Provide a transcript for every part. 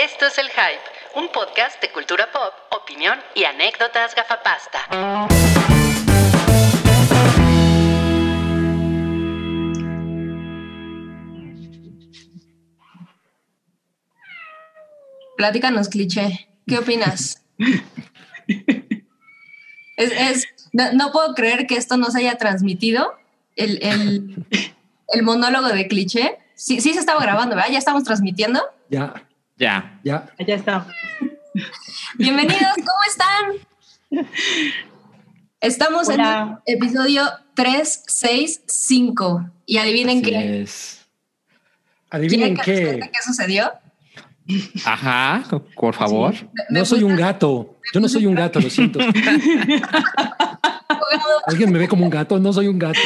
Esto es El Hype, un podcast de cultura pop, opinión y anécdotas gafapasta. Platícanos, cliché. ¿Qué opinas? es, es- no, no puedo creer que esto no se haya transmitido. El, el- el monólogo de cliché. Sí, sí se estaba grabando, ¿verdad? Ya estamos transmitiendo. Ya, Ya. ya. Allá está. Bienvenidos, ¿cómo están? Estamos Hola. en el episodio 365. Y adivinen Así qué. es. Adivinen ¿Quieren que les qué. qué sucedió? Ajá, por favor. Me No soy un gato. Yo no soy un gato, lo siento. ¿Alguien me ve como un gato? No soy un gato.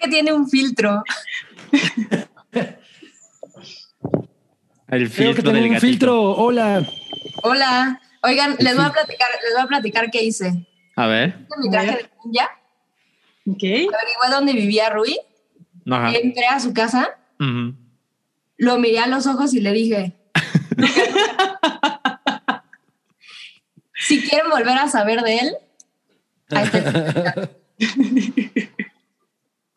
que tiene un filtro. El Creo que filtro tengo del un filtro. Hola. Hola. Oigan, les voy a platicar, les voy a platicar qué hice. A ver. Hice mi traje de ninja. Ok. Averigué dónde vivía Rui. Ajá. Entré a su casa, lo miré a los ojos y le dije: Si quieren volver a saber de él, ahí está el podcast".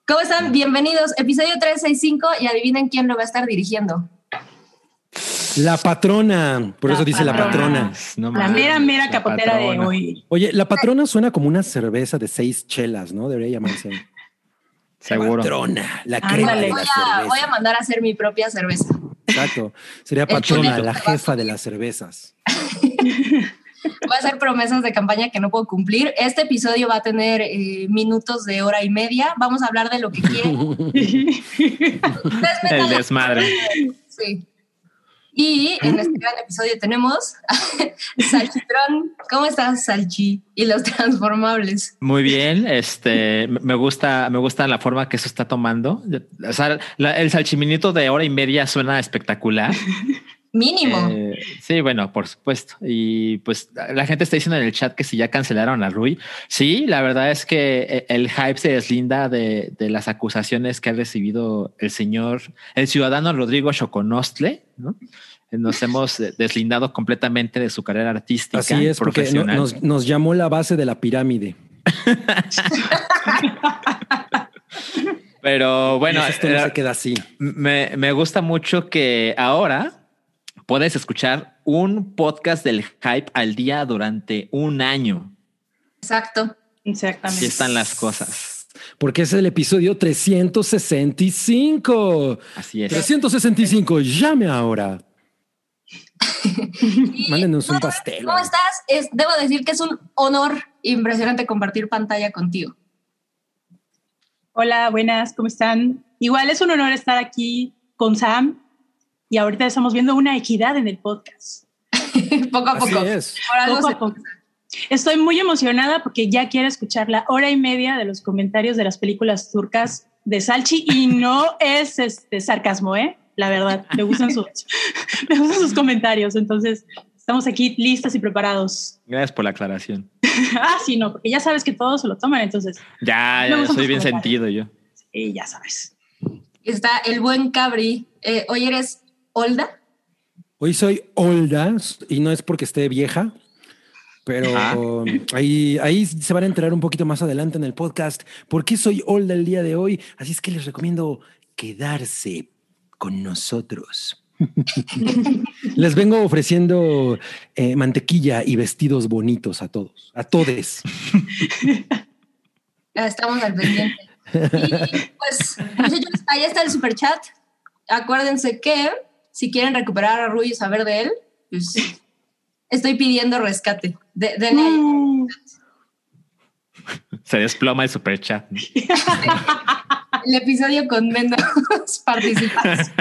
¿Cómo están? Bienvenidos. Episodio 365 y adivinen quién lo va a estar dirigiendo. La patrona. Por La eso dice la patrona. No La mera, mera la capotera de patrona. hoy. Oye, la patrona suena como una cerveza de seis chelas, ¿no? Debería llamarse. Seguro. Patrona, la crema Ándale. de Voy a, cerveza. voy a mandar a hacer mi propia cerveza. Exacto. Sería patrona, la jefa de las cervezas. Voy a hacer promesas de campaña que no puedo cumplir. Este episodio va a tener eh, minutos de hora y media. Vamos a hablar de lo que. Ustedes El desmadre. Sí. Y en este gran episodio tenemos a Salchitrón. ¿Cómo estás, Salchi? Y los transformables. Muy bien, este me gusta, me gusta la forma que eso está tomando. O sea, la- el salchiminito de hora y media suena espectacular. Mínimo. Eh, sí, bueno, por supuesto. Y pues la gente está diciendo en el chat que si ya cancelaron a Rui. Sí, la verdad es que eh, el hype se deslinda de, de las acusaciones que ha recibido el señor, el ciudadano Rodrigo Choconostle, ¿no? Nos hemos eh, deslindado completamente de su carrera artística. Así es, porque nos, nos llamó la base de la pirámide. Pero bueno, esto no se queda así. Me, me gusta mucho que ahora puedes escuchar un podcast del hype al día durante un año. Exacto. Exactamente. Así están las cosas. Porque es el episodio 365. Así es. 365, llame ahora. Mándenos un pastel. ¿Cómo estás? Es- debo decir que es un honor impresionante compartir pantalla contigo. Hola, buenas, ¿cómo están? Igual es un honor estar aquí con Sam y ahorita estamos viendo una equidad en el podcast. poco a Así poco. es. Por algo Poco se- a poco. Estoy muy emocionada porque ya quiero escuchar la hora y media de los comentarios de las películas turcas de Salchi y no es este sarcasmo, ¿eh? La verdad, me gustan sus, me gustan sus comentarios. Entonces, estamos aquí listos y preparados. Gracias por la aclaración. ah, sí, no, porque ya sabes que todos se lo toman, entonces, Ya, ya soy bien sentido yo. sí, ya sabes. Está el buen Cabri. Eh, Hoy eres Olda. Hoy soy Olda y no es porque esté vieja, pero Ah. ahí, ahí se van a enterar un poquito más adelante en el podcast por qué soy Olda el día de hoy. Así es que les recomiendo quedarse con nosotros. les vengo ofreciendo eh, mantequilla y vestidos bonitos a todos, a todes. Estamos al pendiente. Y pues, muchachos, ahí está el super chat. Acuérdense que si quieren recuperar a Rui y saber de él, pues estoy pidiendo rescate. De, denle ahí. Mm, Se desploma el super chat. el episodio con menos participantes.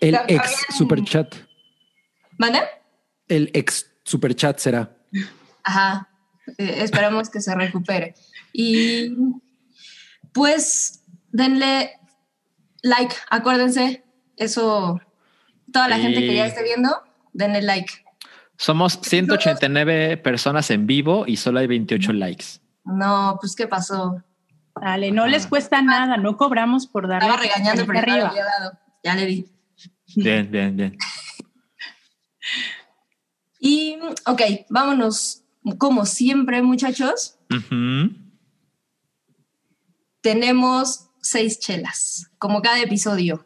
El ex bien. superchat. ¿Mande? El ex superchat será. Ajá. Eh, esperamos que se recupere. Y pues denle like, acuérdense, eso, toda la Sí. gente que ya esté viendo, denle like. Somos 189 personas en vivo y solo hay 28 likes. No, pues ¿qué pasó? Dale, no les cuesta nada, no cobramos por darle. Estaba regañando, pero manita ya le arriba. había dado. Ya le di. Bien, bien, bien. Y, ok, vámonos. Como siempre, muchachos, tenemos seis chelas, como cada episodio.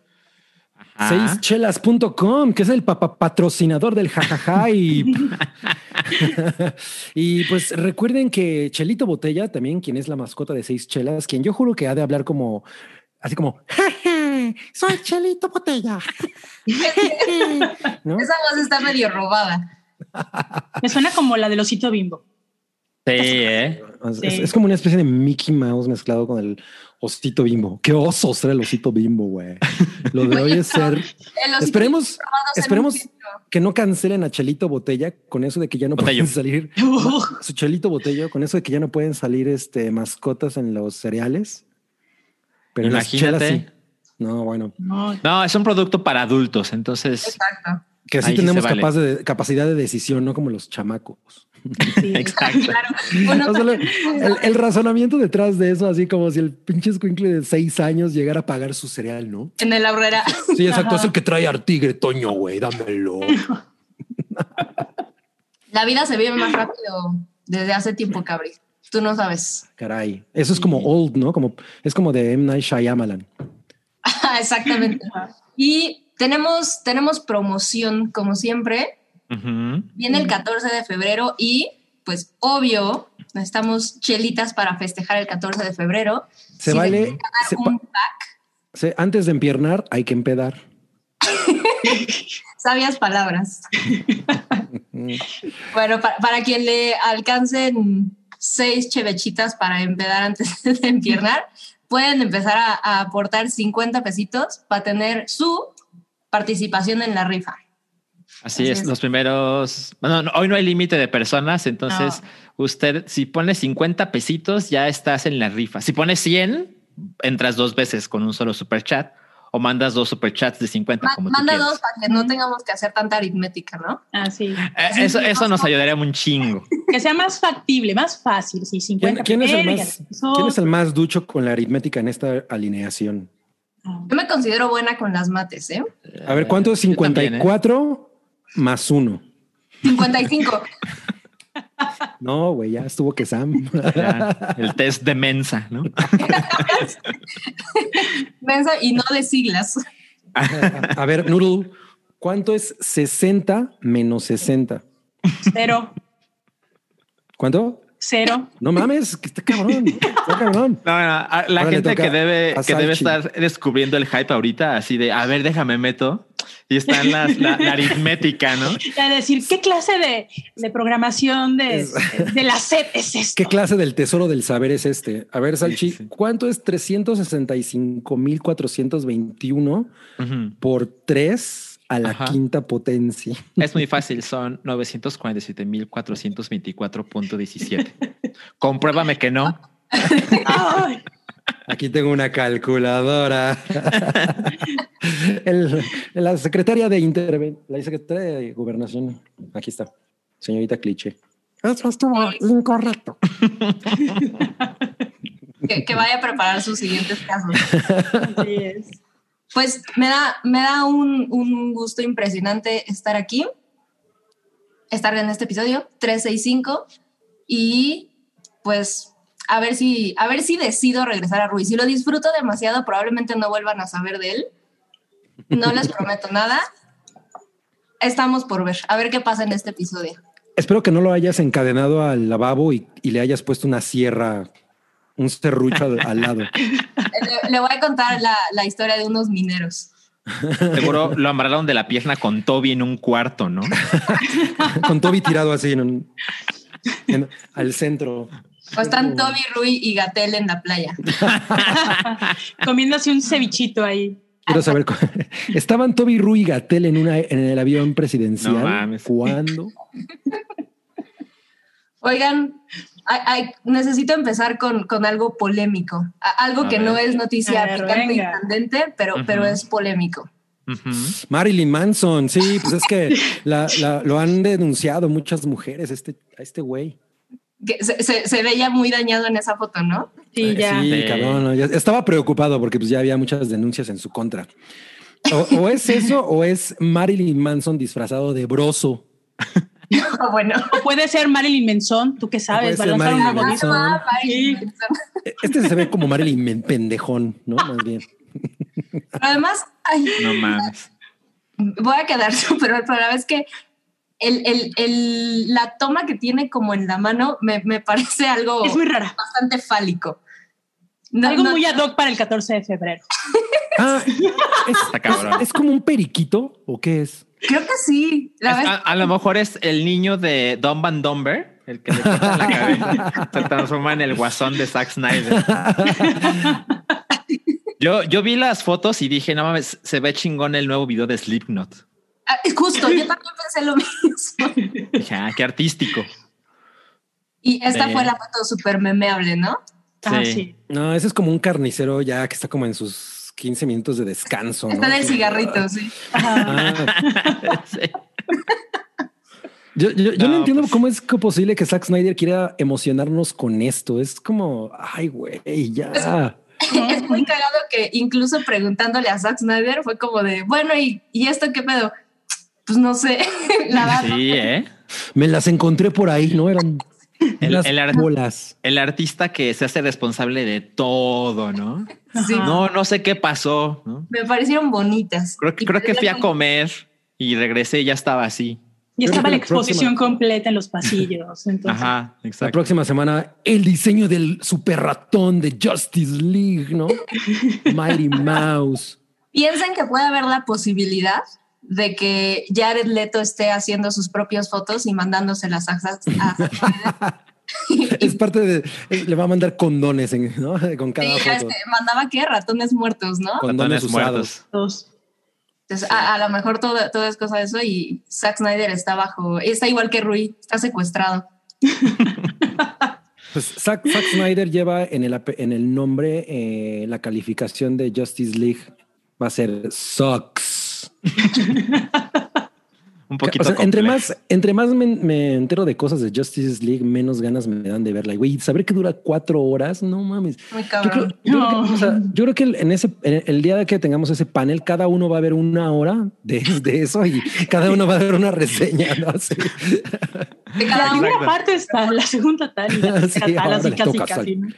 Seischelas.com, que es el papa patrocinador del jajaja y, y pues recuerden que Chelito Botella, también quien es la mascota de Seis Chelas, quien yo juro que ha de hablar como así como "Jeje, soy Chelito Botella. ¿No? Esa voz está medio robada. Me suena como la del osito bimbo. Sí, ¿eh? Es, Sí. es como una especie de Mickey Mouse mezclado con el osito bimbo. Qué oso ser el osito bimbo, güey. Lo de hoy es ser. Esperemos, en esperemos que no cancelen a Chelito Botella con eso de que ya no Botello. pueden salir su Chelito Botello, con eso de que ya no pueden salir este mascotas en los cereales. Pero en las Imagínate. chelas sí. No, bueno, No, No, es un producto para adultos, entonces. Exacto. que así Ahí sí tenemos de, capacidad de decisión, no como los chamacos. Sí. Exacto. Claro. Uno O sea, lo- también- el, el razonamiento detrás de eso, así como si el pinche escuincle de seis años llegara a pagar su cereal, ¿no? en el aurrera. Sí, exacto. Ajá. Es el que trae al tigre, Toño, güey, dámelo. La vida se vive más rápido desde hace tiempo, Cabri. Tú no sabes. Caray. Eso es como old, ¿no? Como, es como de M. Night Shyamalan. Exactamente. Y tenemos, tenemos promoción, como siempre. Viene el 14 de febrero y, pues, obvio, necesitamos chelitas para festejar el 14 de febrero. Se Si vale. deciden ganar se un pa- pack, se- antes de empiernar, hay que empedar. sabias palabras. Bueno, pa- para quien le alcancen seis chevechitas para empedar antes de empiernar, pueden empezar a, a aportar 50 pesitos para tener su participación en la rifa. Así Así es, es. los primeros. Bueno, no, hoy no hay límite de personas, entonces usted, si pone 50 pesitos, ya estás en la rifa. Si pones 100, entras dos veces con un solo super chat o mandas dos super chats de 50. Ma- como tú manda dos para que no tengamos que hacer tanta aritmética, ¿no? Ah, sí. Eh, eso, eso nos ayudaría un chingo. Que sea más factible, más fácil. Sí, ¿Quién, 50 quién es más, eso- quién es el más ducho con la aritmética en esta alineación? Yo me considero buena con las mates, ¿eh? A ver, ¿cuánto es Yo también, ¿eh? 54 más uno? 55. No, güey, ya estuvo que Sam. Ya, el test de mensa, ¿no? Mensa y no de siglas. A ver, Noodle, ¿cuánto es 60 menos 60? Cero, ¿Cuánto? Cero. No mames, que está cabrón. Está cabrón. No, no, la Ahora gente que debe, que debe estar descubriendo el hype ahorita, así de, a ver, déjame meto. Y está en las- la, la aritmética, ¿no? Es decir, ¿qué clase de, de programación de, de la SED es esto? ¿Qué clase del tesoro del saber es este? A ver, Salchi, Sí, sí. ¿cuánto es 365.421 Ujú. por 3 a la Ajá. quinta potencia? Es muy fácil, son 947.424.17. Compruébame que no. Aquí tengo una calculadora. El- la secretaria de interven la secretaria de gobernación. Aquí está, señorita Cliché. Eso estuvo incorrecto. Que, que vaya a preparar sus siguientes casos. así es. Pues me da, me da un, un gusto impresionante estar aquí, estar en este episodio 365 y pues a ver si, a ver si decido regresar a Ruiz. Si lo disfruto demasiado, probablemente no vuelvan a saber de él. No les prometo nada. Estamos por ver, a ver qué pasa en este episodio. Espero que no lo hayas encadenado al lavabo y, y le hayas puesto una sierra, un serrucho al, al lado. Le, le voy a contar la, la historia de unos mineros. Seguro lo amarraron de la pierna con Toby en un cuarto, ¿no? Con Toby tirado así en un- en- al centro. O están Toby, Rui y Gatel en la playa. Comiéndose un cevichito ahí. Quiero saber, ¿estaban Toby Rui y Gatel en, una, en el avión presidencial? No mames. ¿Cuándo? Oigan, ay- ay, necesito empezar con, con algo polémico, algo A que ver. no es noticia ver, picante y candente, pero, Ujú. pero es polémico. Ujú. Marilyn Manson, sí, pues es que la- la- lo han denunciado muchas mujeres, este, a este güey. que se, se- se veía muy dañado en esa foto, ¿no? Sí, ya. Sí, Sí. cabrón. ya estaba preocupado porque pues ya había muchas denuncias en su contra. O, o es eso o es Marilyn Manson disfrazado de broso. bueno. O puede ser Marilyn Manson, tú qué sabes, Sí. Manson. Este se ve como Marilyn men- pendejón, ¿no? Más bien. Pero además, ay, No mames. voy a quedar súper mal, pero la verdad es que el, el- el- la toma que tiene como en la mano me, me parece algo Es muy rara. bastante fálico. No- Algo no- muy ad hoc para el 14 de febrero. Ah, cabrón. ¿es, es como un periquito o qué es? Creo que sí. La Es- verdad a, a lo mejor es el niño de Dumb and Dumber, el que le corta la cabeza, se transforma en el guasón de Zack Snyder. Yo, yo vi las fotos y dije, no mames, se ve chingón el nuevo video de Slipknot. Ah, justo, yo también pensé lo mismo. Dije, ah, qué artístico. Y esta fue la foto súper memeable, ¿no? Ah, sí. No, ese es como un carnicero ya que está como en sus 15 minutos de descanso. ¿no? Está en el cigarrito, sí. Ah, Sí. yo, yo- yo no, No, entiendo pues- cómo es que posible que Zack Snyder quiera emocionarnos con esto. Es como, ay, güey, ya. Es muy cagado que incluso preguntándole a Zack Snyder fue como de, bueno, ¿y, y esto qué pedo? Pues no sé, la verdad. Sí, ¿eh? Me las encontré por ahí, ¿no? Eran El- artista que se hace responsable de todo, ¿no? Sí. No, no sé qué pasó. ¿no? me parecieron bonitas. Creo, que- Y creo que fui a comer y regresé y ya estaba así. Y estaba la la próxima- exposición completa en los pasillos. Entonces, Ajá, La exacto. próxima semana, el diseño del super ratón de Justice League, ¿no? Mighty Mouse. Piensen que puede haber la posibilidad de que Jared Leto esté haciendo sus propias fotos y mandándoselas a Zack a. Es parte de. Le va a mandar condones en- ¿no? con cada Sí, foto. este, mandaba que ratones muertos, ¿no? Condones muertos. Entonces, a, a lo mejor todo, todo es cosa de eso y Zack Snyder está bajo, está igual que Rui, está secuestrado. Pues Zack, Zack Snyder lleva en el, en el nombre eh, la calificación de Justice League. Va a ser Sucks. Un poquito O sea, entre más, entre más me, me entero de cosas de Justice League, menos ganas me dan de verla. Y güey, saber que dura cuatro horas, no mames. Muy Yo creo, que, o sea, yo creo que el- en ese en el día que tengamos ese panel, cada uno va a ver una hora de, de eso y cada uno va a ver una reseña. ¿no? Sí. De La cada primera parte está, la segunda tal, y la tercera Sí, tal, así casi, casi. ¿no?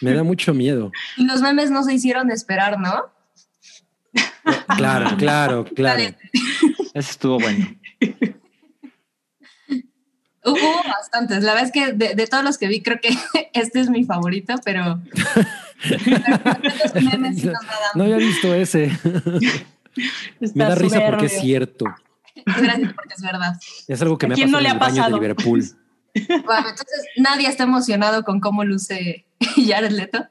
Me da mucho miedo. Y los memes no se hicieron esperar, ¿no? Claro, claro, claro. Dale. Ese estuvo bueno. Hubo bastantes. La verdad es que de, de todos los que vi, creo que este es mi favorito, pero. No había visto ese. Está Me da risa porque es cierto. Gracias porque es verdad. Es algo que ¿A me ha quién pasado no le en ha el baño de pasado? Liverpool. Bueno, entonces nadie está emocionado con cómo luce Jared Leto.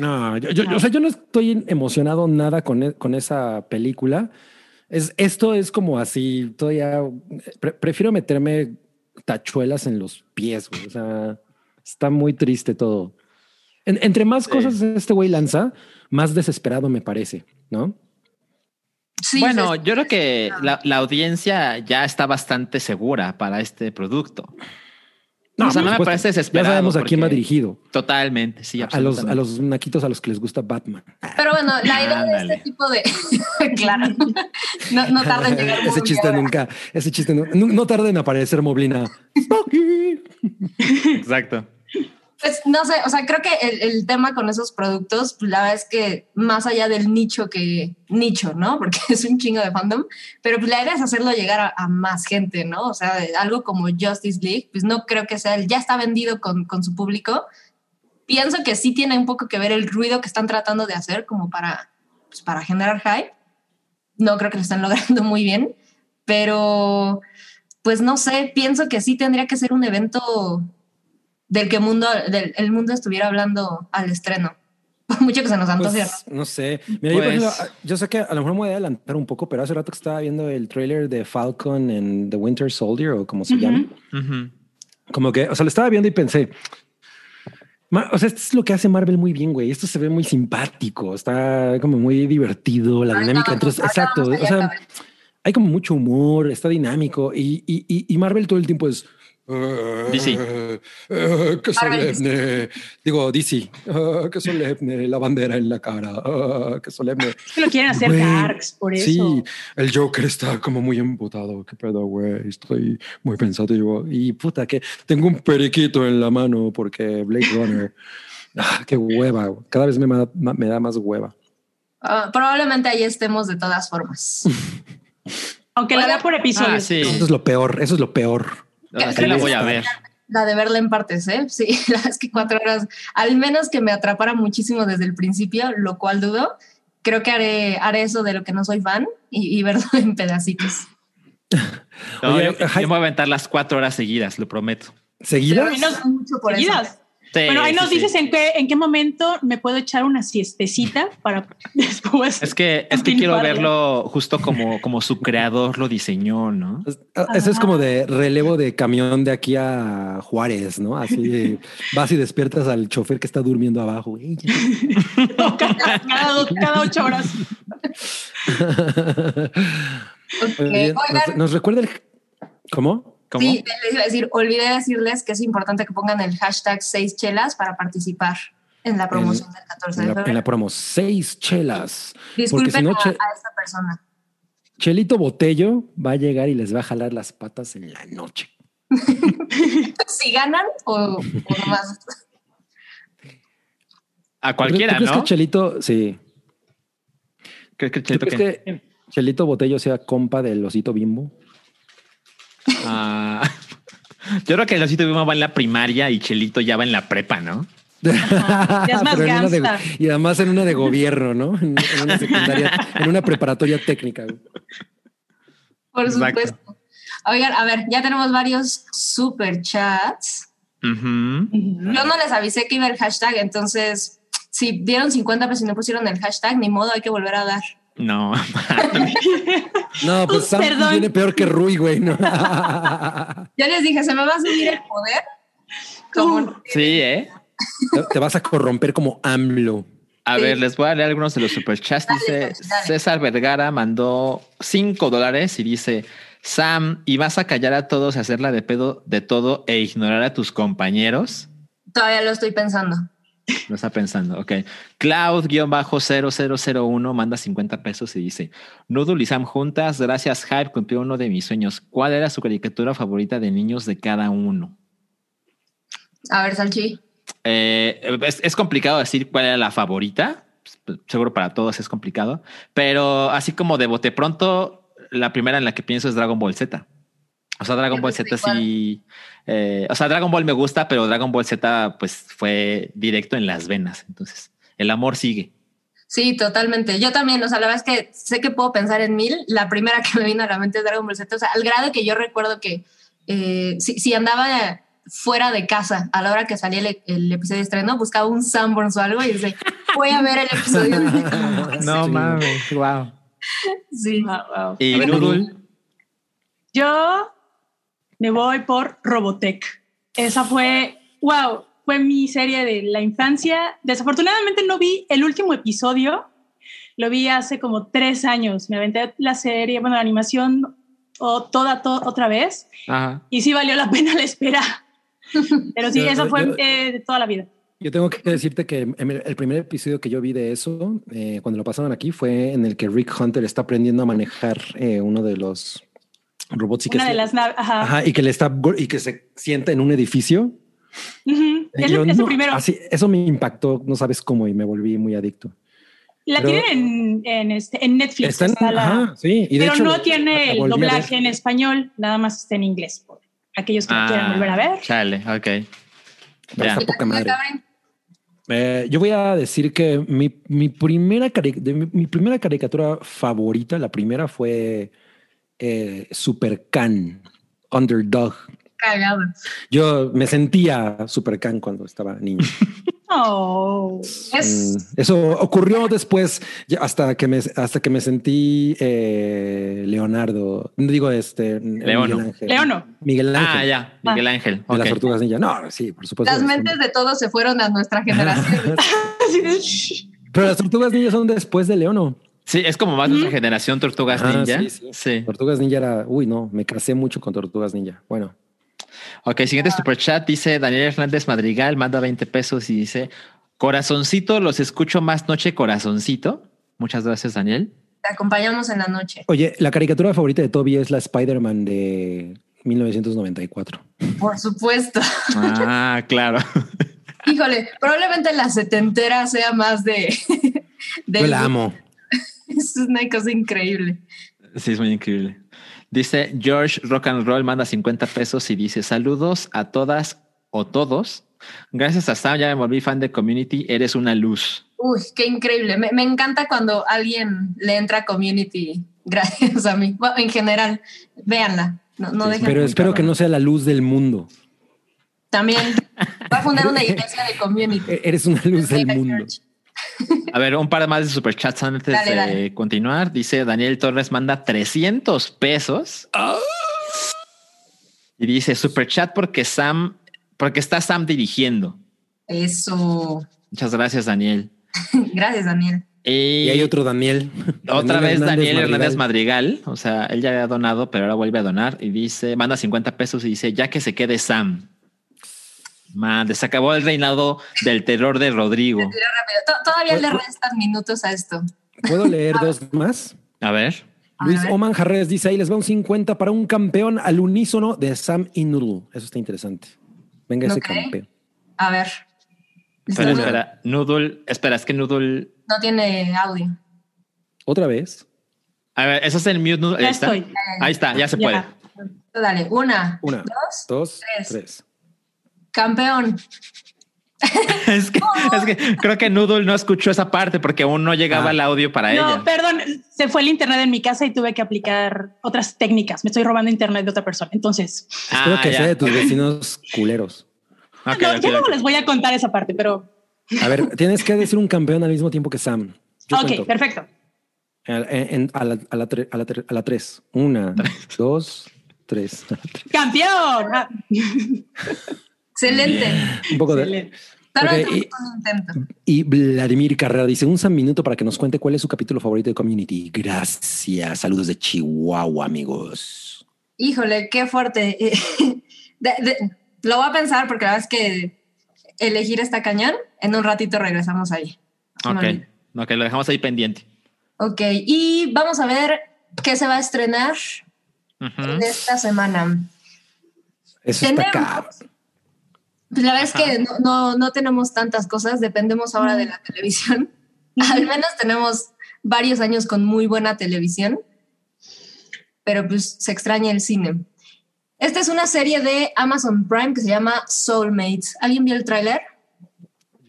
No, yo, yo- yo- o sea, yo no estoy emocionado nada con, e- con esa película. Es, esto es como así, todavía pre- prefiero meterme tachuelas en los pies. güey. O sea, está muy triste todo. En- entre más Sí. cosas este güey lanza, más desesperado me parece, ¿no? Sí, bueno, yo creo que la, la audiencia ya está bastante segura para este producto. No, o sea, no me parece Ya desesperado. sabemos a quién va dirigido. Totalmente, sí, A los, absolutamente. a los naquitos a los que les gusta Batman. Pero bueno, la idea de Ándale. este tipo de. claro. No, no tarda en llegar. ese chiste bien. nunca, ese chiste no, no, no tarda en aparecer Moblina. Spooky. Exacto. Pues no sé, o sea, creo que el, tema con esos productos, pues la verdad es que más allá del nicho que nicho, ¿no? Porque es un chingo de fandom, pero pues la idea es hacerlo llegar a, más gente, ¿no? O sea, algo como Justice League, pues no creo que sea, el, ya está vendido con, con su público. Pienso que sí tiene un poco que ver el ruido que están tratando de hacer como para, pues, para generar hype. No creo que lo están logrando muy bien, pero pues no sé, pienso que sí tendría que ser un evento del que mundo, del, el mundo estuviera hablando al estreno. Por mucho que se nos antoje. Pues, no sé. Mira, yo, por Pues- ejemplo, yo sé que a lo mejor me voy a adelantar un poco, pero hace rato que estaba viendo el trailer de Falcon en The Winter Soldier o como se Ujú. llama. Ujú. Como que, o sea, lo estaba viendo y pensé, "Ma- o sea, esto es lo que hace Marvel muy bien, güey. Esto se ve muy simpático, está como muy divertido, la Ahorita dinámica vamos- ahorita exacto. O sea, hay como mucho humor, está dinámico y, y- y Marvel todo el tiempo es DC. Eh, eh, qué solemne. Digo, DC. Ah, qué solemne. La bandera en la cara. Ah, qué solemne. Es que lo quieren hacer Güey, darks, por eso. Sí, el Joker está como muy emputado. Qué pedo, güey. Estoy muy pensativo. Y puta, que tengo un periquito en la mano porque Blade Runner. Ah, qué hueva. Cada vez me, ma- ma- me da más hueva. Ah, probablemente ahí estemos de todas formas. Aunque la vea por episodios. Ah, sí. Eso es lo peor. Eso es lo peor. Sí la voy a ver. La de verla en partes, ¿eh? Sí, la verdad es que cuatro horas, al menos que me atrapara muchísimo desde el principio, lo cual dudo. Creo que haré, haré eso de lo que no soy fan y, y verlo en pedacitos. No, Oye, yo, ajá. yo me voy a aventar las cuatro horas seguidas, lo prometo. ¿Seguidas? Pero menos- mucho por eso. Sí, Bueno, ahí nos sí. dices en qué, en qué momento me puedo echar una siestecita para después. Es que, es que quiero verlo justo como, como su creador lo diseñó, ¿no? Ah, Eso es como de relevo de camión de aquí a Juárez, ¿no? Así de, vas y despiertas al chofer que está durmiendo abajo. cada, cada dos- cada ocho horas. Ok, Oye, oigan, nos, nos recuerda el... ¿Cómo? ¿Cómo? sí, les iba a decir, olvidé decirles que es importante que pongan el hashtag seis chelas para participar en la promoción del 14 En de la, en febrero. la promo, seis chelas. Disculpen si no, a, esta persona. Chelito Botello va a llegar y les va a jalar las patas en la noche. Si ganan o, o nomás. A ¿Tú cualquiera, crees ¿no? que Chelito, sí. ¿Crees que ¿Tú Chelito crees qué? que Chelito Botello sea compa del osito bimbo? Ah, yo creo que el osito Bimbo va en la primaria y Chelito ya va en la prepa, ¿no? ya es más Pero en una de- gangsta. y además en una de gobierno, ¿no? En, en una secundaria, en una preparatoria técnica. güey. Por Exacto. supuesto. Oigan, a ver, ya tenemos varios super chats. Yo no les avisé que iba el hashtag, entonces, si dieron 50 pesos y no pusieron el hashtag, ni modo, hay que volver a dar. No, No, pues Sam Perdón. viene peor que Rui, güey. ¿no? Ya les dije, se me va a subir el poder. Como, sí, ¿eh? Te- vas a corromper como AMLO. A Sí. ver, les voy a leer algunos de los superchats. Dale, Dice. César Vergara mandó cinco dólares y dice: Sam, ¿y vas a callar a todos y hacerla de pedo de todo e ignorar a tus compañeros? todavía lo estoy pensando. Lo está pensando. Ok. Cloud-0001 manda 50 pesos y dice: Noodle y Sam juntas. Gracias, Hype. Cumplió uno de mis sueños. ¿Cuál era su caricatura favorita de niños de cada uno? A ver, Salchi. Eh, es, es complicado decir cuál era la favorita. Seguro para todos es complicado. Pero así como de bote pronto, la primera en la que pienso es Dragon Ball Z. O sea, Dragon Ball Z sí. Eh, o sea, Dragon Ball me gusta, pero Dragon Ball Z pues fue directo en las venas. Entonces, el amor sigue. Sí, totalmente. Yo también, o sea, la verdad es que sé que puedo pensar en mil. La primera que me vino a la mente es Dragon Ball Z. O sea, al grado que yo recuerdo que eh, si, si andaba fuera de casa a la hora que salía el, el episodio de estreno, buscaba un Sanborns o algo y dice, voy a ver el episodio. No mames, wow. Sí. Wow, wow. Y Noodle, Yo me voy por Robotech. Esa fue, wow, fue mi serie de la infancia. Desafortunadamente no vi el último episodio. Lo vi hace como tres años. Me aventé la serie, bueno, la animación o toda, to- otra vez. Ajá. Y sí valió la pena la espera. Pero sí, Yo- esa fue yo- eh, de toda la vida. Yo tengo que decirte que el el primer episodio que yo vi de eso, eh, cuando lo pasaron aquí, fue en el que Rick Hunter está aprendiendo a manejar eh, uno de los robots y que, Una se- de las naves. Ajá. Ajá, y que le está y que se sienta en un edificio. Y Es, yo, es no, primero. así- eso me impactó, no sabes cómo, y me volví muy adicto. la pero- tienen en, en, este, en Netflix. Está en- está la- ajá, sí, y de pero hecho no tiene el doblaje en español, nada más está en inglés. por aquellos que lo quieran volver a ver. Ah, Chale, ok. Pero Ya. está poca madre. Eh, yo voy a decir que mi, mi primera de mi, mi primera caricatura favorita, la primera fue eh, Super Can, Underdog. Cagado. Yo me sentía Super Can cuando estaba niño. Oh. Es, Mm, Eso ocurrió después, hasta que me, hasta que me sentí eh, Leonardo, digo este Leono. Miguel Ángel. Leono. Miguel Ángel. Ah, ya, Miguel Ángel. De las tortugas ninja. No, sí, por supuesto. las mentes de todos se fueron a nuestra generación. Pero las tortugas ninja son después de Leono. Sí, es como más nuestra generación Tortugas Ah, Ninja. sí, Sí, sí. Tortugas ninja era, uy, no, me casé mucho con tortugas ninja. Bueno, Ok, siguiente super chat dice Daniel Hernández Madrigal, manda 20 pesos y dice, corazoncito, los escucho más noche, corazoncito. Muchas gracias, Daniel. Te acompañamos en la noche. Oye, la caricatura favorita de Toby es la Spider-Man de 1994. Por supuesto. Ah, claro. Híjole, probablemente la setentera sea más de... de Yo la amo. Es una cosa increíble. Sí, es muy increíble. Dice George Rock and Roll, manda 50 pesos y dice saludos a todas o todos. Gracias a Sam, ya me volví fan de Community, eres una luz. Uy, qué increíble. Me, me encanta cuando alguien le entra a Community gracias a mí. Bueno, en general, véanla. No, no Sí, dejen- Pero espero que no sea la luz del mundo. También va a fundar una iglesia de Community. Eres una luz del mundo. Church. A ver, un par más de superchats antes Dale, de dale. continuar. Dice Daniel Torres manda 300 pesos. Y dice superchat porque Sam, porque está Sam dirigiendo. Eso. Muchas gracias, Daniel. Gracias, Daniel. Y hay otro Daniel. Otra Daniel vez Hernández Daniel Hernández Madrigal. Madrigal. O sea, él ya había donado, pero ahora vuelve a donar y dice, manda 50 pesos y dice, ya que se quede Sam. Man, se acabó el reinado del terror de Rodrigo. Todavía le restan minutos a esto. ¿Puedo leer dos más? A ver. Luis. Oman Jarrés dice ahí les va un 50 para un campeón al unísono de Sam y Noodle. Eso está interesante. Venga ese campeón. A ver. Espera, No- espera. Noodle, espera, es que Noodle. No tiene audio. Otra vez. A ver, eso es el mute Noodle. Ya Ahí está. estoy. Ahí está, ya se Ya. puede. Dale, una, Una, dos, dos, tres. tres. Campeón. es, que, es que creo que Noodle no escuchó esa parte porque aún no llegaba Ah. el audio para No, ella. perdón, se fue el internet en mi casa y tuve que aplicar otras técnicas. Me estoy robando internet de otra persona. Entonces, Espero Ah, que ya. sea de tus vecinos culeros. Ok, no, ya les voy a contar esa parte, pero A ver, tienes que decir un campeón al mismo tiempo que Sam. Yo ok, cuento. perfecto. En- en- a, la, a, la tre- a, la tre- a la tres. Una, dos, tres. ¡Campeón! Excelente. Un poco de. excelente. Pero Ok, tenemos y- un intento. Y Vladimir Carrera dice un minuto para que nos cuente cuál es su capítulo favorito de Community. Gracias. Saludos de Chihuahua, amigos. Híjole, qué fuerte. De- de- lo voy a pensar porque la verdad es que elegir esta cañón. En un ratito regresamos ahí. Ok, lo dejamos ahí pendiente. Ok, y vamos a ver qué se va a estrenar Ujú. en esta semana. Eso está. Pues la verdad es que no, no, no tenemos tantas cosas, dependemos ahora de la televisión. Al menos tenemos varios años con muy buena televisión, pero pues se extraña el cine. Esta es una serie de Amazon Prime que se llama Soulmates. ¿Alguien vio el tráiler?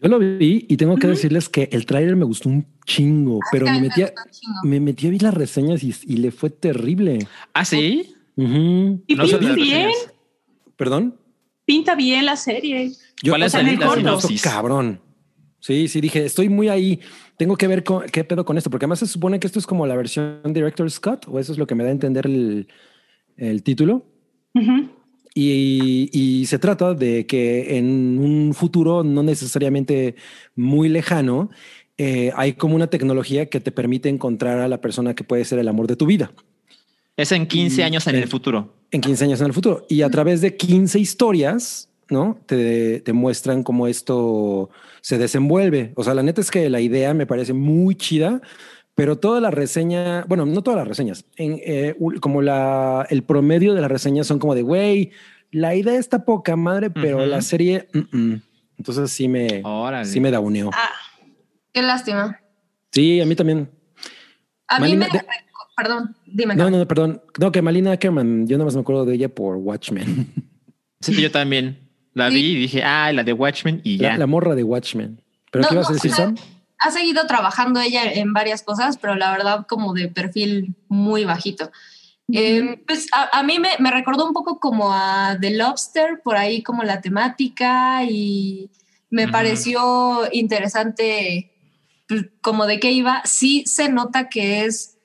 Yo lo vi y tengo que decirles que el tráiler me gustó un chingo, pero A me metí, a, gustó un chingo. me metí a ver las reseñas y, y le fue terrible. Ah, sí. Y No bien, reseñas. ¿Perdón? Pinta bien la serie. Yo, ¿Cuál es el- gustó sinopsis? Cabrón. Sí, sí, dije, estoy muy ahí. Tengo que ver con- qué pedo con esto, porque además se supone que esto es como la versión Director Scott, o eso es lo que me da a entender el, el título. Y se trata de que en un futuro no necesariamente muy lejano, eh, hay como una tecnología que te permite encontrar a la persona que puede ser el amor de tu vida Es en 15 Y- años en eh, el futuro. en 15 años en el futuro. Y a través de 15 historias, ¿no? Te, te muestran cómo esto se desenvuelve. O sea, la neta es que la idea me parece muy chida, pero toda la reseña, bueno, no todas las reseñas, en, eh, como la, el promedio de las reseñas son como de, güey, la idea está poca madre, pero la serie, mm, mm". entonces sí me, Órale. sí me da uneo. Ah, Qué lástima. Sí, a mí también. A mí me... de- Perdón, dime. No, no, no, perdón. No, que Malina Ackerman, yo nada más me acuerdo de ella por Watchmen. Sí, yo también. La Sí. vi y dije, ah, la de Watchmen y ya. La, la morra de Watchmen. ¿Pero No, qué ibas a decir, o sea, Sam? ha seguido trabajando ella en varias cosas, pero la verdad como de perfil muy bajito. Eh, pues a, a mí me, me recordó un poco como a The Lobster, por ahí como la temática y me pareció interesante pues, como de qué iba. Sí se nota que es...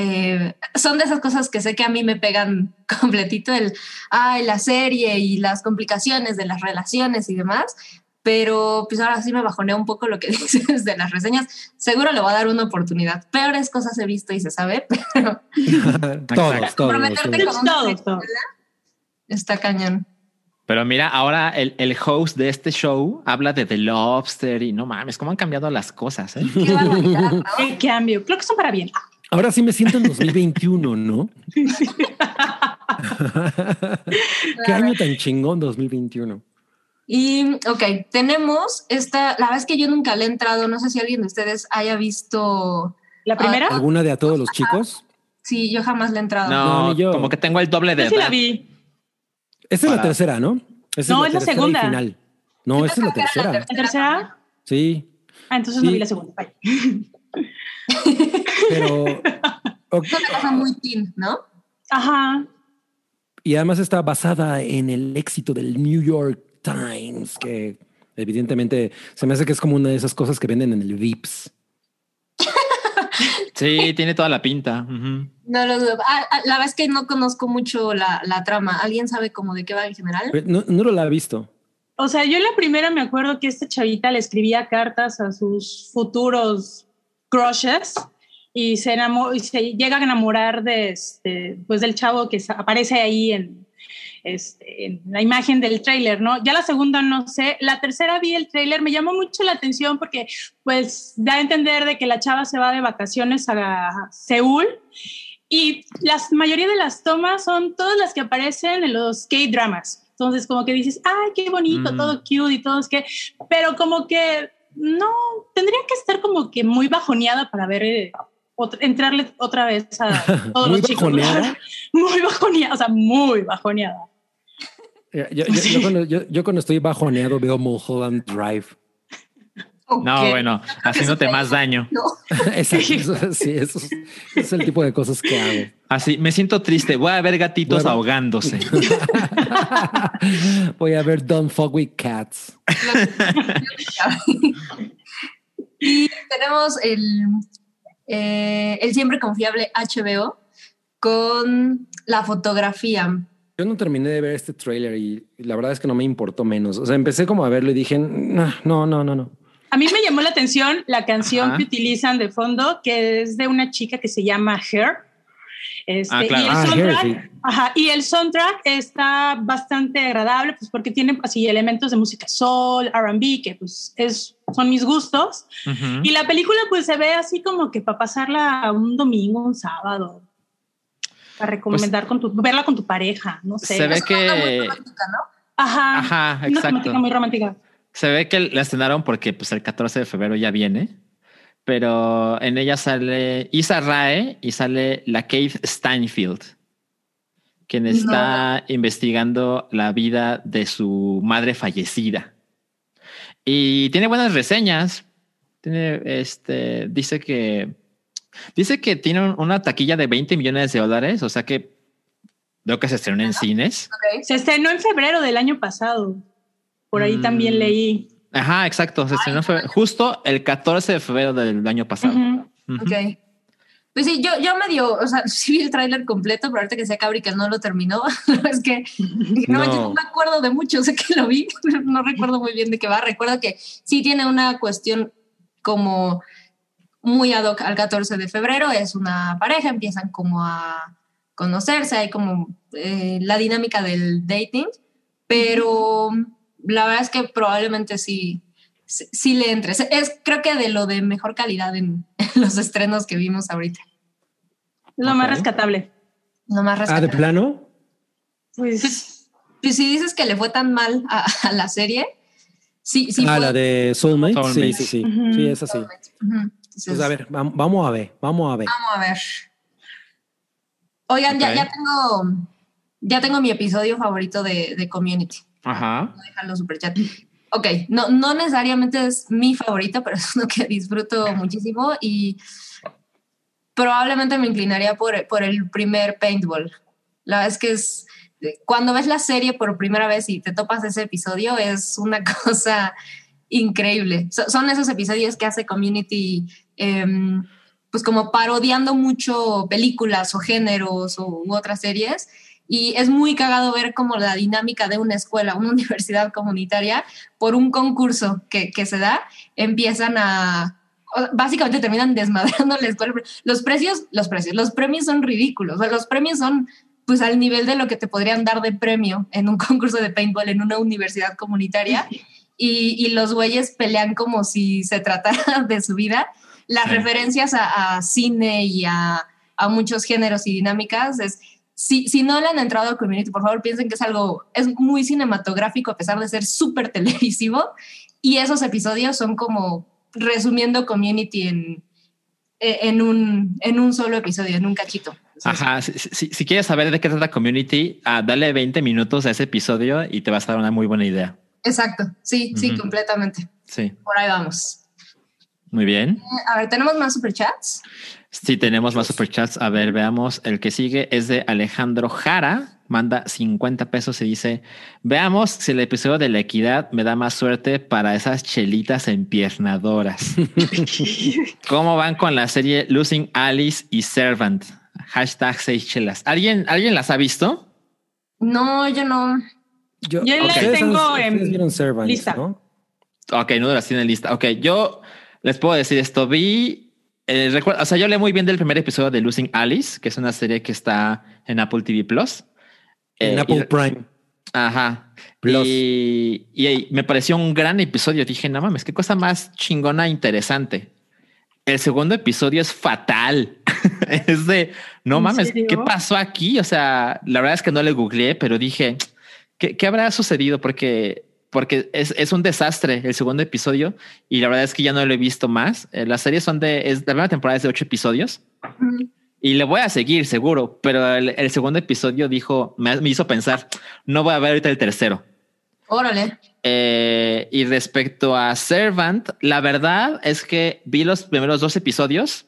eh, son de esas cosas que sé que a mí me pegan completito el, ay, la serie y las complicaciones de las relaciones y demás, pero pues ahora sí me bajonea un poco lo que dices de las reseñas. Seguro le voy a dar una oportunidad. Peores cosas he visto y se sabe, pero todos, todos. comprometerte todos. una está cañón. Pero mira, ahora el, el, host de este show habla de The Lobster y no mames, cómo han cambiado las cosas. ¿eh? Qué barbaridad, ¿no? Qué cambio. Creo que son para bien. Ahora sí me siento en 2021, ¿no? Qué año tan chingón 2021. Y, ok, tenemos esta, la verdad es que yo nunca le he entrado, no sé si alguien de ustedes haya visto... ¿La primera? ¿Alguna de a todos los chicos? Sí, yo jamás le he entrado. No, No, ni yo. como que tengo el doble de Yo sí la vi. Esta es la tercera, ¿no? No, es la segunda. final. No, esta es la tercera. ¿La tercera? Sí, Ah, entonces no Sí. vi la segunda. Vaya. pero... ok, Es una cosa muy teen, ¿no? Ajá. Y además está basada en el éxito del New York Times, que evidentemente se me hace que es como una de esas cosas que venden en el Vips. Sí, tiene toda la pinta. No lo dudo. Ah, ah, la verdad es que no conozco mucho la, la trama. ¿Alguien sabe cómo de qué va en general? No, no lo ha visto. O sea, yo en la primera me acuerdo que esta chavita le escribía cartas a sus futuros crushes y se, enamo- y se llega a enamorar de este, pues del chavo que aparece ahí en, este, en la imagen del tráiler, ¿no? Ya la segunda no sé, la tercera vi el tráiler, me llamó mucho la atención porque pues da a entender de que la chava se va de vacaciones a Seúl y la mayoría de las tomas son todas las que aparecen en los K-dramas. Entonces, como que dices, ay, qué bonito, Mm. todo cute y todo es que, pero como que no, tendría que estar como que muy bajoneada para ver, eh, otra- entrarle otra vez a todos Muy los chicos. bajoneada. muy bajoneada, o sea, muy bajoneada. Eh, Yo, yo- yo cuando, yo- yo cuando estoy bajoneado veo Mulholland Drive. No, bueno, haciéndote más daño. No. Exacto, eso- sí, eso es, es el tipo de cosas que hago. Así, me siento triste. Voy a ver gatitos Bueno. ahogándose. Voy a ver Don't Fuck With Cats. y tenemos el, eh, el siempre confiable HBO con la fotografía. Yo no terminé de ver este tráiler y la verdad es que no me importó menos. O sea, empecé como a verlo y dije, "Nah, no, no, no, no. A mí me llamó la atención la canción Ajá. que utilizan de fondo, que es de una chica que se llama Her. Este, Ah, claro. y, el Ah, soundtrack, sí. ajá, y el soundtrack está bastante agradable, pues porque tiene así elementos de música soul, R&B, que pues es, son mis gustos. Ujú. Y la película pues se ve así como que para pasarla un domingo, un sábado, para recomendar con tu, verla con tu pareja, no sé. Se ve Es una muy que. romántica, ¿no? Ajá, Ajá, una exacto. temática muy romántica. Se ve que la estrenaron porque pues, el 14 de febrero ya viene. Pero en ella sale Isa Rae y sale la Kate Steinfeld, quien está investigando la vida de su madre fallecida. Y tiene buenas reseñas. Tiene este, dice que dice que tiene una taquilla de 20 millones de dólares, o sea que creo que se estrenó en cines. Ok. Se estrenó en febrero del año pasado. Por ahí Mm. también leí. Ajá, exacto. Se estrenó fe- justo el 14 de febrero del año pasado. Ujú. Ujú. Ok. Pues sí, yo, yo medio, o sea, sí vi el tráiler completo, pero ahorita que sea Cabri que no lo terminó, es que no, no me acuerdo de mucho, sé que lo vi, no recuerdo muy bien de qué va. Recuerdo que sí tiene una cuestión como muy ad hoc al 14 de febrero, es una pareja, empiezan como a conocerse, hay como eh, la dinámica del dating, pero la verdad es que probablemente sí, sí, sí le entres. Es creo que de lo de mejor calidad en, en los estrenos que vimos ahorita. Es lo más rescatable. Lo más Ah, de rescatable. plano. Pues Pues si dices que le fue tan mal a, a la serie, sí, sí. ah, fue- la de Soulmate. Soulmate. Sí, sí, sí. Sí, es así. Entonces, Pues a ver, vam- vamos a ver, vamos a ver. Vamos a ver. Oigan, ya, ya tengo ya tengo mi episodio favorito de, de Community. Ajá. Voy a dejarlo super chat. Ok, no, no necesariamente es mi favorito, pero es uno que disfruto muchísimo y probablemente me inclinaría por, por el primer paintball. La verdad es que es, cuando ves la serie por primera vez y te topas ese episodio, es una cosa increíble. So- son esos episodios que hace Community, em, pues como parodiando mucho películas o géneros o, u otras series. Y es muy cagado ver como la dinámica de una escuela, una universidad comunitaria, por un concurso que, que se da, empiezan a, básicamente terminan desmadrando la escuela. Los precios, los precios, los premios son ridículos. O sea, los premios son pues al nivel de lo que te podrían dar de premio en un concurso de paintball en una universidad comunitaria y, y los güeyes pelean como si se tratara de su vida. Las Sí. referencias a, a cine y a, a muchos géneros y dinámicas es... Si, si no le han entrado a Community, por favor piensen que es algo, es muy cinematográfico a pesar de ser súper televisivo y esos episodios son como resumiendo Community en, eh, en, un, en un solo episodio, en un cachito. Ajá, si, si- si quieres saber de qué trata Community, ah, dale 20 minutos a ese episodio y te vas a dar una muy buena idea. Exacto, sí, sí, completamente. Sí, Por ahí vamos. Muy bien. A ver, ¿tenemos más superchats? Sí, tenemos más superchats. A ver, veamos. El que sigue es de Alejandro Jara. Manda 50 pesos y dice: Veamos si el episodio de la equidad me da más suerte para esas chelitas empiernadoras. ¿Cómo van con la serie Losing Alice y Servant? Hashtag seis chelas. ¿Alguien, ¿Alguien las ha visto? No, yo no. Yo, Yo las ustedes tengo en lista. ¿no? Ok, no las tiene en lista. Ok, yo les puedo decir esto. Vi, eh, recuerdo, o sea, yo hablé muy bien del primer episodio de Losing Alice, que es una serie que está en Apple TV Plus. En Eh, Apple y- Prime. Ajá. Plus. Y, y me pareció un gran episodio. Dije, no mames, qué cosa más chingona e interesante. El segundo episodio es fatal. es de, no ¿En mames, serio? ¿qué pasó aquí? O sea, la verdad es que no le googleé, pero dije, ¿qué, qué habrá sucedido? Porque, porque es, es un desastre el segundo episodio y la verdad es que ya no lo he visto más. Eh, Las series son de, es, la primera temporada es de ocho episodios. Mm, Y le voy a seguir, seguro, pero el, el segundo episodio dijo, me, me hizo pensar, no voy a ver ahorita el tercero. Órale. Eh, y respecto a Servant, la verdad es que vi los primeros dos episodios,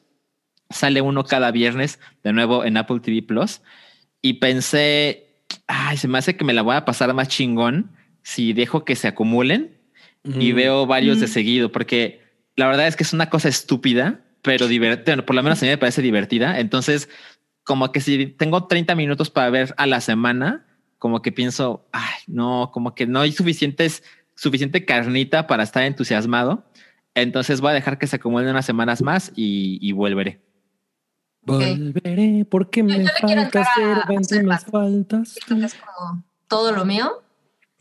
sale uno cada viernes de nuevo en Apple TV Plus, y pensé, ay, se me hace que me la voy a pasar más chingón si dejo que se acumulen y Mm. veo varios de Mm. seguido, porque la verdad es que es una cosa estúpida, pero divertida, por lo menos a mí me parece divertida. Entonces, como que si tengo 30 minutos para ver a la semana, como que pienso, ay, no, como que no hay suficientes, suficiente carnita para estar entusiasmado. Entonces voy a dejar que se acumulen unas semanas más y, y volveré. Volveré porque me faltas, a- a Servant, me faltas. Siento que es como todo lo mío.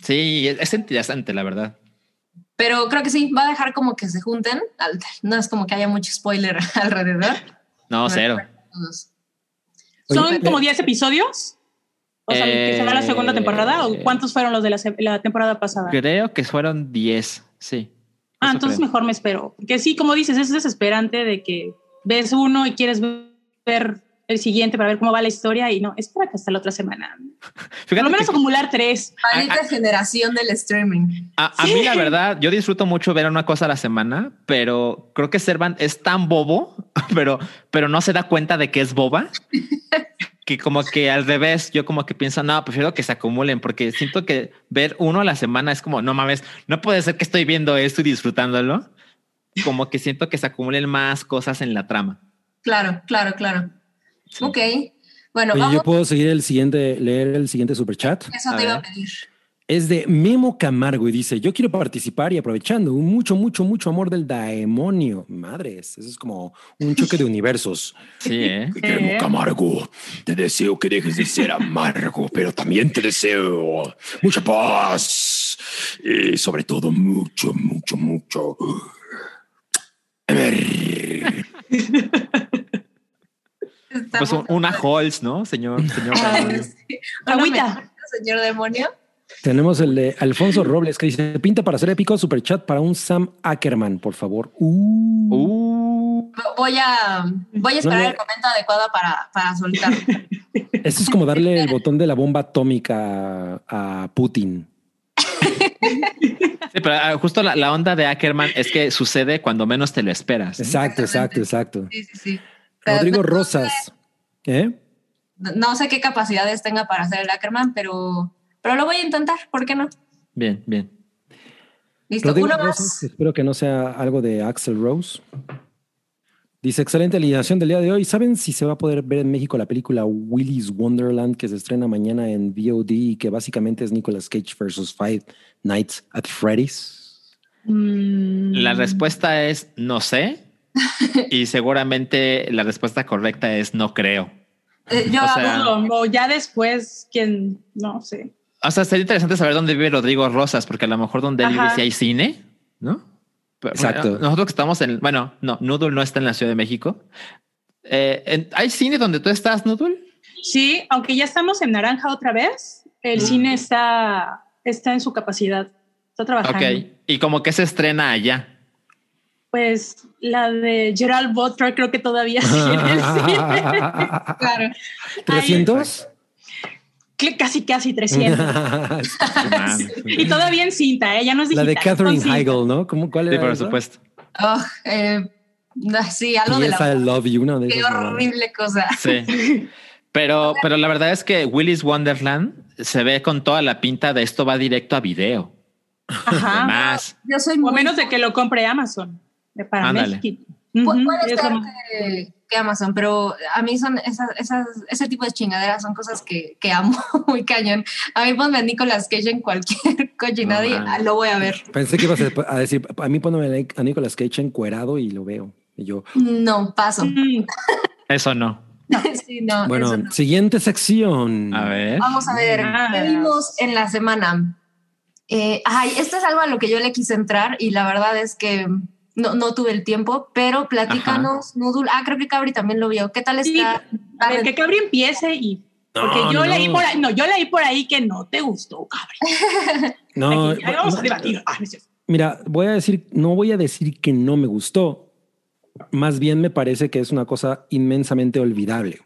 Sí, es, es interesante, la verdad. Pero creo que sí, va a dejar como que se junten. No es como que haya mucho spoiler alrededor. No, cero. ¿Son como eh, 10 episodios? O sea, que se va la segunda temporada o Eh, cuántos fueron los de la, temporada pasada? Creo que fueron 10, sí. Ah, Eso entonces creo. mejor me espero. Porque sí, como dices, es desesperante de que ves uno y quieres ver el siguiente para ver cómo va la historia y no, espera que hasta la otra semana. Por Fíjate lo menos que- acumular tres. Maldita generación del streaming. A, a mí la verdad, yo disfruto mucho ver una cosa a la semana, pero creo que Servant es tan bobo, pero, pero no se da cuenta de que es boba, que como que al revés, yo como que pienso, no, prefiero que se acumulen, porque siento que ver uno a la semana es como, no mames, no puede ser que estoy viendo esto y disfrutándolo. Como que siento que se acumulen más cosas en la trama. Claro, claro, claro. Sí. Ok. Bueno, Oye, vamos. yo puedo seguir el siguiente, leer el siguiente superchat. Eso a te iba a ver. pedir. Es de Memo Camargo y dice: Yo quiero participar y aprovechando un mucho, mucho, mucho amor del demonio. Madres, eso es como un choque de universos. Sí, ¿eh? Guillermo Camargo, te deseo que dejes de ser amargo, pero también te deseo mucha paz y sobre todo mucho, mucho, mucho. A ver, Pues un- una Halls, ¿no, señor? señor Demonio? Agüita. Señor demonio. Tenemos el de Alfonso Robles que dice: Pinta para ser épico superchat para un Sam Ackerman, por favor. Uh. Uh, Voy a, voy a esperar No el momento adecuado para, para soltar. Eso es como darle el botón de la bomba atómica a, a Putin. Sí, pero ah, justo la, la onda de Ackerman es que sucede cuando menos te lo esperas. ¿no? Exacto, exacto, exacto. Sí, sí, sí. Rodrigo no, Rosas. ¿Eh? No sé qué capacidades tenga para hacer el Ackerman, pero, pero lo voy a intentar. ¿Por qué no? Bien, bien. Listo. Rodrigo Uno Rosas, más. espero que no sea algo de Axel Rose. Dice, excelente alineación del día de hoy. ¿Saben si se va a poder ver en México la película Willy's Wonderland que se estrena mañana en VOD y que básicamente es Nicolas Cage versus Five Nights at Freddy's? Mm. La respuesta es no sé. y seguramente la respuesta correcta es no creo. Eh, yo O sea, ya después, quien, no sé. O sea, sería interesante saber dónde vive Rodrigo Rosas, porque a lo mejor donde él vive sí hay cine, ¿no? Pero, Exacto. bueno, nosotros que estamos en, bueno, no, Noodle no está en la Ciudad de México. Eh, en- ¿Hay cine donde tú estás, Noodle? Sí, aunque ya estamos en naranja otra vez, el cine está, está en su capacidad. Está trabajando. Ok. Y como que se estrena allá. Pues la de Gerald Butler creo que todavía sigue en el cine. Claro. ¿300? Cl- Casi, casi 300. y todavía en cinta, ¿eh? ya no es La digital. de con Catherine. Heigl, ¿no? ¿Cómo, ¿Cuál Sí, era por esa? supuesto. Oh, eh, no, sí, algo de Yes, la... I love you, una de Qué horrible cosa. Sí. Pero, pero la verdad es que Willy's Wonderland se ve con toda la pinta de esto va directo a video. Ajá. Más. Yo soy O muy... a menos de que lo compre Amazon eh, para. México. Pu- puede ser que, que Amazon, pero a mí son esas, esas, ese tipo de chingaderas son cosas que, que amo muy cañón. A mí ponme a Nicolas Cage en cualquier cochinada No y ah, lo voy a ver. Pensé que ibas a decir, a mí ponme a Nicolas Cage encuerado y lo veo. Y yo, No, paso. Mm, Eso no. sí, no, bueno, eso no. siguiente sección. A ver. Vamos a ver, Ah. ¿qué vimos en la semana? Eh, ay, esto es algo a lo que yo le quise entrar y la verdad es que no, no tuve el tiempo, pero platícanos, Nudul. Ah, creo que Cabri también lo vio. ¿Qué tal Sí, está? a ver, que Cabri empiece y porque No, yo no, leí por ahí, no, yo leí por ahí que no te gustó, Cabri. No, Aquí, ahí vamos a debatir. Ah. Mira, voy a decir, no voy a decir que no me gustó. Más bien me parece que es una cosa inmensamente olvidable.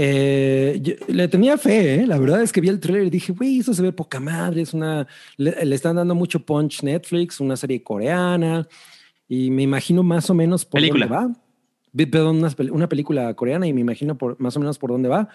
Eh, yo- le tenía fe, ¿eh? la verdad es que vi el trailer y dije, güey, eso se ve poca madre, es una, le, le están dando mucho punch Netflix, una serie coreana, y me imagino más o menos por Película. dónde va. Perdón, una, pel- una película coreana y me imagino por, más o menos por dónde va.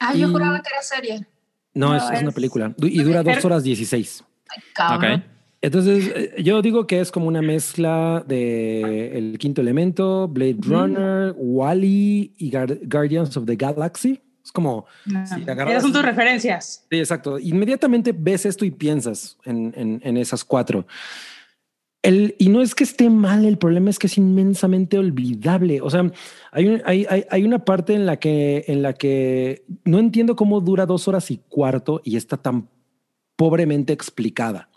Ah, yo y- juraba que era serie. No, No, es, es una película y dura dos horas 16. Ay, cabrón. Ok. Entonces, eh, yo digo que es como una mezcla de El Quinto Elemento, Blade Runner, Wally y Guar- Guardians of the Galaxy. Es como, No, Esas son tus referencias. sí, exacto. Inmediatamente ves esto y piensas en, en- en esas cuatro. El, y no es que esté mal, el problema es que es inmensamente olvidable. O sea, hay, un- hay, hay, hay una parte en la, que, en la que no entiendo cómo dura dos horas y cuarto y está tan pobremente explicada.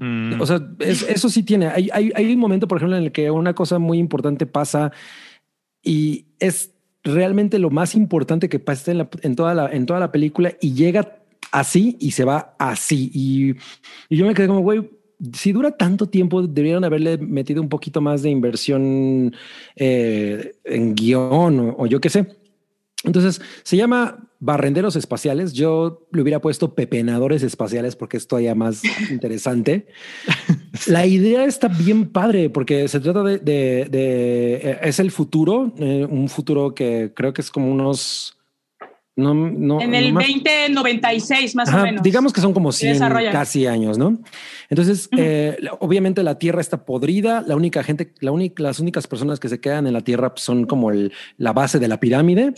Mm. O sea, es- eso sí tiene. Hay, hay, hay un momento, por ejemplo, en el que una cosa muy importante pasa y es realmente lo más importante que pasa en, la- en toda, la, en toda la película y llega así y se va así. Y, y yo me quedé como, güey, si dura tanto tiempo, deberían haberle metido un poquito más de inversión eh, en guion o, o yo qué sé. Entonces se llama barrenderos espaciales. Yo le hubiera puesto pepenadores espaciales porque es todavía más interesante. La idea está bien padre porque se trata de, de- de- eh, es el futuro, eh, un futuro que creo que es como unos no, no, En el más- 2096, más Ajá, o menos. Digamos que son como 100 desarrollan. casi años, ¿no? Entonces, eh, obviamente la Tierra está podrida. La única gente, la única, las únicas personas que se quedan en la Tierra son como el- la base de la pirámide.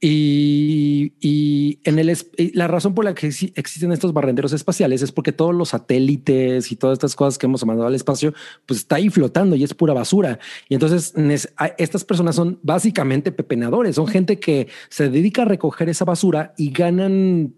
Y, y en el la razón por la que exi- existen estos barrenderos espaciales es porque todos los satélites y todas estas cosas que hemos mandado al espacio, pues está ahí flotando y es pura basura. Y entonces estas personas son básicamente pepenadores, son gente que se dedica a recoger esa basura y ganan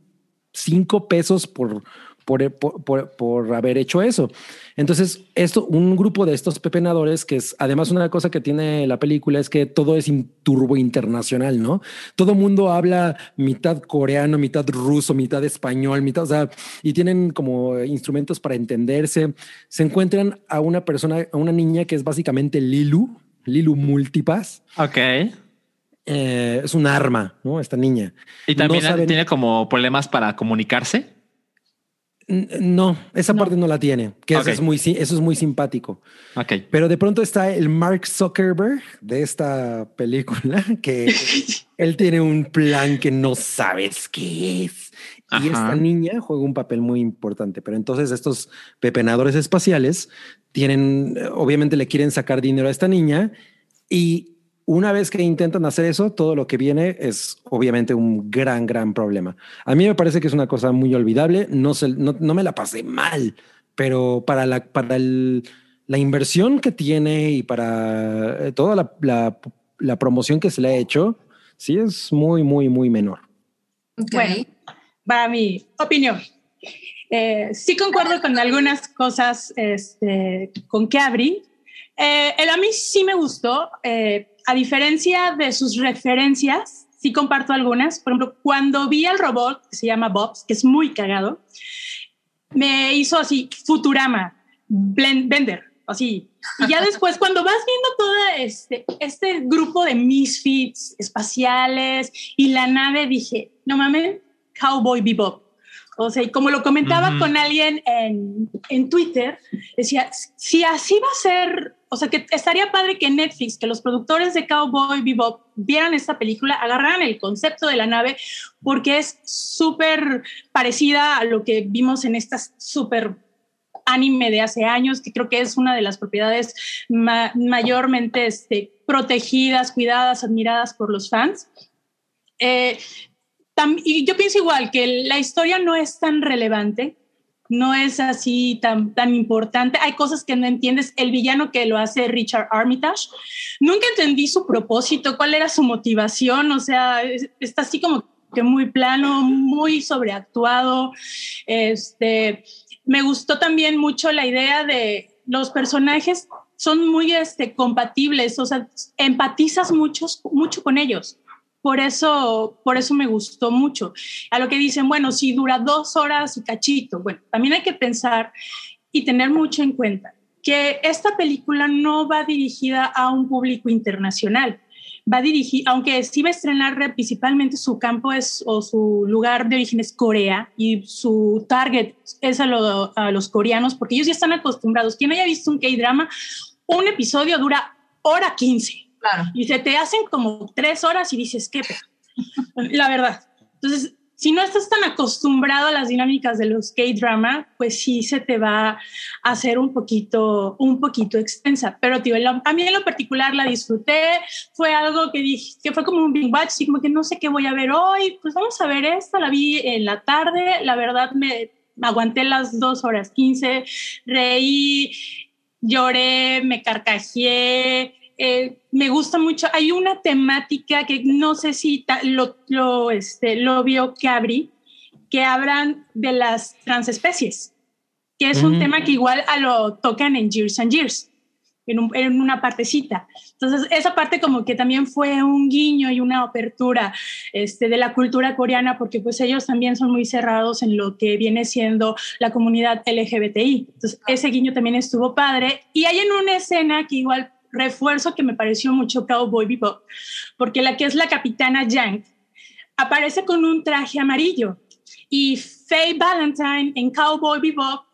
cinco pesos por, por, por- por haber hecho eso. Entonces, esto, un grupo de estos pepenadores, que es además una cosa que tiene la película, es que todo es in- turbo internacional, ¿no? Todo mundo habla mitad coreano, mitad ruso, mitad español, mitad, o sea, y tienen como instrumentos para entenderse. Se encuentran a una persona, a una niña que es básicamente Lilu, Lilu Multipass. Ok. Eh, es un arma, ¿no? Esta niña. Y también No saben- tiene como problemas para comunicarse. No, esa No. parte no la tiene, que eso, es muy, eso es muy simpático. Ok. Pero de pronto está el Mark Zuckerberg de esta película, que él tiene un plan que no sabes qué es. Y esta niña juega un papel muy importante. Pero entonces estos pepenadores espaciales tienen, obviamente le quieren sacar dinero a esta niña y una vez que intentan hacer eso, todo lo que viene es obviamente un gran, gran problema. A mí me parece que es una cosa muy olvidable. No, se, no, no me la pasé mal, pero para la, para el, la inversión que tiene y para eh, toda la, la- la promoción que se le ha hecho, sí es muy, muy, muy menor. Ok. Bueno, para mi opinión. Eh, sí concuerdo con algunas cosas este, con Cabri. Eh, el a mí sí me gustó, eh, a diferencia de sus referencias, sí comparto algunas. Por ejemplo, cuando vi al robot que se llama Bobs, que es muy cagado, me hizo así Futurama, Blend- Bender, así. Y ya después, cuando vas viendo todo este, este grupo de misfits espaciales y la nave, dije, no mames, Cowboy Bebop. O sea, y como lo comentaba Ujú. con alguien en, en Twitter, decía, si así va a ser, o sea, que estaría padre que Netflix, que los productores de Cowboy Bebop vieran esta película, agarraran el concepto de la nave, porque es súper parecida a lo que vimos en estas súper anime de hace años, que creo que es una de las propiedades ma- mayormente este, protegidas, cuidadas, admiradas por los fans. Eh, y yo pienso igual, que la historia no es tan relevante, no es así tan, tan importante. Hay cosas que no entiendes. El villano que lo hace Richard Armitage, nunca entendí su propósito, cuál era su motivación, o sea, es- está así como que muy plano, muy sobreactuado. Este, me gustó también mucho la idea de los personajes son muy este, compatibles, o sea, empatizas muchos, mucho con ellos. Por eso, por eso me gustó mucho. A lo que dicen, bueno, si dura dos horas y cachito, bueno, también hay que pensar y tener mucho en cuenta que esta película no va dirigida a un público internacional. Va dirigir, aunque sí va a estrenar re- principalmente su campo es o su lugar de origen es Corea y su target es a, a los coreanos porque ellos ya están acostumbrados. Quien haya visto un K-drama, un episodio dura hora 15 Claro. y se te hacen como tres horas y dices, ¿qué? pedo?". La verdad. Entonces, si no estás tan acostumbrado a las dinámicas de los K-drama, pues sí se te va a hacer un poquito, un poquito extensa. Pero tío, lo- a mí en lo particular la disfruté. Fue algo que dije, que fue como un big watch, así como que no sé qué voy a ver hoy. Pues vamos a ver esta. La vi en la tarde. La verdad me aguanté las dos horas 15, reí, lloré, me carcajeé. Eh, me gusta mucho. Hay una temática que no sé si ta- lo, lo, este, lo vio Cabri, que hablan de las transespecies, que es un Ujú. tema que igual a lo tocan en Years and Years, en, un- en una partecita. Entonces, esa parte como que también fue un guiño y una apertura este, de la cultura coreana, porque pues ellos también son muy cerrados en lo que viene siendo la comunidad LGBTI. Entonces, ese guiño también estuvo padre. Y hay en una escena que igual refuerzo que me pareció mucho Cowboy Bebop, porque la que es la capitana Yang aparece con un traje amarillo y Faye Valentine en Cowboy Bebop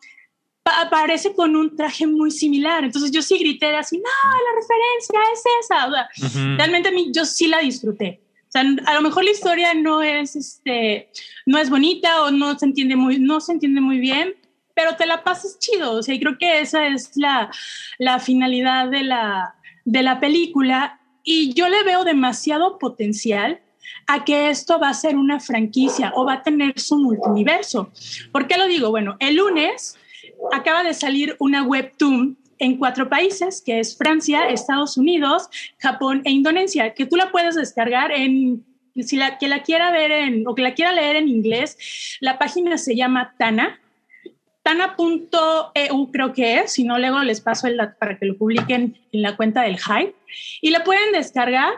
pa- aparece con un traje muy similar. Entonces yo sí grité así, no, la referencia es esa. O sea, Ujú. realmente a mí yo sí la disfruté. O sea, a lo mejor la historia no es, este, no es bonita o no se entiende muy, no se entiende muy bien, pero te la pasas chido. O sea, y creo que esa es la, la finalidad de la, de la película. Y yo le veo demasiado potencial a que esto va a ser una franquicia o va a tener su multiverso. ¿Por qué lo digo? Bueno, el lunes acaba de salir una webtoon en cuatro países, que es Francia, Estados Unidos, Japón e Indonesia, que tú la puedes descargar en, si la que la quiera ver en, o que la quiera leer en inglés, la página se llama Tana, tana.eu creo que es, si no luego les paso el dato para que lo publiquen en la cuenta del Hype, y la pueden descargar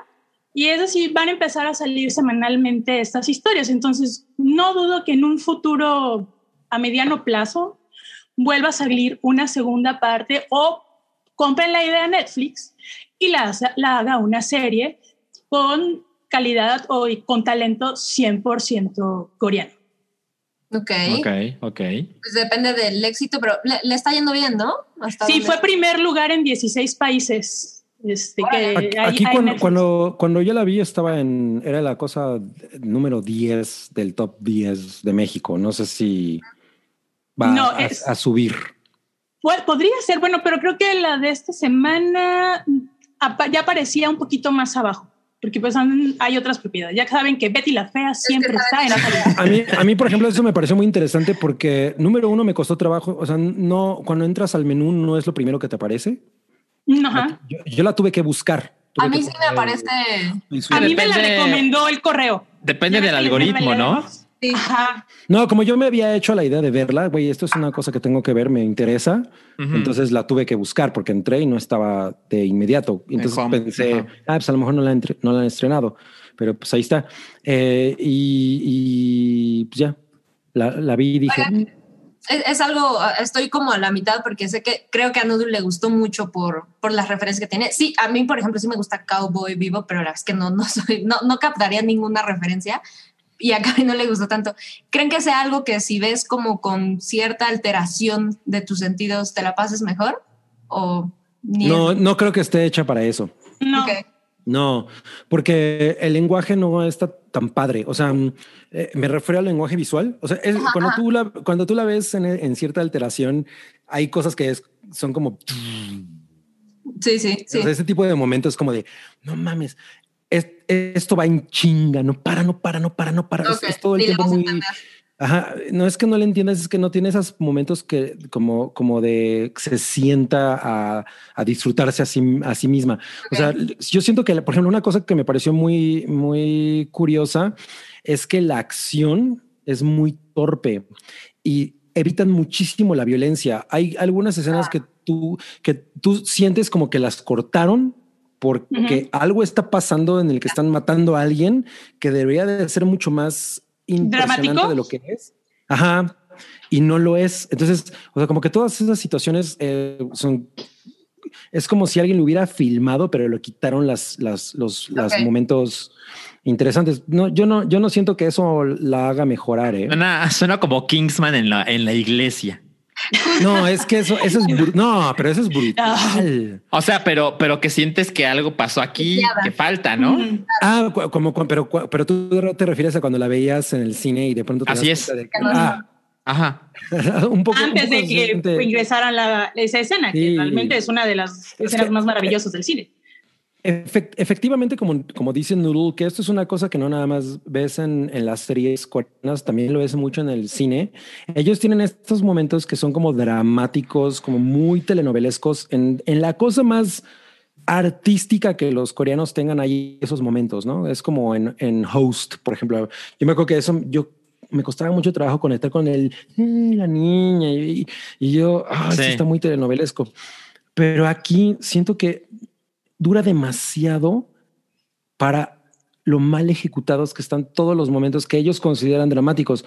y es así, van a empezar a salir semanalmente estas historias. Entonces, no dudo que en un futuro a mediano plazo vuelva a salir una segunda parte o compren la idea a Netflix y la, la haga una serie con calidad o con talento 100% coreano. Ok. Ok, ok. Pues depende del éxito, pero le, le está yendo bien, ¿no? Hasta Sí, donde- fue primer lugar en 16 países. Este, que Aquí, hay- aquí hay cuando, cuando, cuando yo la vi estaba en, era la cosa número 10 del top 10 de México. No sé si va No, a, es- a subir. Podría ser, bueno, pero creo que la de esta semana ya parecía un poquito más abajo, porque pues han- hay otras propiedades. Ya saben que Betty la Fea siempre que está en lista. A mí, a mí, por ejemplo, eso me pareció muy interesante porque, número uno, me costó trabajo. O sea, no, cuando entras al menú no es lo primero que te aparece. Ajá. Yo, yo la tuve que buscar. A mí sí me aparece. A mí me la recomendó el correo. Depende del algoritmo, ¿no? Ajá. No, como yo me había hecho la idea de verla, güey, esto es una cosa que tengo que ver, me interesa. Entonces la tuve que buscar porque entré y no estaba de inmediato. Entonces home, pensé, ajá. ah, pues a lo mejor no la, han entre- no la han estrenado, pero pues ahí está. Eh, y, y, pues ya, la, la vi y dije, Oigan, Es, es algo, ah, estoy como a la mitad porque sé que creo que a Noodle le gustó mucho por, por las referencias que tiene. Sí, a mí, por ejemplo, sí me gusta Cowboy Vivo, pero la verdad es que no, no, soy, no, no captaría ninguna referencia y a Cami no le gustó tanto. ¿Creen que sea algo que si ves como con cierta alteración de tus sentidos te la pases mejor? ¿O ni no, no creo que esté hecha para eso. No. No, porque el lenguaje no está tan padre. O sea, mm, eh, me refiero al lenguaje visual. O sea, es- Ajá, cuando, ajá. tú la, cuando tú la ves en, en cierta alteración, hay cosas que es- son como... Sí, sí, sí. O sea, ese tipo de momentos como de, no mames, es- esto va en chinga, no para, no para, no para, no para. Es- Ok, Es, todo el tiempo muy... Ajá, no es que no le entiendas, es que no tiene esos momentos que como, como de que se sienta a, a disfrutarse a sí, a sí misma. O sea, yo siento que, por ejemplo, una cosa que me pareció muy, muy curiosa es que la acción es muy torpe y evitan muchísimo la violencia. Hay algunas escenas que tú, que tú sientes como que las cortaron porque algo está pasando en el que están matando a alguien que debería de ser mucho más impresionante ¿Dramático? de lo que es. Ajá. Y no lo es. Entonces, o sea, como que todas esas situaciones eh, son. Es como si alguien lo hubiera filmado, pero lo quitaron las, las, los, momentos interesantes. No, yo no, yo no siento que eso la haga mejorar. ¿eh? Suena, suena como Kingsman en la, en la iglesia. No, es que eso, eso es no, pero eso es brutal. O sea, pero, pero que sientes que algo pasó aquí, que falta, ¿no? Mm. Ah, como, pero, pero tú te refieres a cuando la veías en el cine y de pronto te Así das es. de que- ah, Ajá. un poco Antes un poco de que ingresaran la, esa escena, Sí. que realmente es una de las Es escenas que- más maravillosas del cine. Efect- efectivamente, como, como dice Noodle, que esto es una cosa que no nada más ves en, en las series coreanas, también lo ves mucho en el cine. Ellos tienen estos momentos que son como dramáticos, como muy telenovelescos, en, en la cosa más artística que los coreanos tengan ahí esos momentos, ¿no? Es como en, en Host, por ejemplo. Yo me acuerdo que eso, yo me costaba mucho trabajo conectar con el, "Eh, la niña, y, y yo, ah, Sí. está muy telenovelesco. Pero aquí siento que dura demasiado para lo mal ejecutados que están todos los momentos que ellos consideran dramáticos.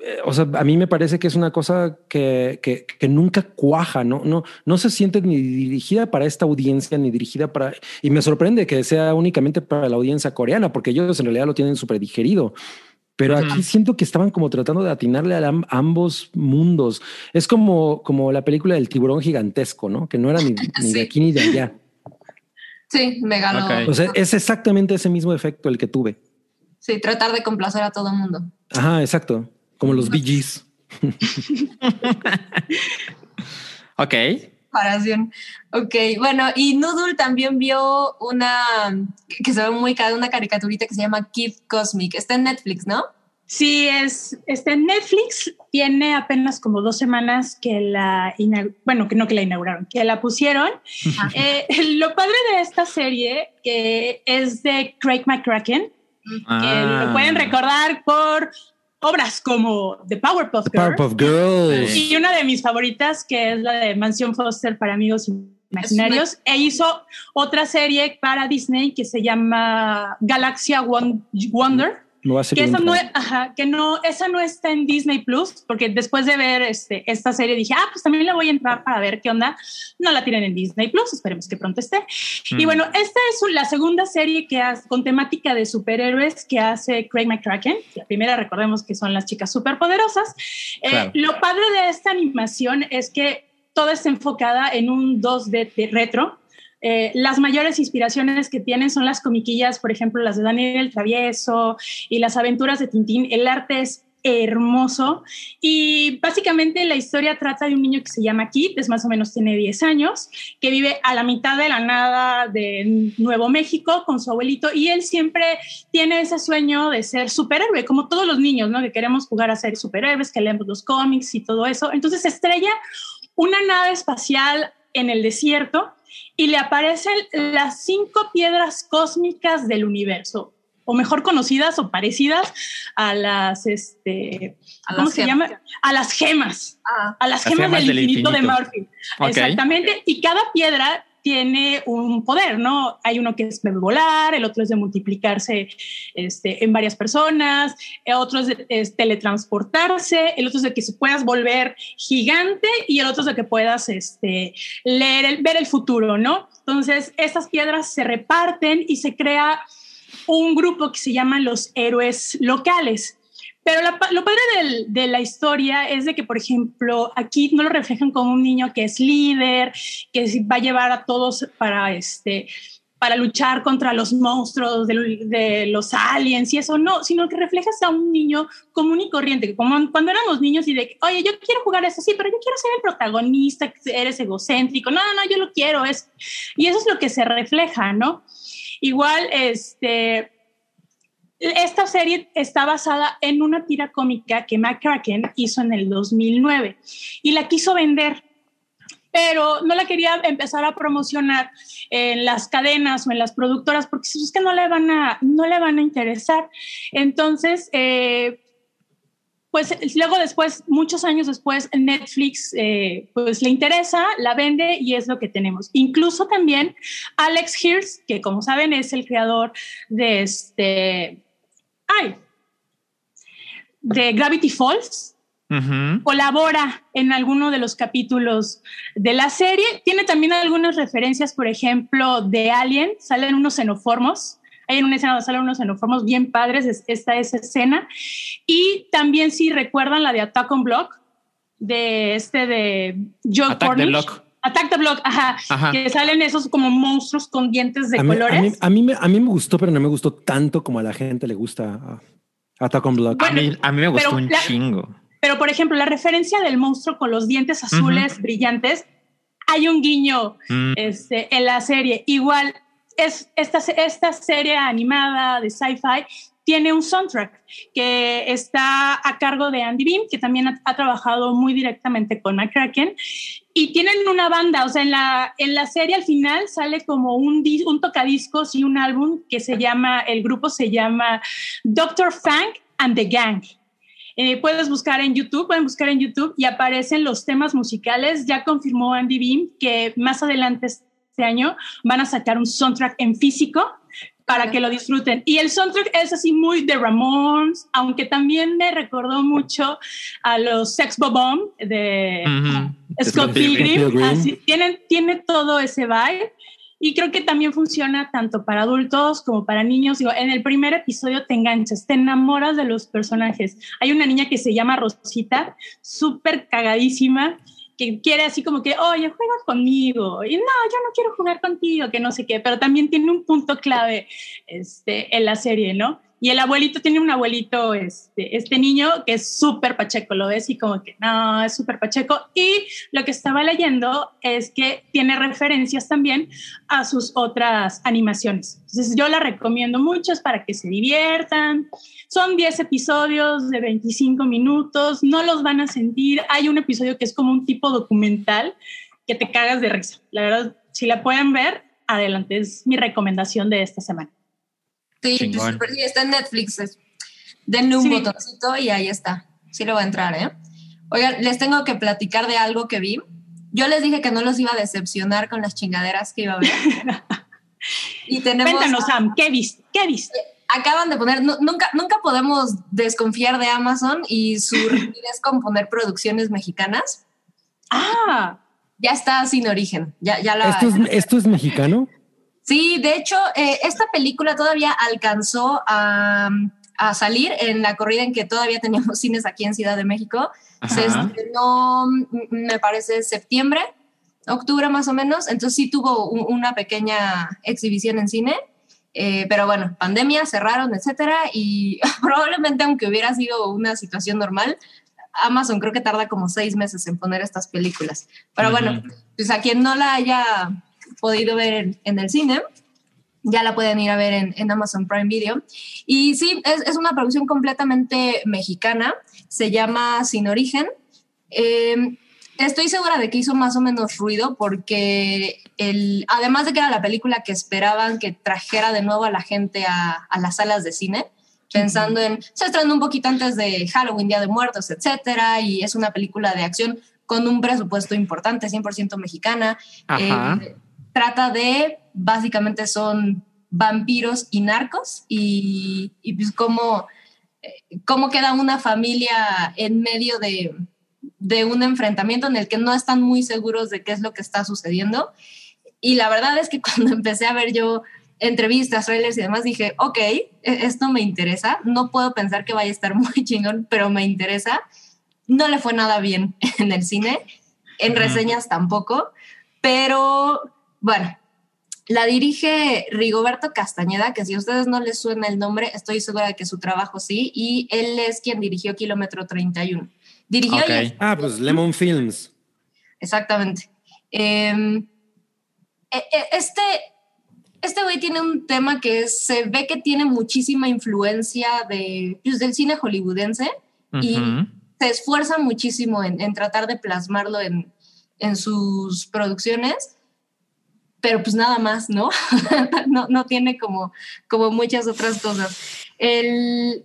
Eh, O sea, a mí me parece que es una cosa que, que, que nunca cuaja, ¿no? No, no se siente ni dirigida para esta audiencia, ni dirigida para... Y me sorprende que sea únicamente para la audiencia coreana, porque ellos en realidad lo tienen súper digerido. Pero aquí siento que estaban como tratando de atinarle a, am- ambos mundos. Es como, como la película del tiburón gigantesco, ¿no? Que no era ni, ni de aquí ni de allá. Sí, me ganó. Ok. O sea, es exactamente ese mismo efecto el que tuve. Sí, tratar de complacer a todo el mundo. Ajá, exacto. Como los Bee Gees. Ok. comparación. Ok, bueno, y Noodle también vio una que se ve muy cada una caricaturita que se llama Kid Cosmic. Está en Netflix, ¿no? Sí, es este Netflix tiene apenas como dos semanas que la bueno que no que la inauguraron, que la pusieron. Eh, lo padre de esta serie que es de Craig McCracken, que Ah. lo pueden recordar por obras como The Powerpuff The Girls Powerpuff Girls. y una de mis favoritas que es la de Mansión Foster para amigos imaginarios. E hizo otra serie para Disney que se llama Galaxia Won- Wonder. No va a Que esa un- no, ajá, que no, esa no está en Disney Plus, porque después de ver este, esta serie dije, ah, pues también le voy a entrar para ver qué onda. No la tienen en Disney Plus, esperemos que pronto esté. Y Mm. bueno, esta es la segunda serie que hace, con temática de superhéroes que hace Craig McCracken. La primera, recordemos que son las chicas superpoderosas. Eh, Claro. lo padre de esta animación es que toda está enfocada en un 2D de retro. Eh, las mayores inspiraciones que tienen son las comiquillas, por ejemplo, las de Daniel el Travieso y las aventuras de Tintín. El arte es hermoso y básicamente la historia trata de un niño que se llama Kit, es más o menos tiene 10 años, que vive a la mitad de la nada de Nuevo México con su abuelito y él siempre tiene ese sueño de ser superhéroe, como todos los niños, ¿no? Que queremos jugar a ser superhéroes, que leemos los cómics y todo eso. Entonces estrella una nave espacial en el desierto y le aparecen las cinco piedras cósmicas del universo, o mejor conocidas o parecidas a las, este, A ¿cómo las se gemas. llama? A las gemas, Ah, a las Las gemas, gemas del, del infinito, de. Murphy. Exactamente, y cada piedra tiene un poder, ¿no? Hay uno que es volar, el otro es de multiplicarse este, en varias personas, el otro es, de, teletransportarse, el otro es de que se puedas volver gigante y el otro es de que puedas este, leer, ver el futuro, ¿no? Entonces, estas piedras se reparten y se crea un grupo que se llaman los héroes locales. Pero lo padre de la historia es de que, por ejemplo, aquí no lo reflejan como un niño que es líder, que va a llevar a todos para, este, para luchar contra los monstruos de, los aliens y eso, no, sino que reflejas a un niño común y corriente, como cuando éramos niños y de, oye, yo quiero jugar eso, sí, pero yo quiero ser el protagonista, eres egocéntrico, no, no, no, yo lo quiero, es, y eso es lo que se refleja, ¿no? Igual, este, esta serie está basada en una tira cómica que McCracken hizo en el 2009 y la quiso vender, pero no la quería empezar a promocionar en las cadenas o en las productoras porque es que no le van a, no le van a interesar. Entonces, eh, pues luego después, muchos años después, Netflix eh, pues le interesa, la vende y es lo que tenemos. Incluso también Alex Hirsch, que como saben es el creador de este, ay, de Gravity Falls, colabora en alguno de los capítulos de la serie. Tiene también algunas referencias, por ejemplo, de Alien, salen unos xenoformos. Hay en una escena donde salen unos xenoformos bien padres, es- esta es escena. Y también si recuerdan la de Attack on Block, de este de Joe Attack the Cornish. Attack the Block, ajá, Ajá. que salen esos como monstruos con dientes de A mí, a, colores. mí, a, mí me, a mí me gustó, pero no me gustó tanto como a la gente le gusta a Attack on Block. A mí, a mí me gustó pero un la- chingo. Pero, por ejemplo, la referencia del monstruo con los dientes azules brillantes, hay un guiño Mm. este, en la serie. Igual, es, esta, esta serie animada de sci-fi tiene un soundtrack que está a cargo de Andy Beam, que también ha, ha trabajado muy directamente con McCracken. Y tienen una banda, o sea, en la, en la serie al final sale como un, un tocadiscos y un álbum que se llama, el grupo se llama Dr. Fang and the Gang. Eh, puedes buscar en YouTube, pueden buscar en YouTube y aparecen los temas musicales. Ya confirmó Andy Beam que más adelante este año van a sacar un soundtrack en físico para que lo disfruten. Y el soundtrack es así muy de Ramones, aunque también me recordó mucho a los Sex Bomb de Ujú. Scott Scott Pilgrim. Tienen, tiene todo ese vibe. Y creo que también funciona tanto para adultos como para niños. Digo, en el primer episodio te enganchas, te enamoras de los personajes. Hay una niña que se llama Rosita, súper cagadísima, que quiere así como que, oye, juega conmigo. Y no, yo no quiero jugar contigo, que no sé qué. Pero también tiene un punto clave este, en la serie, ¿no? Y el abuelito tiene un abuelito, este, este niño que es súper pacheco, lo ves y como que no, es súper pacheco. Y lo que estaba leyendo es que tiene referencias también a sus otras animaciones. Entonces yo la recomiendo mucho, para que se diviertan. Son 10 episodios de 25 minutos, no los van a sentir. Hay un episodio que es como un tipo documental que te cagas de risa. La verdad, si la pueden ver, adelante, es mi recomendación de esta semana. Sí, pues, sí, está en Netflix. es- Denle un Sí. botoncito y ahí está. Sí lo va a entrar, ¿eh? Oigan, les tengo que platicar de algo que vi. Yo les dije que no los iba a decepcionar con las chingaderas que iba a ver. y tenemos... Cuéntanos, Sam, ¿qué viste? ¿Qué viste? Acaban de poner, nu- nunca, nunca podemos desconfiar de Amazon y su rapidez con poner producciones mexicanas. Ah, Ya está sin origen. Ya, ya la, ¿Esto es, ¿Esto es mexicano? Sí, de hecho, eh, esta película todavía alcanzó a, a salir en la corrida en que todavía teníamos cines aquí en Ciudad de México. Se Ajá. estrenó, me parece, septiembre, octubre más o menos. Entonces sí tuvo un- una pequeña exhibición en cine. Eh, pero bueno, pandemia, cerraron, etcétera. Y probablemente, aunque hubiera sido una situación normal, Amazon creo que tarda como seis meses en poner estas películas. Pero bueno, Ujú. pues a quien no la haya podido ver en, en el cine, ya la pueden ir a ver en, en Amazon Prime Video. Y sí, es, es una producción completamente mexicana, se llama Sin Origen. Eh, estoy segura de que hizo más o menos ruido porque el, además de que era la película que esperaban que trajera de nuevo a la gente a, a las salas de cine, pensando en, se estrenó un poquito antes de Halloween, Día de Muertos, etcétera, y es una película de acción con un presupuesto importante, 100% mexicana. Ajá. Eh, trata de, básicamente son vampiros y narcos y, y pues cómo, eh, cómo queda una familia en medio de, de un enfrentamiento en el que no están muy seguros de qué es lo que está sucediendo. Y la verdad es que cuando empecé a ver yo entrevistas, trailers y demás, dije, ok, e- esto me interesa. No puedo pensar que vaya a estar muy chingón, pero me interesa. No le fue nada bien en el cine, en reseñas tampoco, pero bueno, la dirige Rigoberto Castañeda, que si a ustedes no les suena el nombre, estoy segura de que su trabajo sí, y él es quien dirigió Kilómetro 31. Dirigió y Ok. Ah, pues Lemon Films. Exactamente. Eh, este, este güey tiene un tema que es- se ve que tiene muchísima influencia de, pues, del cine hollywoodense y se esfuerza muchísimo en, en tratar de plasmarlo en, en sus producciones, pero pues nada más, ¿no? no, no tiene como, como muchas otras cosas. El,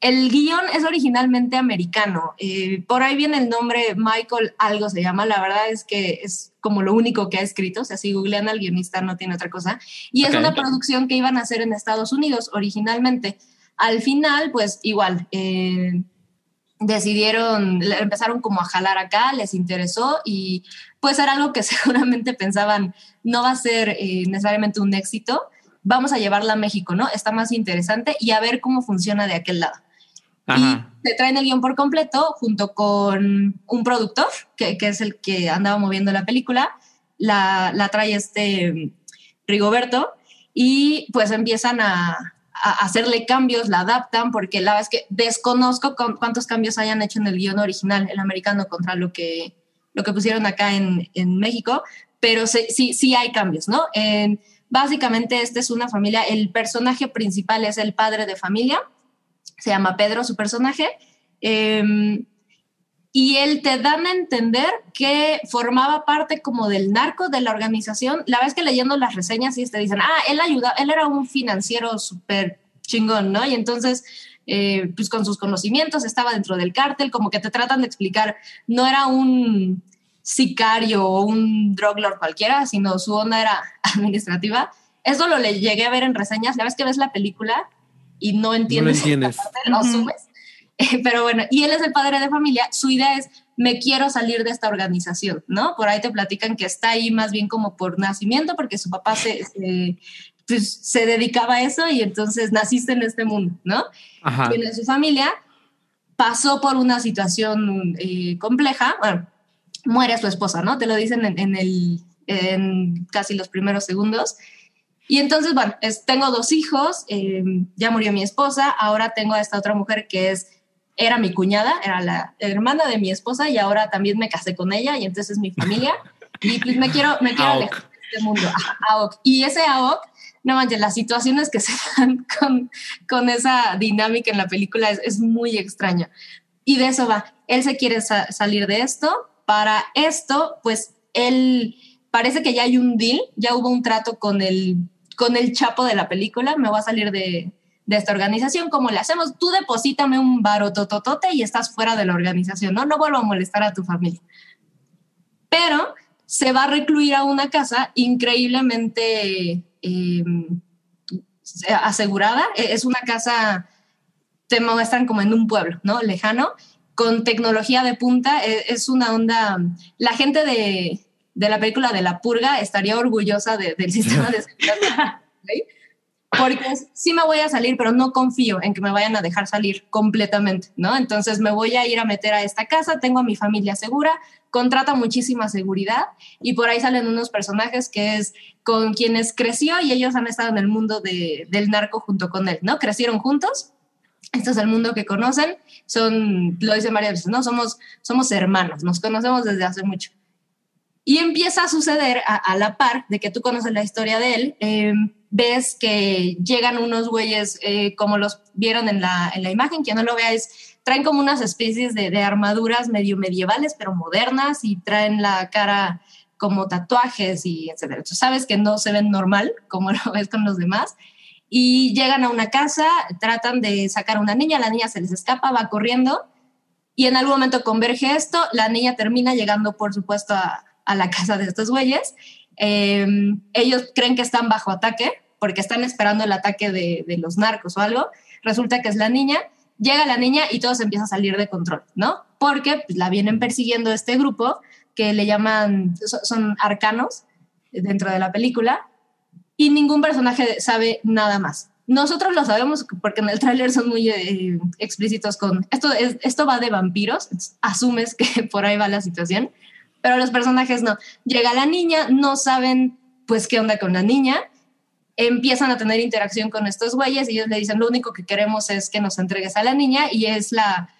el guion es originalmente americano. eh, por ahí viene el nombre Michael algo se llama. La verdad es que es como lo único que ha escrito. O sea, si googlean al guionista no tiene otra cosa. Y es una producción que iban a hacer en Estados Unidos originalmente. Al final, pues igual, eh, decidieron, empezaron como a jalar acá, les interesó y pues era algo que seguramente pensaban no va a ser eh, necesariamente un éxito, vamos a llevarla a México, ¿no? Está más interesante y a ver cómo funciona de aquel lado. Ajá. Y se traen el guion por completo junto con un productor, que, que es el que andaba moviendo la película, la, la trae este mm, Rigoberto, y pues empiezan a, a hacerle cambios, la adaptan, porque la verdad es que desconozco con- cuántos cambios hayan hecho en el guion original, el americano, contra lo que, lo que pusieron acá en, en México, pero sí, sí, sí hay cambios, ¿no? En- básicamente, esta es una familia, el personaje principal es el padre de familia, se llama Pedro su personaje, eh, y él te dan a entender que formaba parte como del narco de la organización. La vez que leyendo las reseñas sí te dicen, ah, él ayuda, él era un financiero súper chingón, ¿no? Y entonces, eh, pues con sus conocimientos estaba dentro del cártel, como que te tratan de explicar, no era un sicario o un drug lord cualquiera, sino su onda era administrativa. Eso lo le llegué a ver en reseñas, la vez que ves la película y no entiendes, esta entiendes. parte, lo asumes. Eh, Pero bueno, y él es el padre de familia, su idea es, me quiero salir de esta organización, ¿no? Por ahí te platican que está ahí más bien como por nacimiento, porque su papá se, se, pues, se dedicaba a eso y entonces naciste en este mundo, ¿no? Ajá. tiene su familia, pasó por una situación eh, compleja, bueno, muere su esposa, ¿no? Te lo dicen en, en el, en casi los primeros segundos. Y entonces, bueno, es- tengo dos hijos, eh, ya murió mi esposa, ahora tengo a esta otra mujer que es, era mi cuñada, era la hermana de mi esposa y ahora también me casé con ella y entonces es mi familia. Y pues me quiero, me quiero Aok. alejar de este mundo. Aok. Y ese Aok, no manches, las situaciones que se dan con, con esa dinámica en la película es, muy extraña. Y de eso va. Él se quiere sa- salir de esto. Para esto, pues él parece que ya hay un deal, ya hubo un trato con el, con el chapo de la película. Me voy a salir de, de esta organización. ¿Cómo le hacemos? Tú deposítame un barotototote y estás fuera de la organización, ¿no? No vuelvo a molestar a tu familia. Pero se va a recluir a una casa increíblemente eh, asegurada. E- Es una casa, te muestran como en un pueblo, ¿no? Lejano, con tecnología de punta. E- Es una onda. La gente de, de la película de La Purga estaría orgullosa de- del sistema de seguridad. ¿ok? Porque sí me voy a salir, pero no confío en que me vayan a dejar salir completamente, ¿no? Entonces me voy a ir a meter a esta casa, tengo a mi familia segura, contrata muchísima seguridad y por ahí salen unos personajes que es con quienes creció y ellos han estado en el mundo de- del narco junto con él, ¿no? Crecieron juntos. Este es el mundo que conocen. Son, lo dicen varias veces, ¿no? Somos, somos hermanos, nos conocemos desde hace mucho. Y empieza a suceder a, a la par de que tú conoces la historia de él, eh, ves que llegan unos güeyes eh, como los vieron en la, en la imagen, quien no lo vea es, traen como unas especies de, de armaduras medio medievales, pero modernas, y traen la cara como tatuajes y etcétera. Sabes que no se ven normal como lo ves con los demás. Y llegan a una casa, tratan de sacar a una niña, la niña se les escapa, va corriendo y en algún momento converge esto, la niña termina llegando, por supuesto, a, a la casa de estos güeyes. Eh, ellos creen que están bajo ataque porque están esperando el ataque de, de, los narcos o algo. Resulta que es la niña. Llega la niña y todo se empieza a salir de control, ¿no? Porque pues, la vienen persiguiendo este grupo que le llaman, son arcanos dentro de la película y ningún personaje sabe nada más. Nosotros lo sabemos porque en el tráiler son muy eh, explícitos con esto, es, esto va de vampiros, asumes que por ahí va la situación, pero los personajes no. Llega la niña, no saben pues qué onda con la niña, empiezan a tener interacción con estos güeyes y ellos le dicen lo único que queremos es que nos entregues a la niña y es la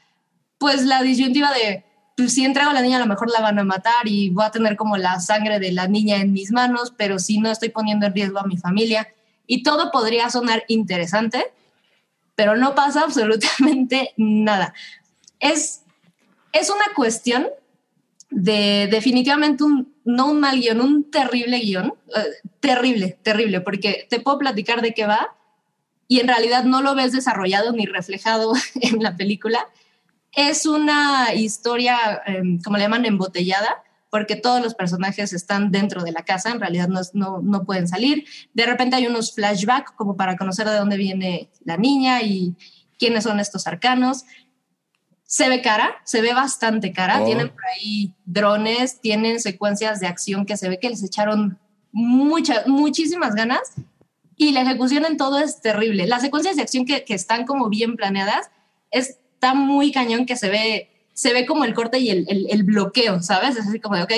pues la disyuntiva de pues, si entrego a la niña a lo mejor la van a matar y voy a tener como la sangre de la niña en mis manos, pero si no estoy poniendo en riesgo a mi familia y todo podría sonar interesante, pero no pasa absolutamente nada. Es, es una cuestión de definitivamente un, no un mal guion, un terrible guion, uh, terrible, terrible, porque te puedo platicar de qué va y en realidad no lo ves desarrollado ni reflejado en la película. Es una historia, eh, como le llaman, embotellada, porque todos los personajes están dentro de la casa, en realidad no, no, no pueden salir. De repente hay unos flashbacks como para conocer de dónde viene la niña y quiénes son estos arcanos se ve cara, se ve bastante cara. Oh. Tienen por ahí drones, tienen secuencias de acción que se ve que les echaron muchas, muchísimas ganas y la ejecución en todo es terrible. Las secuencias de acción que, que, están como bien planeadas está muy cañón que se ve, se ve como el corte y el, el, el bloqueo, ¿sabes? Es así como de, ok,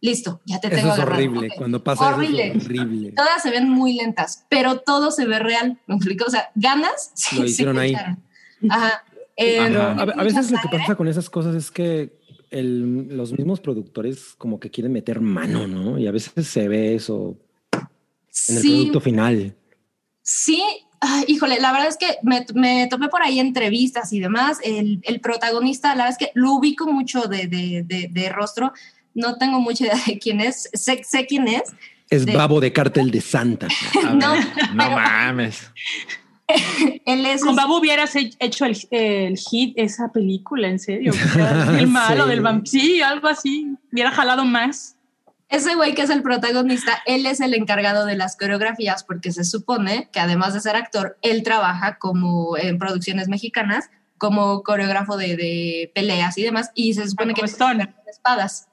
listo, ya te eso tengo es agarrado. horrible, Okay. cuando pasa horrible. eso es horrible. Todas se ven muy lentas, pero todo se ve real, ¿me explico? O sea, ganas, sí, Lo hicieron sí ahí. Ajá. Eh, Pero a, a veces lo que pasa con esas cosas es que el- los mismos productores como que quieren meter mano, ¿no? Y a veces se ve eso en el Sí, producto final. Sí, ay, híjole, la verdad es que me, me topé por ahí entrevistas y demás. El, el protagonista, la verdad es que lo ubico mucho de, de, de, de rostro. No tengo mucha idea de quién es. Sé, sé quién es. Es de- babo de cártel de Santa. No, no pero- mames. Él es. Con Babu hubieras he- hecho el, el hit esa película, en serio. El malo Sí. del vampiro. Sí, algo así. Hubiera jalado más. Ese güey que es el protagonista, él es el encargado de las coreografías porque se supone que además de ser actor, él trabaja como en producciones mexicanas como coreógrafo de, de peleas y demás y se supone Ah, que de espadas.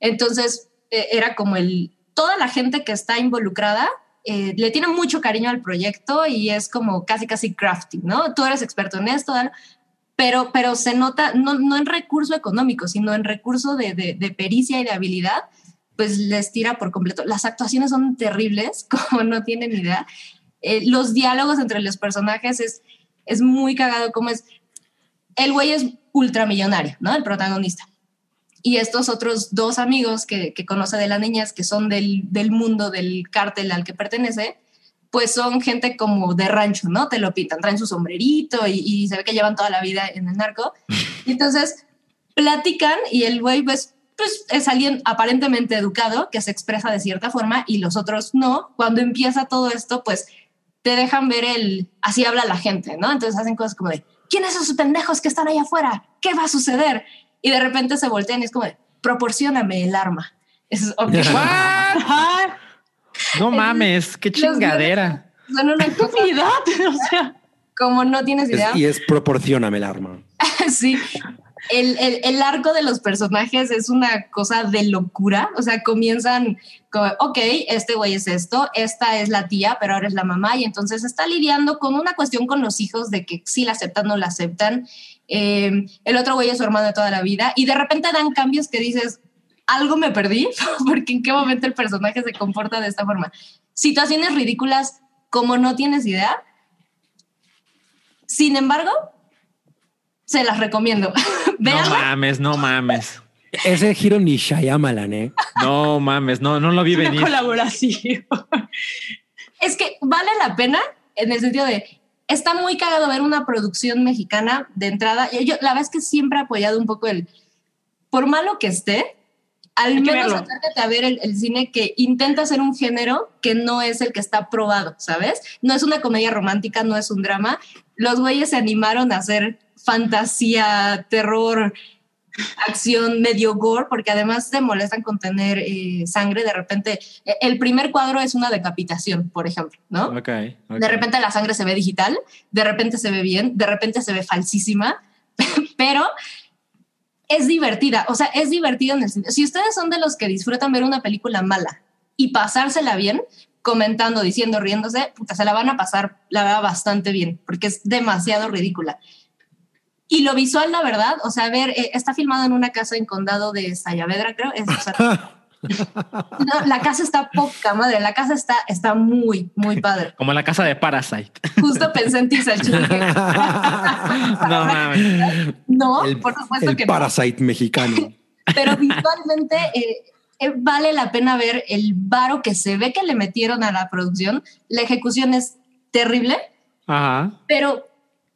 Entonces eh, era como el toda la gente que está involucrada eh, le tiene mucho cariño al proyecto y es como casi casi crafting, ¿no? Tú eres experto en esto, pero, pero se nota, no, no en recurso económico, sino en recurso de, de, de pericia y de habilidad, pues les tira por completo. Las actuaciones son terribles, como no tienen idea. Eh, los diálogos entre los personajes es, es muy cagado, como es, el güey es ultramillonario, ¿no? El protagonista. Y estos otros dos amigos que, que conoce de la niñez, que son del, del mundo del cártel al que pertenece, pues son gente como de rancho, ¿no? Te lo pintan, traen su sombrerito y, y se ve que llevan toda la vida en el narco. Y entonces platican y el güey pues, pues es alguien aparentemente educado que se expresa de cierta forma y los otros no. Cuando empieza todo esto, pues te dejan ver el, así habla la gente, ¿no? Entonces hacen cosas como de, ¿quiénes son esos pendejos que están allá afuera? ¿Qué va a suceder? Y de repente se voltean y es como proporcioname el arma. Es, okay. No mames, qué chingadera. Son una Estupidez, o sea. como no tienes idea. Es- y es proporcioname el arma. sí. El, el, el arco de los personajes es una cosa de locura. O sea, comienzan como, ok, este güey es esto, esta es la tía, pero ahora es la mamá. Y entonces está lidiando con una cuestión con los hijos de que sí la aceptan, no la aceptan. Eh, el otro güey es su hermano de toda la vida. Y de repente dan cambios que dices, algo me perdí, porque en qué momento el personaje se comporta de esta forma. Situaciones ridículas como no tienes idea. Sin embargo, se las recomiendo. No mames, no mames. Ese giro ni Shyamalan, ¿eh? No mames, no, no lo vi Una venir. colaboración. Es que vale la pena en el sentido de, está muy cagado ver una producción mexicana de entrada. Yo, la verdad es que siempre he apoyado un poco el, por malo que esté, al Hay menos acércate a ver el, el cine que intenta hacer un género que no es el que está probado, ¿sabes? No es una comedia romántica, no es un drama. Los güeyes se animaron a hacer fantasía, terror, acción medio gore, porque además se molestan con tener eh, sangre. De repente, eh, el primer cuadro es una decapitación, por ejemplo, ¿no? Ok, ok. De repente la sangre se ve digital, de repente se ve bien, de repente se ve falsísima, pero es divertida. O sea, es divertida en el sentido. Si ustedes son de los que disfrutan ver una película mala y pasársela bien, comentando, diciendo, riéndose, puta, se la van a pasar, la verdad, bastante bien, porque es demasiado ridícula. Y lo visual, la verdad, o sea, a ver, eh, está filmado en una casa en condado de Sayavedra, creo. Es, o sea, no, la casa está poca madre, la casa está, está muy, muy padre. Como la casa de Parasite. Justo pensé en ti, no mames. No, el, por supuesto el que no. Parasite mexicano. Pero visualmente eh, eh, vale la pena ver el varo que se ve que le metieron a la producción. La ejecución es terrible, Ajá. pero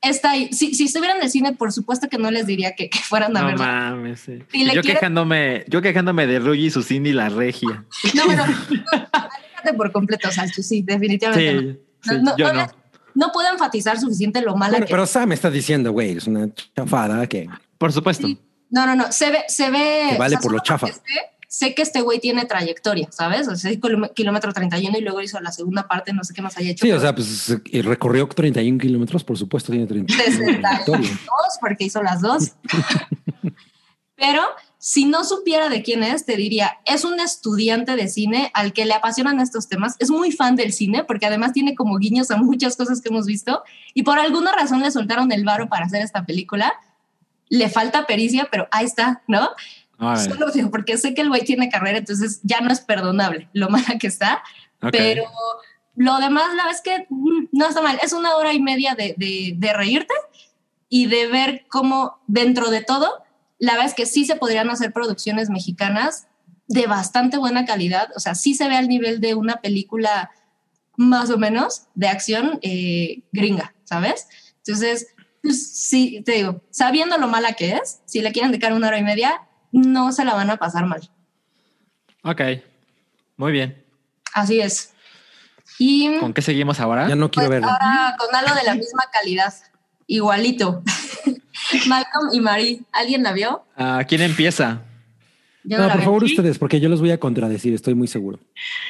está ahí. Si, si estuvieran en el cine, por supuesto que no les diría que, que fueran a No verla. mames. sí. Si le Yo quiere- quejándome, yo quejándome de Rugy y su Cindy y la regia. No, bueno, aléjate por completo, Salchi, sí, definitivamente. Sí, no. sí, No, yo no no. le- no puedo enfatizar suficiente lo mala Bueno, que pero Sam está diciendo, güey, es una chafada que Por supuesto. Sí. No, no, no. Se ve, se ve. Que vale por lo chafa. Sé, que este güey tiene trayectoria, ¿sabes? O sea, kilómetro kilómetro 31 y luego hizo la segunda parte, no sé qué más haya hecho. Sí, o sea, pues y recorrió 31 kilómetros, por supuesto, tiene 30. 62 porque hizo las dos. Pero si no supiera de quién es, te diría, es un estudiante de cine al que le apasionan estos temas, es muy fan del cine porque además tiene como guiños a muchas cosas que hemos visto y por alguna razón le soltaron el varo para hacer esta película. Le falta pericia, pero ahí está, ¿no? Solo porque sé que el güey tiene carrera, entonces ya no es perdonable lo mala que está, Ok. pero lo demás, la es que mm, no está mal. Es una hora y media de, de- de reírte y de ver cómo dentro de todo, la verdad es que sí se podrían hacer producciones mexicanas de bastante buena calidad. O sea, sí se ve al nivel de una película más o menos de acción eh, gringa, ¿sabes? Entonces, pues, sí, te digo, sabiendo lo mala que es, si le quieren dedicar una hora y media, no se la van a pasar mal. Ok. Muy bien. Así es. Y ¿Con qué seguimos ahora? Ya no quiero pues, verlo. ahora con algo de la misma calidad, igualito. Malcolm y Marie, ¿alguien la vio? Ah, ¿Quién empieza? Yo no, por vi. favor, ustedes, porque yo los voy a contradecir, estoy muy seguro.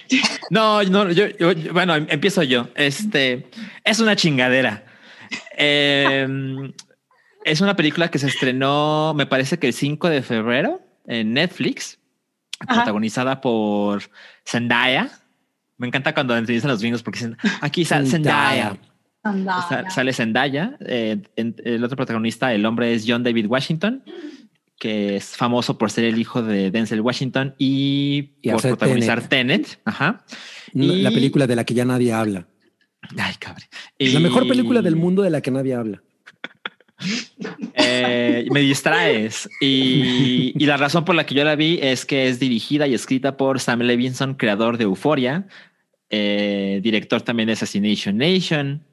No, no, yo, yo- yo- bueno, em- empiezo yo. Este es una chingadera. Eh, es una película que se estrenó, me parece que el 5 de febrero en Netflix, Ajá. protagonizada por Zendaya. Me encanta cuando entrevistan a los gringos porque dicen aquí sale Zendaya. Sale Zendaya. eh, en- el otro protagonista, el hombre es John David Washington, que es famoso por ser el hijo de Denzel Washington y, Y por protagonizar Tenet. Ajá. No, La Y- película de la que ya nadie habla. Ay, cabrón. La mejor Y- película del mundo de la que nadie habla. Eh, me distraes. Y, la razón por la que yo la vi es que es dirigida y escrita por Sam Levinson, creador de Euphoria, eh, director también de Assassination Nation,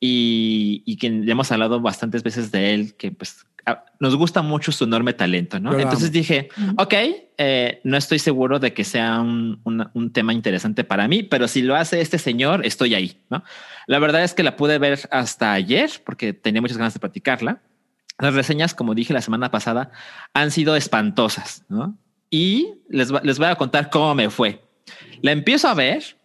y, y que ya hemos hablado bastantes veces de él, que pues a- nos gusta mucho su enorme talento, ¿no? Yo Entonces amo. dije, ok, eh, no estoy seguro de que sea un, una- un tema interesante para mí, pero si lo hace este señor, estoy ahí, ¿no? La verdad es que la pude ver hasta ayer porque tenía muchas ganas de platicarla. Las reseñas, como dije la semana pasada, han sido espantosas, ¿no? Y les, va- les voy a contar cómo me fue. La empiezo a ver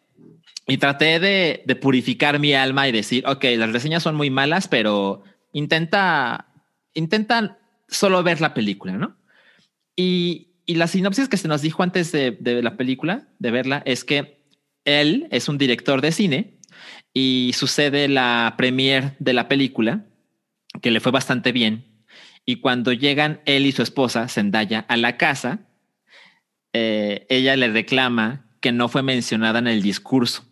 y traté de, de purificar mi alma y decir, ok, las reseñas son muy malas, pero intenta, intenta solo ver la película, ¿no? Y, y la sinopsis que se nos dijo antes de, de la película, de verla, es que él es un director de cine y sucede la premiere de la película, que le fue bastante bien. Y cuando llegan él y su esposa, Zendaya, a la casa, eh, ella le reclama que no fue mencionada en el discurso,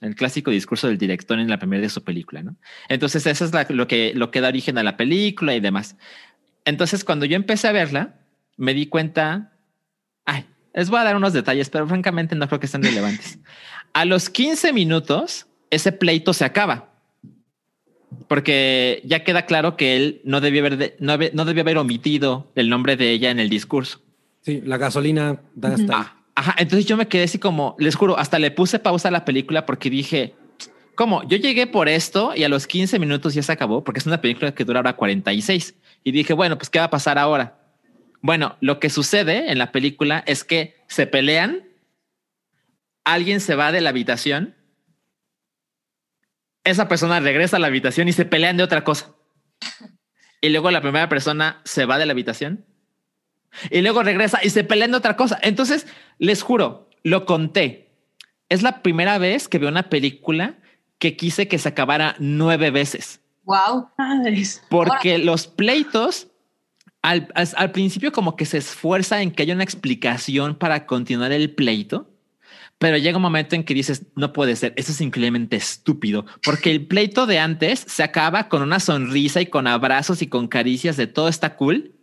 el clásico discurso del director en la primera de su película, ¿no? Entonces, eso es la- lo, que, lo que da origen a la película y demás. Entonces, cuando yo empecé a verla, me di cuenta. Ay, les voy a dar unos detalles, pero francamente no creo que sean relevantes. A los 15 minutos, ese pleito se acaba. Porque ya queda claro que él no debió haber, de- no, no debió haber omitido el nombre de ella en el discurso. Sí, la gasolina da hasta. Ah, ajá, entonces yo me quedé así como, les juro, hasta le puse pausa a la película porque dije, ¿cómo? Yo llegué por esto y a los 15 minutos ya se acabó porque es una película que dura ahora 46. Y dije, bueno, pues ¿qué va a pasar ahora? Bueno, lo que sucede en la película es que se pelean, alguien se va de la habitación, esa persona regresa a la habitación y se pelean de otra cosa. Y luego la primera persona se va de la habitación y luego regresa y se pelean de otra cosa. Entonces, les juro, lo conté. Es la primera vez que veo una película que quise que se acabara nueve veces. Wow. Madres. Porque los pleitos al, al- al principio como que se esfuerza en que haya una explicación para continuar el pleito, pero llega un momento en que dices, no puede ser, eso es increíblemente estúpido, porque el pleito de antes se acaba con una sonrisa y con abrazos y con caricias de todo está cool.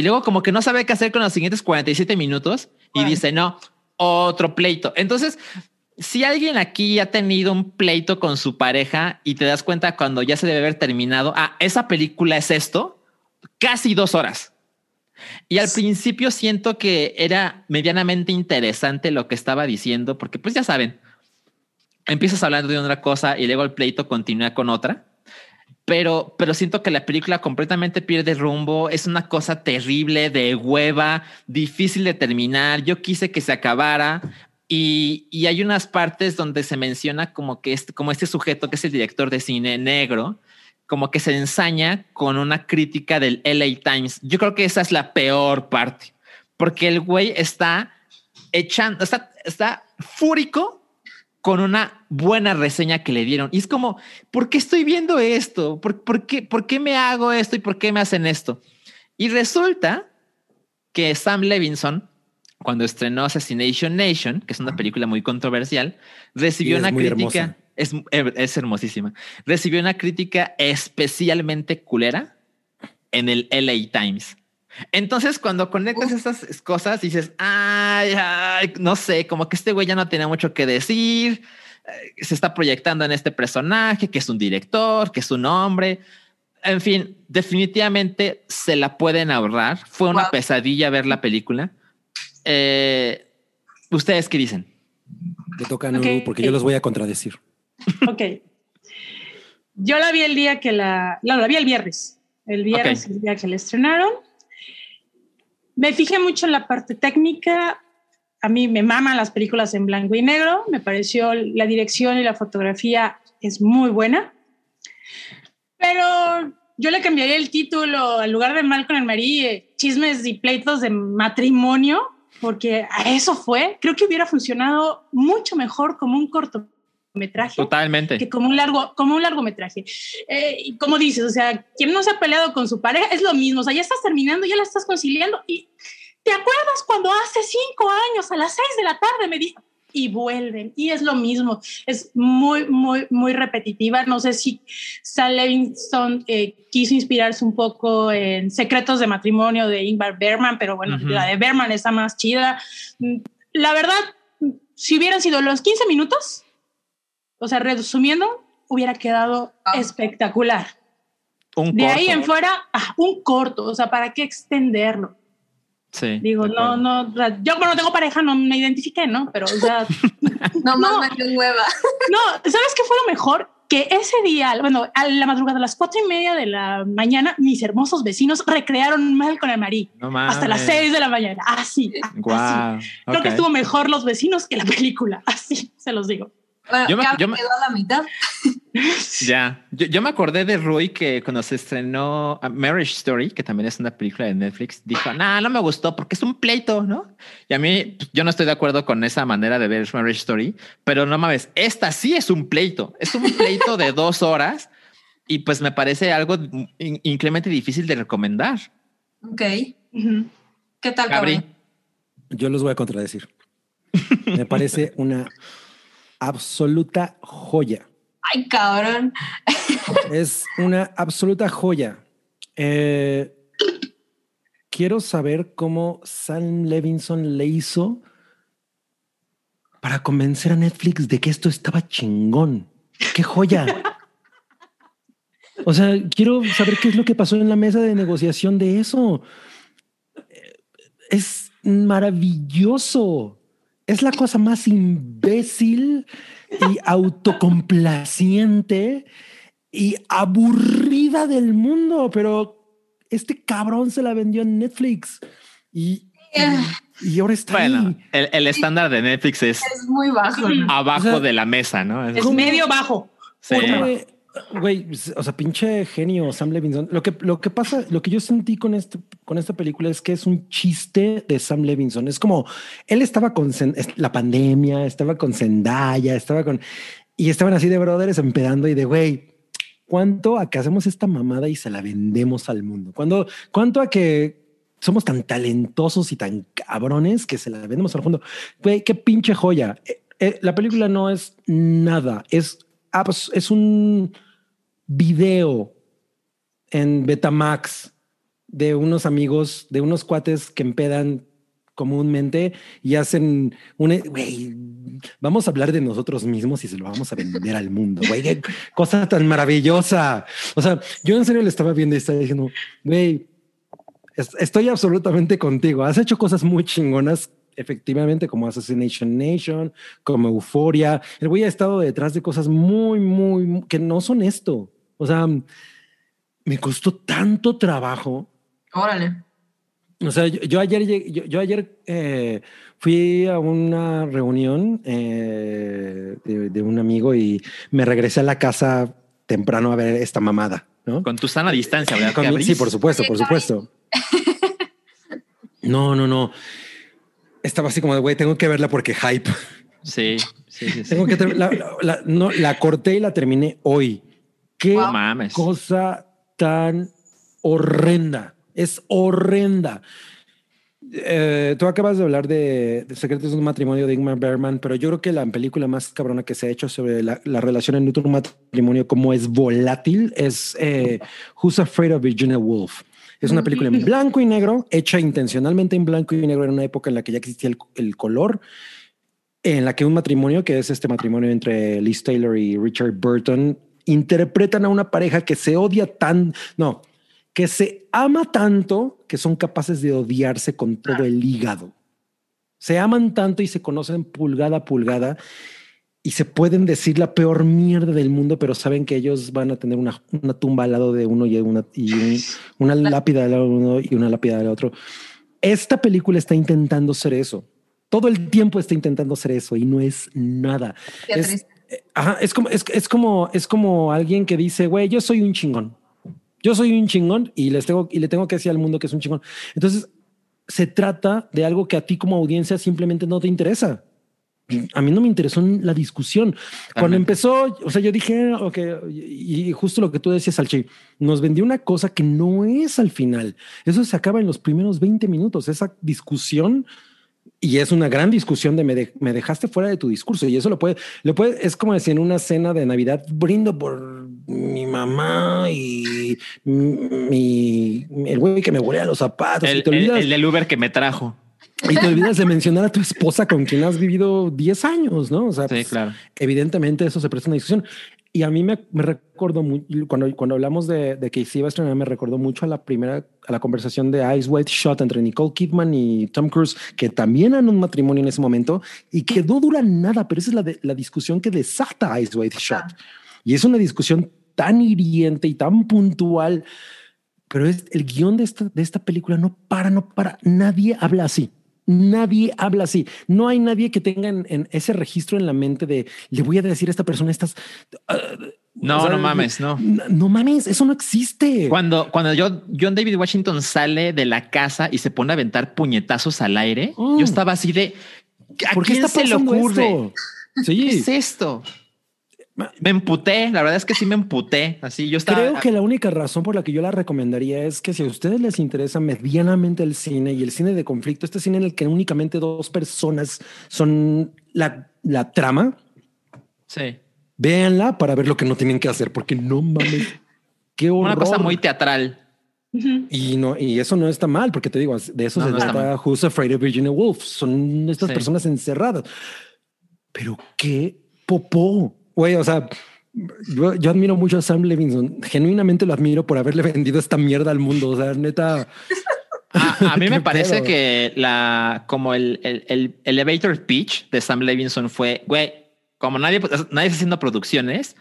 Y luego como que no sabe qué hacer con los siguientes 47 minutos y dice, no, otro pleito. Entonces, si alguien aquí ha tenido un pleito con su pareja y te das cuenta cuando ya se debe haber terminado, ah, esa película es esto, casi dos horas. Y al principio siento que era medianamente interesante lo que estaba diciendo, porque pues ya saben, empiezas hablando de una cosa y luego el pleito continúa con otra. Pero, pero siento que la película completamente pierde rumbo. Es una cosa terrible, de hueva, difícil de terminar. Yo quise que se acabara. Y, y hay unas partes donde se menciona como que este, como este sujeto que es el director de cine negro, como que se ensaña con una crítica del LA Times. Yo creo que esa es la peor parte, porque el güey está echando, está, está fúrico con una buena reseña que le dieron. Y es como, ¿por qué estoy viendo esto? ¿Por, por qué, ¿Por qué me hago esto y por qué me hacen esto? Y resulta que Sam Levinson, cuando estrenó Assassination Nation, que es una película muy controversial, recibió una crítica. Es, es hermosísima. Recibió una crítica especialmente culera en el LA Times. Entonces, cuando conectas estas cosas, dices, ay, ay, no sé, como que este güey ya no tenía mucho que decir. eh, Se está proyectando en este personaje, que es un director, que es un hombre. En fin, definitivamente se la pueden ahorrar. Fue una Wow. pesadilla ver la película. Eh, ¿Ustedes qué dicen? Le toca a Ok. Nuru porque yo los voy a contradecir. Ok. Yo la vi el día que la. No, la vi el viernes. El viernes, el día que la estrenaron. Me fijé mucho en la parte técnica. A mí me maman las películas en blanco y negro. Me pareció la dirección y la fotografía es muy buena. Pero yo le cambiaría el título al lugar de Malcolm and Marie, chismes y pleitos de matrimonio, porque a eso fue. Creo que hubiera funcionado mucho mejor como un cortometraje Totalmente. que como un largo, como un largometraje. Eh, y como dices, o sea, quien no se ha peleado con su pareja es lo mismo. O sea, ya estás terminando, ya la estás conciliando y ¿te acuerdas cuando hace cinco años a las seis de la tarde me dijo? Y vuelven, y es lo mismo, es muy, muy, muy repetitiva. No sé si Sal Levinson eh, quiso inspirarse un poco en Secretos de Matrimonio de Ingmar Bergman, pero bueno, Ujú. la de Bergman está más chida. Mm, La verdad, si hubieran sido los 15 minutos, o sea, resumiendo, hubiera quedado Ah. espectacular. Un De ahí corto. en fuera, ah, un corto, o sea, ¿para qué extenderlo? Sí, Digo, no, acuerdo. no, o sea, yo como no tengo pareja, no me identifiqué, ¿no? Pero, o sea, No, No. más me hueva. no, ¿sabes qué fue lo mejor? Que ese día, bueno, a la madrugada, a las cuatro y media de la mañana, mis hermosos vecinos recrearon mal con el marí. No mames. Hasta las seis de la mañana. Así. así. Guau. Creo ok. que estuvo mejor los vecinos que la película. Así se los digo. Bueno, Yo me- ya yo me me- quedó a la mitad. Ya, yo, yo me acordé de Rui que cuando se estrenó a Marriage Story, que también es una película de Netflix, dijo, nah, no me gustó porque es un pleito, ¿no? Y a mí, pues, yo no estoy de acuerdo con esa manera de ver Marriage Story, pero no mames, esta sí es un pleito, es un pleito de dos horas y pues me parece algo in- increíblemente difícil de recomendar. Ok. ¿Qué tal, Gabri, cabrón? Yo los voy a contradecir. Me parece una absoluta joya. Ay, cabrón. Es una absoluta joya. Eh, quiero saber cómo Sam Levinson le hizo para convencer a Netflix de que esto estaba chingón. ¡Qué joya! O sea, quiero saber qué es lo que pasó en la mesa de negociación de eso. Es maravilloso. Es la cosa más imbécil y autocomplaciente y aburrida del mundo, pero este cabrón se la vendió en Netflix y, y, y ahora está Bueno, ahí. el, el estándar de Netflix es Es muy bajo. ¿no? abajo O sea, de la mesa, ¿no? Es- Es medio bajo. sí. Güey, Güey, o sea, pinche genio Sam Levinson. Lo que, lo que pasa, lo que yo sentí con, este, con esta película es que es un chiste de Sam Levinson. Es como él estaba con la pandemia, estaba con Zendaya, estaba con y estaban así de brothers empedando y de güey, ¿cuánto a que hacemos esta mamada y se la vendemos al mundo? ¿Cuándo, ¿Cuánto a que somos tan talentosos y tan cabrones que se la vendemos al mundo? Güey, qué pinche joya. Eh, eh, la película no es nada, es, abs- es un video en Betamax de unos amigos, de unos cuates que empedan comúnmente y hacen una, güey, vamos a hablar de nosotros mismos y se lo vamos a vender al mundo, güey, cosa tan maravillosa. O sea, yo en serio le estaba viendo y estaba diciendo, güey, es- estoy absolutamente contigo. Has hecho cosas muy chingonas, efectivamente, como Assassination Nation, como Euforia. El güey ha estado detrás de cosas muy, muy, muy- que no son esto. O sea, me costó tanto trabajo. Órale. O sea, yo, yo ayer, llegué- yo, yo ayer eh, fui a una reunión eh, de, de un amigo y me regresé a la casa temprano a ver esta mamada, ¿no? Con tu sana distancia, ¿verdad? Con sí, por supuesto, por supuesto. No, no, no. Estaba así como de, güey, tengo que verla porque hype. Sí, sí, sí. sí. Tengo que la, la- la- no, la corté y la terminé hoy. Qué cosa tan horrenda. Es horrenda. Eh, tú acabas de hablar de, de Secretos de un matrimonio de Ingmar Bergman, pero yo creo que la película más cabrona que se ha hecho sobre la, la relación en un matrimonio, como es volátil, es eh, Who's Afraid of Virginia Woolf. Es una película en blanco y negro, hecha intencionalmente en blanco y negro en una época en la que ya existía el, el color, en la que un matrimonio, que es este matrimonio entre Liz Taylor y Richard Burton, interpretan a una pareja que se odia tan, no, que se ama tanto que son capaces de odiarse con todo el hígado. Se aman tanto y se conocen pulgada a pulgada y se pueden decir la peor mierda del mundo, pero saben que ellos van a tener una, una tumba al lado de uno y una, y un- una lápida al lado de uno y una lápida del otro. Esta película está intentando ser eso. Todo el tiempo está intentando ser eso y no es nada. Qué Es- triste. Ajá, es como, es, es como, es como alguien que dice, güey, yo soy un chingón. Yo soy un chingón y les tengo, y le tengo que decir al mundo que es un chingón. Entonces, se trata de algo que a ti como audiencia simplemente no te interesa. A mí no me interesó la discusión. Cuando Totalmente. empezó, o sea, yo dije, ok, y, y justo lo que tú decías, Alchi, nos vendió una cosa que no es al final. Eso se acaba en los primeros 20 minutos. Esa discusión y es una gran discusión de me, de- me dejaste fuera de tu discurso y eso lo puede, lo puede, es como decir en una cena de Navidad, brindo por mi mamá y mi, el güey que me huele a los zapatos y El, te el- el del Uber que me trajo. Y te olvidas de mencionar a tu esposa con quien has vivido 10 años, ¿no? O sea, Sí, pues, claro. evidentemente eso se presta una discusión. Y a mí me, me recordó muy, cuando, cuando hablamos de, de que se iba a estrenar, me recordó mucho a la primera, a la conversación de Ice White Shot entre Nicole Kidman y Tom Cruise, que también eran un matrimonio en ese momento y que no dura nada, pero esa es la, de- la discusión que desata Ice White Shot. Y es una discusión tan hiriente y tan puntual, pero es el guion de esta, de esta película no para, no para. Nadie habla así. Nadie habla así. No hay nadie que tenga en, en ese registro en la mente de le voy a decir a esta persona estas. ah, No, o sea, no mames, no. No, no mames, eso no existe. Cuando, cuando yo, John David Washington sale de la casa y se pone a aventar puñetazos al aire, Mm. yo estaba así de ¿a ¿Por qué quién está se le ocurre? esto? ¿Qué Sí, es esto? Me emputé, la verdad es que sí me emputé. Así yo estaba. creo que la única razón por la que yo la recomendaría es que si a ustedes les interesa medianamente el cine y el cine de conflicto, este cine en el que únicamente dos personas son la, la trama, Sí. véanla para ver lo que no tienen que hacer, porque no mames, qué horror. Una cosa muy teatral. Y, no, y eso no está mal, porque te digo, de eso No, se no trata Who's Afraid of Virginia Woolf. Son estas Sí. personas encerradas. Pero qué popó, güey. O sea, yo, yo admiro mucho a Sam Levinson. Genuinamente lo admiro por haberle vendido esta mierda al mundo. O sea, neta. A, a mí me parece pedo. que la como el, el, el elevator pitch de Sam Levinson fue, güey, como nadie, nadie está haciendo producciones,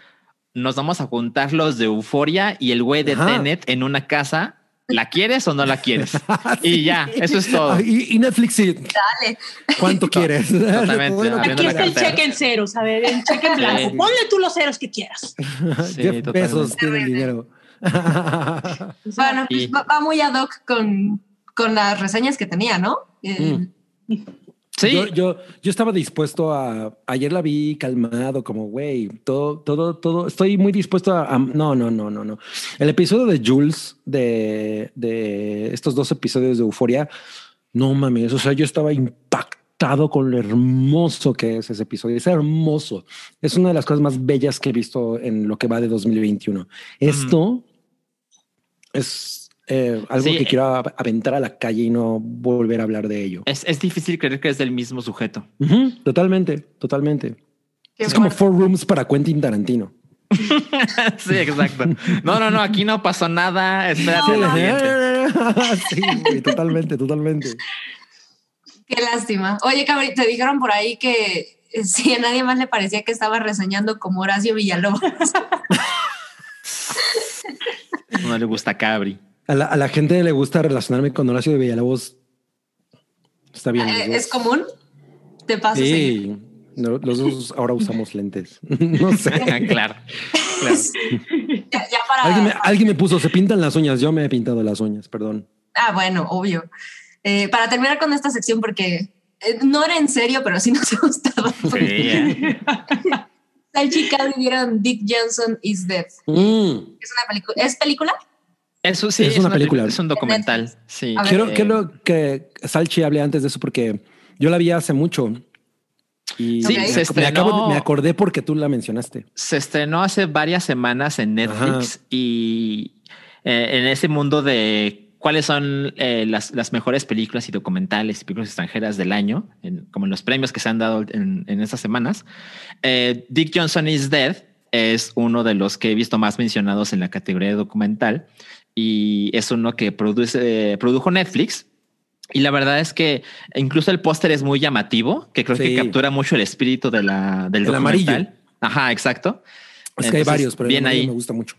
nos vamos a juntar los de Euforia y el güey de Ajá. Tenet en una casa. ¿La quieres o no la quieres? Y ya, eso es todo. Ah, Y, y Netflix, sí. Dale. ¿Cuánto quieres? Totalmente. Aquí está el cheque en ceros, a ver, el cheque en blanco. Sí. Ponle tú los ceros que quieras. Sí, Jeff. Bezos tiene el dinero. Bueno, pues va, va muy ad hoc con, con las reseñas que tenía, ¿no? Eh, Mm. Sí, Yo, yo, yo estaba dispuesto a. Ayer la vi calmado, como güey, todo, todo, todo. Estoy muy dispuesto a. a- no, no, no, no, no. El episodio de Jules de, de estos dos episodios de Euforia, no mames. O sea, yo estaba impactado con lo hermoso que es ese episodio. Es hermoso. Es una de las cosas más bellas que he visto en lo que va de 2021. Esto es eh, algo Sí, que eh. quiero aventar a la calle y no volver a hablar de ello. es, es difícil creer que es del mismo sujeto. Totalmente, totalmente. qué es como. Four Rooms para Quentin Tarantino. sí, exacto. No, no, no, aquí no pasó nada. Espérate. No, la sí, güey, totalmente, totalmente. Qué lástima. Oye, Cabri, te dijeron por ahí que eh, si a nadie más le parecía que estaba reseñando como Horacio Villalobos. No le gusta Cabri. A la, a la gente le gusta relacionarme con Horacio de Villalobos. Está bien. Eh. ¿Es común? ¿Te pasa? Sí, no, los dos ahora usamos lentes. no sé. claro. claro. Ya, ya para... Alguien me, alguien me puso, se pintan las uñas. Yo me he pintado las uñas, perdón. Ah, bueno, obvio. Eh, para terminar con esta sección, porque eh, no era en serio, pero sí nos gustaba. Sí. Salchi y Cabri vieron Dick Johnson is Dead. Mm. Es una película. ¿Es película? Eso sí, Es una película. Es un documental. Sí. Quiero, Eh, quiero que Salchi hable antes de eso porque yo la vi hace mucho. Y Sí, me, se ac- me acabo- estrenó- me acordé porque tú la mencionaste. se estrenó hace varias semanas en Netflix y eh, en ese mundo de cuáles son eh, las, las mejores películas y documentales y películas extranjeras del año, en- como en los premios que se han dado en, en estas semanas. eh, Dick Johnson is Dead es uno de los que he visto más mencionados en la categoría de documental y es uno que produce, produjo Netflix. Y la verdad es que incluso el póster es muy llamativo, que creo Sí. que captura mucho el espíritu de la, del El amarillo. documental. Ajá, exacto. Es que hay varios, pero bien ahí. me gusta mucho.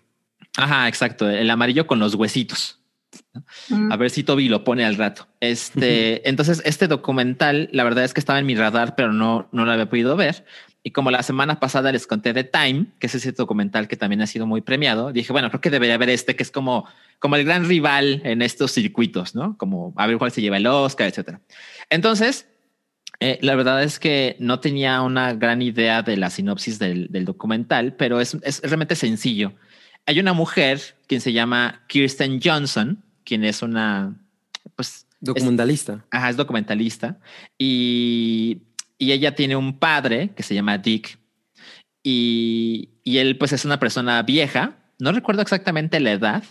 Ajá, exacto. El amarillo con los huesitos. Mm. A ver si Toby lo pone al rato. Este, entonces, este documental, la verdad es que estaba en mi radar, pero no, no lo había podido ver. Y como la semana pasada les conté de Time, que es ese documental que también ha sido muy premiado, dije, bueno, creo que debería haber este, que es como, como el gran rival en estos circuitos, ¿no? Como a ver cuál se lleva el Oscar, etcétera. Entonces, eh, la verdad es que no tenía una gran idea de la sinopsis del, del documental, pero es, es realmente sencillo. Hay una mujer quien se llama Kirsten Johnson, quien es una, pues, Documentalista. Ajá, es documentalista. Y, y ella tiene un padre que se llama Dick. Y, y él, pues, es una persona vieja. No recuerdo exactamente la edad,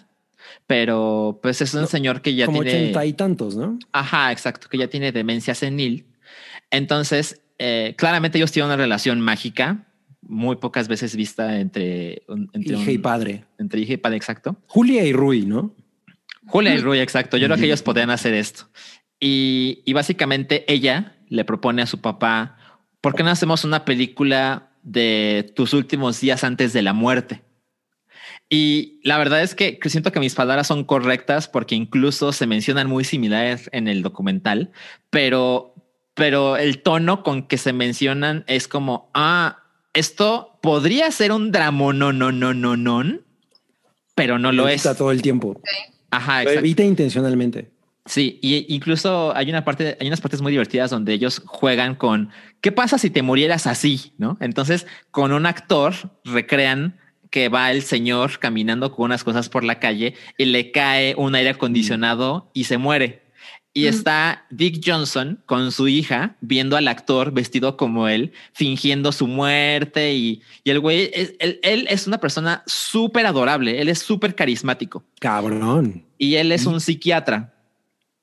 pero pues es un No, señor que ya como tiene. ochenta y tantos, ¿no? Ajá, exacto, que ya tiene demencia senil. Entonces, eh, claramente ellos tienen una relación mágica, muy pocas veces vista entre, entre, Hija y padre. entre hija y padre, exacto. Julia y Rui, ¿no? Julia y Rui, exacto. Yo creo que ellos podrían hacer esto. Y, y básicamente ella le propone a su papá, ¿por qué no hacemos una película de tus últimos días antes de la muerte? Y la verdad es que siento que mis palabras son correctas porque incluso se mencionan muy similares en el documental, pero, pero el tono con que se mencionan es como, ah, esto podría ser un drama, no, no, no, no, no, pero no lo es. Está todo el tiempo. Ajá, exacto. evita intencionalmente. Sí, y incluso hay una parte, hay unas partes muy divertidas donde ellos juegan con qué pasa si te murieras así, ¿no? Entonces, con un actor recrean que va el señor caminando con unas cosas por la calle y le cae un aire acondicionado y se muere. Y está Dick Johnson con su hija viendo al actor vestido como él, fingiendo su muerte. Y, y el güey, es- él, él es una persona súper adorable. Él es súper carismático Cabrón. y él es un psiquiatra.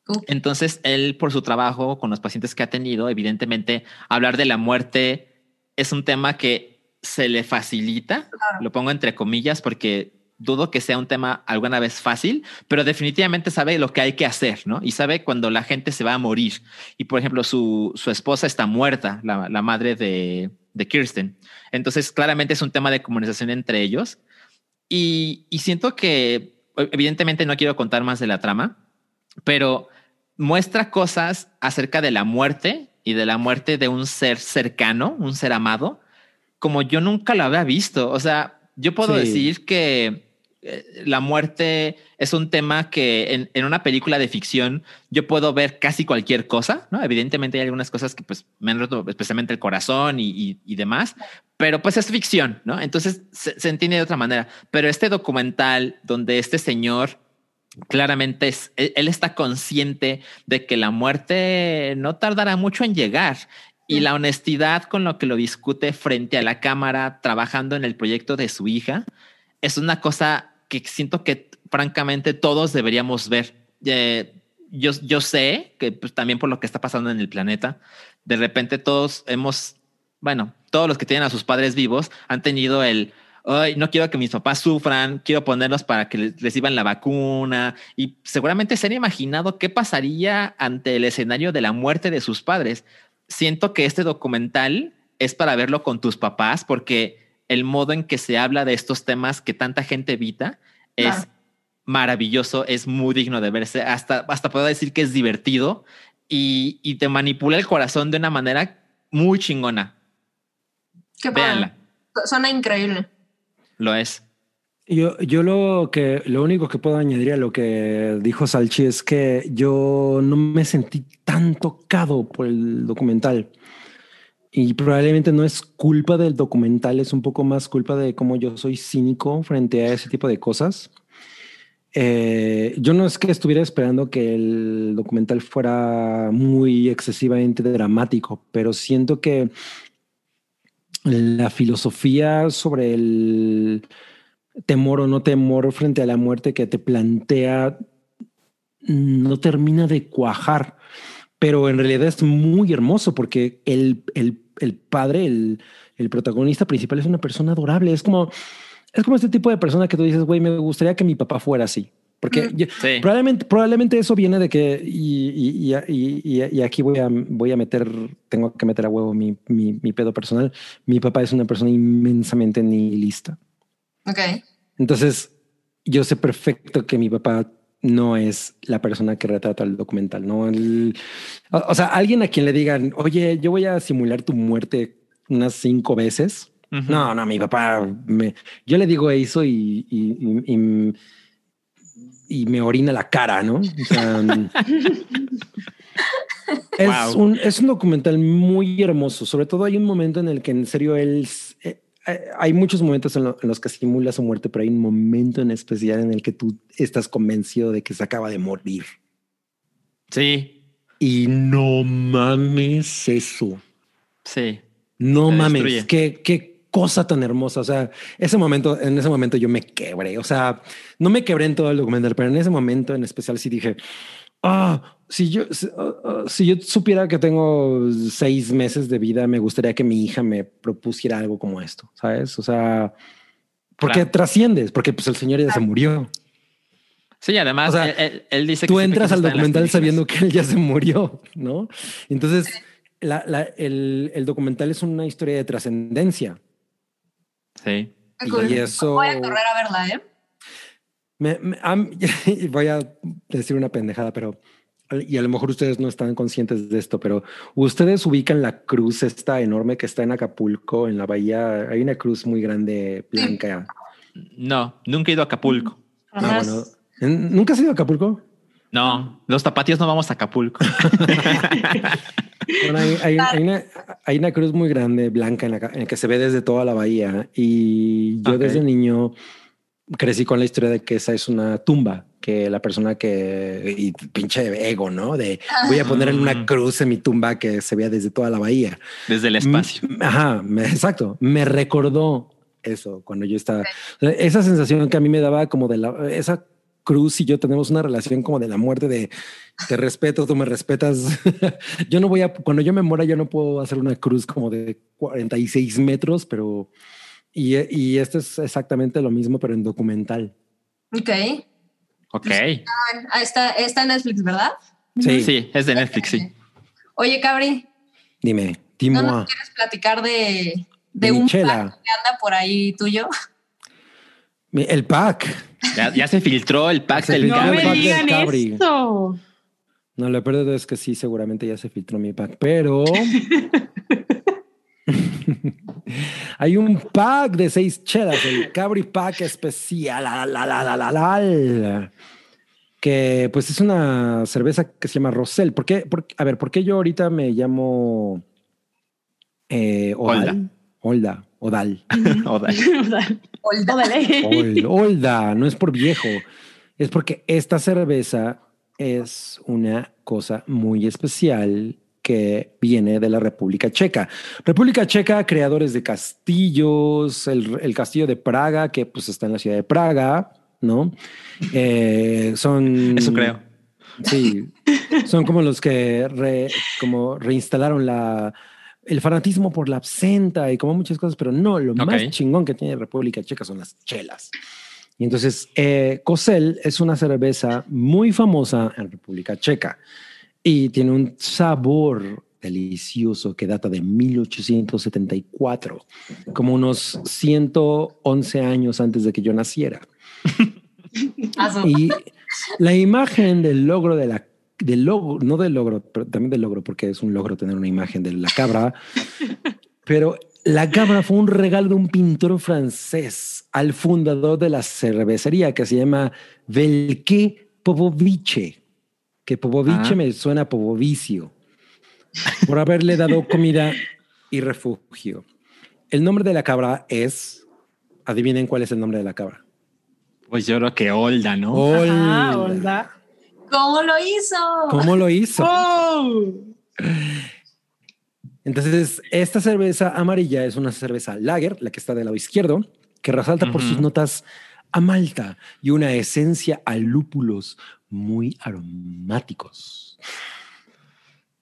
Uh, Entonces, él por su trabajo con los pacientes que ha tenido, evidentemente, hablar de la muerte es un tema que se le facilita. Claro. Lo pongo entre comillas porque dudo que sea un tema alguna vez fácil, pero definitivamente sabe lo que hay que hacer, ¿no? Y sabe cuando la gente se va a morir. Y por ejemplo, su, su esposa está muerta, la, la madre de, de Kirsten. Entonces, claramente es un tema de comunicación entre ellos. Y, y siento que, evidentemente, no quiero contar más de la trama, pero muestra cosas acerca de la muerte y de la muerte de un ser cercano, un ser amado, como yo nunca lo había visto. O sea, yo puedo Sí. decir que eh, la muerte es un tema que en, en una película de ficción yo puedo ver casi cualquier cosa, ¿no? Evidentemente hay algunas cosas que pues me han roto especialmente el corazón y, y- y demás, pero pues es ficción, ¿no? Entonces se, se entiende de otra manera. Pero este documental donde este señor claramente es, él, él está consciente de que la muerte no tardará mucho en llegar y la honestidad con lo que lo discute frente a la cámara trabajando en el proyecto de su hija es una cosa que siento que francamente todos deberíamos ver. Eh, yo, yo sé que pues, también por lo que está pasando en el planeta, de repente todos hemos, bueno, todos los que tienen a sus padres vivos han tenido el, Ay, no quiero que mis papás sufran, quiero ponerlos para que les reciban la vacuna y seguramente se han imaginado qué pasaría ante el escenario de la muerte de sus padres. Siento que este documental es para verlo con tus papás porque el modo en que se habla de estos temas que tanta gente evita es maravilloso, es muy digno de verse, hasta, hasta puedo decir que es divertido y, y te manipula el corazón de una manera muy chingona. qué padre. Véanla, Suena increíble. Lo es. Yo, yo lo que lo único que puedo añadir a lo que dijo Salchi es que yo no me sentí tan tocado por el documental. Y probablemente no es culpa del documental, es un poco más culpa de cómo yo soy cínico frente a ese tipo de cosas. Eh, yo no es que estuviera esperando que el documental fuera muy excesivamente dramático, pero siento que la filosofía sobre el temor o no temor frente a la muerte que te plantea no termina de cuajar, pero en realidad es muy hermoso porque el, el, el padre, el, el protagonista principal es una persona adorable. Es como, es como este tipo de persona que tú dices, güey, me gustaría que mi papá fuera así. Porque Mm. yo- Sí. probablemente, probablemente eso viene de que, y, y, y, y- y- y aquí voy a, voy a meter, tengo que meter a huevo mi, mi, mi pedo personal. Mi papá es una persona inmensamente nihilista. Ok. Entonces, yo sé perfecto que mi papá no es la persona que retrata el documental, ¿no? El- o, o sea, alguien a quien le digan, oye, yo voy a simular tu muerte unas cinco veces. No, no, mi papá, me, yo le digo eso y, y, y- y- y me orina la cara, ¿no? O sea, es, Wow. un, es un documental muy hermoso. Sobre todo hay un momento en el que en serio él... eh, eh, hay muchos momentos en, lo- en los que simula su muerte, pero hay un momento en especial en el que tú estás convencido de que se acaba de morir. Sí, Y no mames eso. sí. No mames, qué, qué cosa tan hermosa. O sea, ese momento, en ese momento yo me quebré. O sea, no me quebré en todo el documental, pero en ese momento en especial sí dije, ah, si yo, si, ah, ah, si yo supiera que tengo seis meses de vida, me gustaría que mi hija me propusiera algo como esto, ¿sabes? O sea, porque Claro. trasciendes, porque pues el señor ya se murió. Sí, además, O sea, él, él- dice que Tú entras al en documental sabiendo que él ya se murió, ¿no? Entonces, la- la- el, el documental es una historia de trascendencia. Sí. Y eso- Voy a correr a verla, ¿eh? Me- voy a decir una pendejada, pero y a lo mejor ustedes no están conscientes de esto, pero ustedes ubican la cruz esta enorme que está en Acapulco, en la bahía. Hay una cruz muy grande, blanca. No, nunca he ido a Acapulco. Ah, Jamás. bueno. ¿En- ¿Nunca has ido a Acapulco? No, los tapatíos no vamos a Acapulco. Bueno, hay, hay- hay una, hay una cruz muy grande, blanca, en la, ca- en la que se ve desde toda la bahía. Y yo desde niño crecí con la historia de que esa es una tumba que la persona que y pinche ego, ¿no? De voy a poner en una cruz en mi tumba que se vea desde toda la bahía. Desde el espacio. Ajá, me- exacto. Me recordó eso cuando yo estaba. Esa sensación que a mí me daba como de la esa cruz y yo tenemos una relación como de la muerte de te respeto, tú me respetas. yo no voy a cuando yo me muera, yo no puedo hacer una cruz como de 46 metros, pero y, y esto es exactamente lo mismo, pero en documental. Ok. Ok. Ah, está, está en Netflix, ¿verdad? Sí, Sí, es de Netflix, sí. Oye, Cabri, dime, ¿no Timoa. nos quieres platicar de, de De un que anda por ahí tuyo? El pack. Ya, ya se filtró el pack Se del filtró No el me pack del digan Cabri. esto. No, lo peor es que sí, seguramente ya se filtró mi pack, pero hay un pack de seis chelas, el Cabri Pack especial, la, la, la, la, la, la, que pues es una cerveza que se llama Rosel. ¿Por qué? Por- a ver, ¿por qué yo ahorita me llamo eh, Odal? Olda, Odal. Oda. Olda. Ódale. Ol- Olda, no es por viejo, es porque esta cerveza es una cosa muy especial que viene de la República Checa. República Checa, creadores de castillos, el, el castillo de Praga, que pues está en la ciudad de Praga, ¿no? Eh, son... Eso creo. Sí, son como los que re- como reinstalaron la, el fanatismo por la absenta y como muchas cosas, pero no, lo más Ok. chingón que tiene República Checa son las chelas. Y entonces, eh, Cosel es una cerveza muy famosa en República Checa y tiene un sabor delicioso que data de 1874, como unos 111 años antes de que yo naciera. Aso. Y la imagen del logro de la del logo, no del logro, pero también del logro, porque es un logro tener una imagen de la cabra. Pero la cabra fue un regalo de un pintor francés al fundador de la cervecería que se llama Velké Popovice, que Popovice Ah. me suena a Popovicio, por haberle dado comida y refugio. El nombre de la cabra es, adivinen cuál es el nombre de la cabra. Pues yo creo que Olda, ¿no? Olda. Ah, Olda. ¿Cómo lo hizo? ¿Cómo lo hizo? Oh. Entonces, esta cerveza amarilla es una cerveza lager, la que está del lado izquierdo, que resalta por sus notas a malta y una esencia a lúpulos muy aromáticos,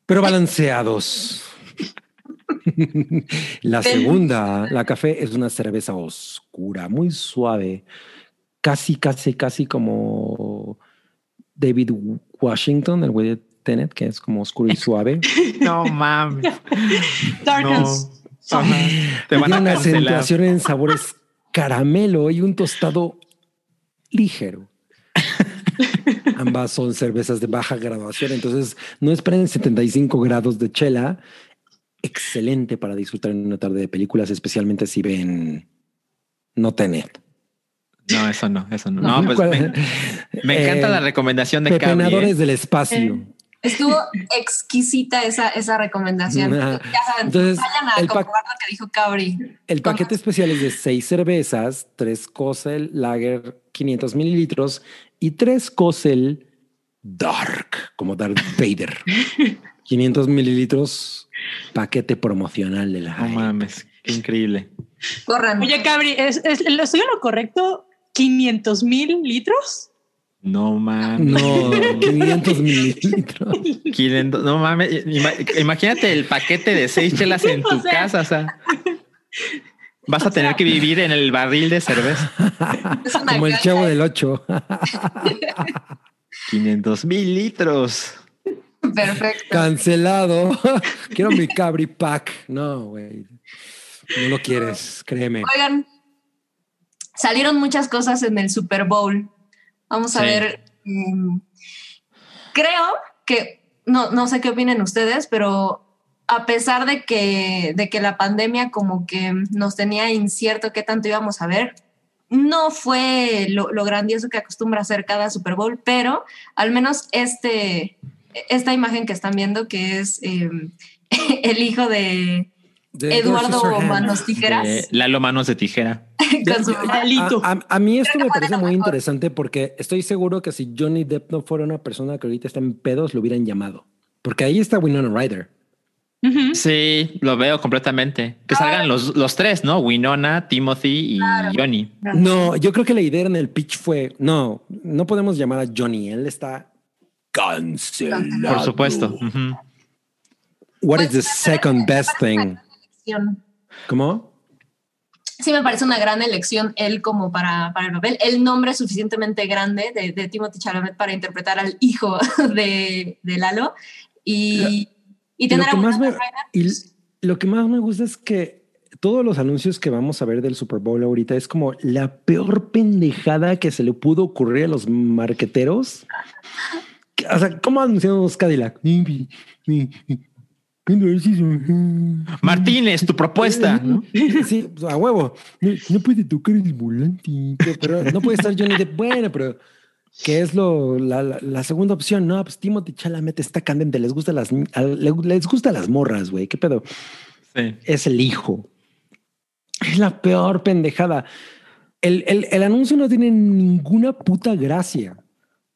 pero balanceados. la segunda, la café, es una cerveza oscura, muy suave, casi, casi, casi como David Washington, el güey de Tenet, que es como oscuro y suave. No mames. Darkness. No. Te van a una acentuación en sabores caramelo y un tostado ligero. Ambas son cervezas de baja graduación, entonces no esperen 75 grados de chela. Excelente para disfrutar en una tarde de películas, especialmente si ven No Tenet. No, eso no, eso no. No, pues me, me encanta Eh, la recomendación de Cabri. Pepenadores ¿eh? del espacio. Estuvo exquisita esa, esa recomendación. Ya saben, Entonces, vayan a comprobar lo que dijo Cabri. El paquete especial es de seis cervezas, tres Kosel Lager 500 mililitros y tres Kosel Dark, como Darth Vader. 500 mililitros, paquete promocional de la No mames, qué increíble. Corran. Oye, Cabri, ¿es, es, ¿estoy en lo correcto? ¿500 mil litros? No mames. No, 500 mililitros. 500, no mames. Ima- Imagínate el paquete de seis chelas en tu O sea- casa. O sea, vas a tener que vivir en el barril de cerveza. Como el chavo del 8. 500 mil litros. Perfecto. Cancelado. Quiero mi Cabri Pack. No, güey. No lo quieres, créeme. Oigan, salieron muchas cosas en el Super Bowl. Vamos a Sí. ver. mm, creo que, no, no sé qué opinen ustedes, pero a pesar de que, de que la pandemia como que nos tenía incierto qué tanto íbamos a ver, no fue lo, lo grandioso que acostumbra hacer cada Super Bowl, pero al menos este, esta imagen que están viendo, que es eh, el hijo de, De Eduardo. Manos Tijeras. Lalo Manos de Tijera. con su. A, a- a mí esto me parece muy mejor. interesante porque estoy seguro que si Johnny Depp no fuera una persona que ahorita está en pedos, lo hubieran llamado. Porque ahí está Winona Ryder. Sí, lo veo completamente. Que salgan los, los tres, ¿no? Winona, Timothy y Johnny. No, yo creo que la idea en el pitch fue, no, no podemos llamar a Johnny, él está... Cancelado. Por supuesto. What is Pues, the second best thing? Elección. ¿Cómo? Sí, me parece una gran elección él como para, para el papel. El nombre es suficientemente grande de, de Timothy Chalamet para interpretar al hijo de, de Lalo y, y tener lo, que a más me, y lo que más me gusta es que todos los anuncios que vamos a ver del Super Bowl ahorita es como la peor pendejada que se le pudo ocurrir a los marqueteros. O sea, ¿cómo anunciamos Cadillac? Martínez, tu propuesta. ¿no? Sí, a huevo. No, no puede tocar el volante, pero, no puede estar Johnny Depp. Bueno, pero ¿qué es lo la, la- la segunda opción? No, pues Timothy Chalamet está candente. Les gusta las les gusta las morras, güey. ¿Qué pedo? Sí. Es el hijo. Es la peor pendejada. El, el- el anuncio no tiene ninguna puta gracia.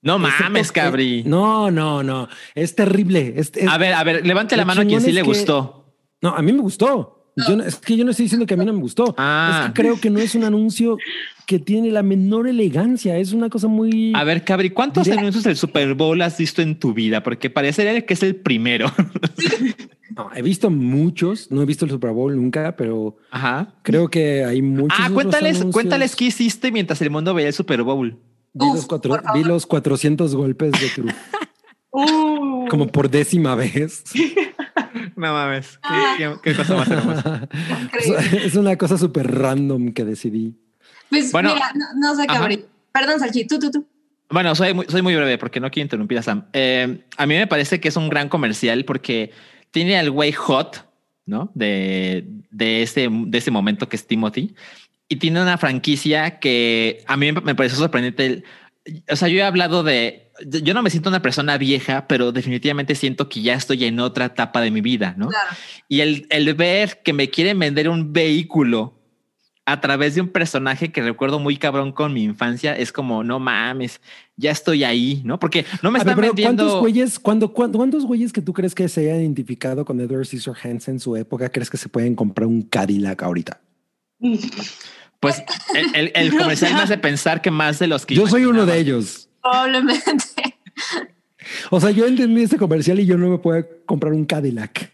No mames, que- cabri. No, no, no. Es terrible. Es- es- A ver, a ver, levante la mano a quien sí le que- gustó. No, a mí me gustó. Yo no- es que yo no estoy diciendo que a mí no me gustó. Ah. Es que creo que no es un anuncio que tiene la menor elegancia. Es una cosa muy. A ver, Cabri, ¿cuántos anuncios del Super Bowl has visto en tu vida? Porque parecería que es el primero. No, he visto muchos. No he visto el Super Bowl nunca, pero Ajá. creo que hay muchos. Ah, cuéntales, anuncios. cuéntales qué hiciste mientras el mundo veía el Super Bowl. Vi, Uf, los, cuatro- vi los 400 golpes de cruz Uh. como por décima vez. No mames. ¿Qué, qué- qué cosa más hermosa? Es una cosa súper random que decidí. Pues Bueno. mira, no, no sé. Cabri. Perdón, Salchi, tú, tú, tú. Bueno, soy muy, soy muy breve porque no quiero interrumpir a Sam. Eh, a mí me parece que es un gran comercial porque tiene al güey hot, ¿no? De, de, ese, de ese momento que es Timothy. Y tiene una franquicia que a mí me pareció sorprendente. O sea, yo he hablado de... Yo no me siento una persona vieja, pero definitivamente siento que ya estoy en otra etapa de mi vida, ¿no? Claro. Y el, el ver que me quieren vender un vehículo a través de un personaje que recuerdo muy cabrón con mi infancia es como no mames, ya estoy ahí, ¿no? Porque no me A ver, están pero vendiendo. ¿cuántos güeyes, cuando, cuando- cuántos güeyes que tú crees que se hayan identificado con Edward Scissorhands en su época crees que se pueden comprar un Cadillac ahorita? Pues el, el- el comercial me hace pensar que más de los que Yo soy uno de ellos. Probablemente. O sea, yo entendí este comercial y yo no me puedo comprar un Cadillac.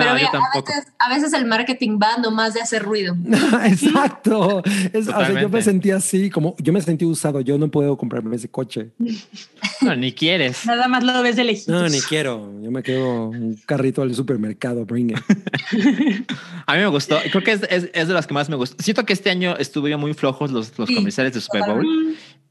Pero No, yo mira, a veces, a veces el marketing va nomás de hacer ruido. Exacto. Es- o sea, yo me sentí así, como yo me sentí usado. Yo no puedo comprarme ese coche. No, ni quieres. Nada más lo ves de lejitos. No, ni quiero. Yo me quedo un carrito al supermercado. Bring it. A mí me gustó. Creo que es, es- es de las que más me gustó. Siento que este año estuvieron muy flojos los, los Sí, comerciales de Super Bowl.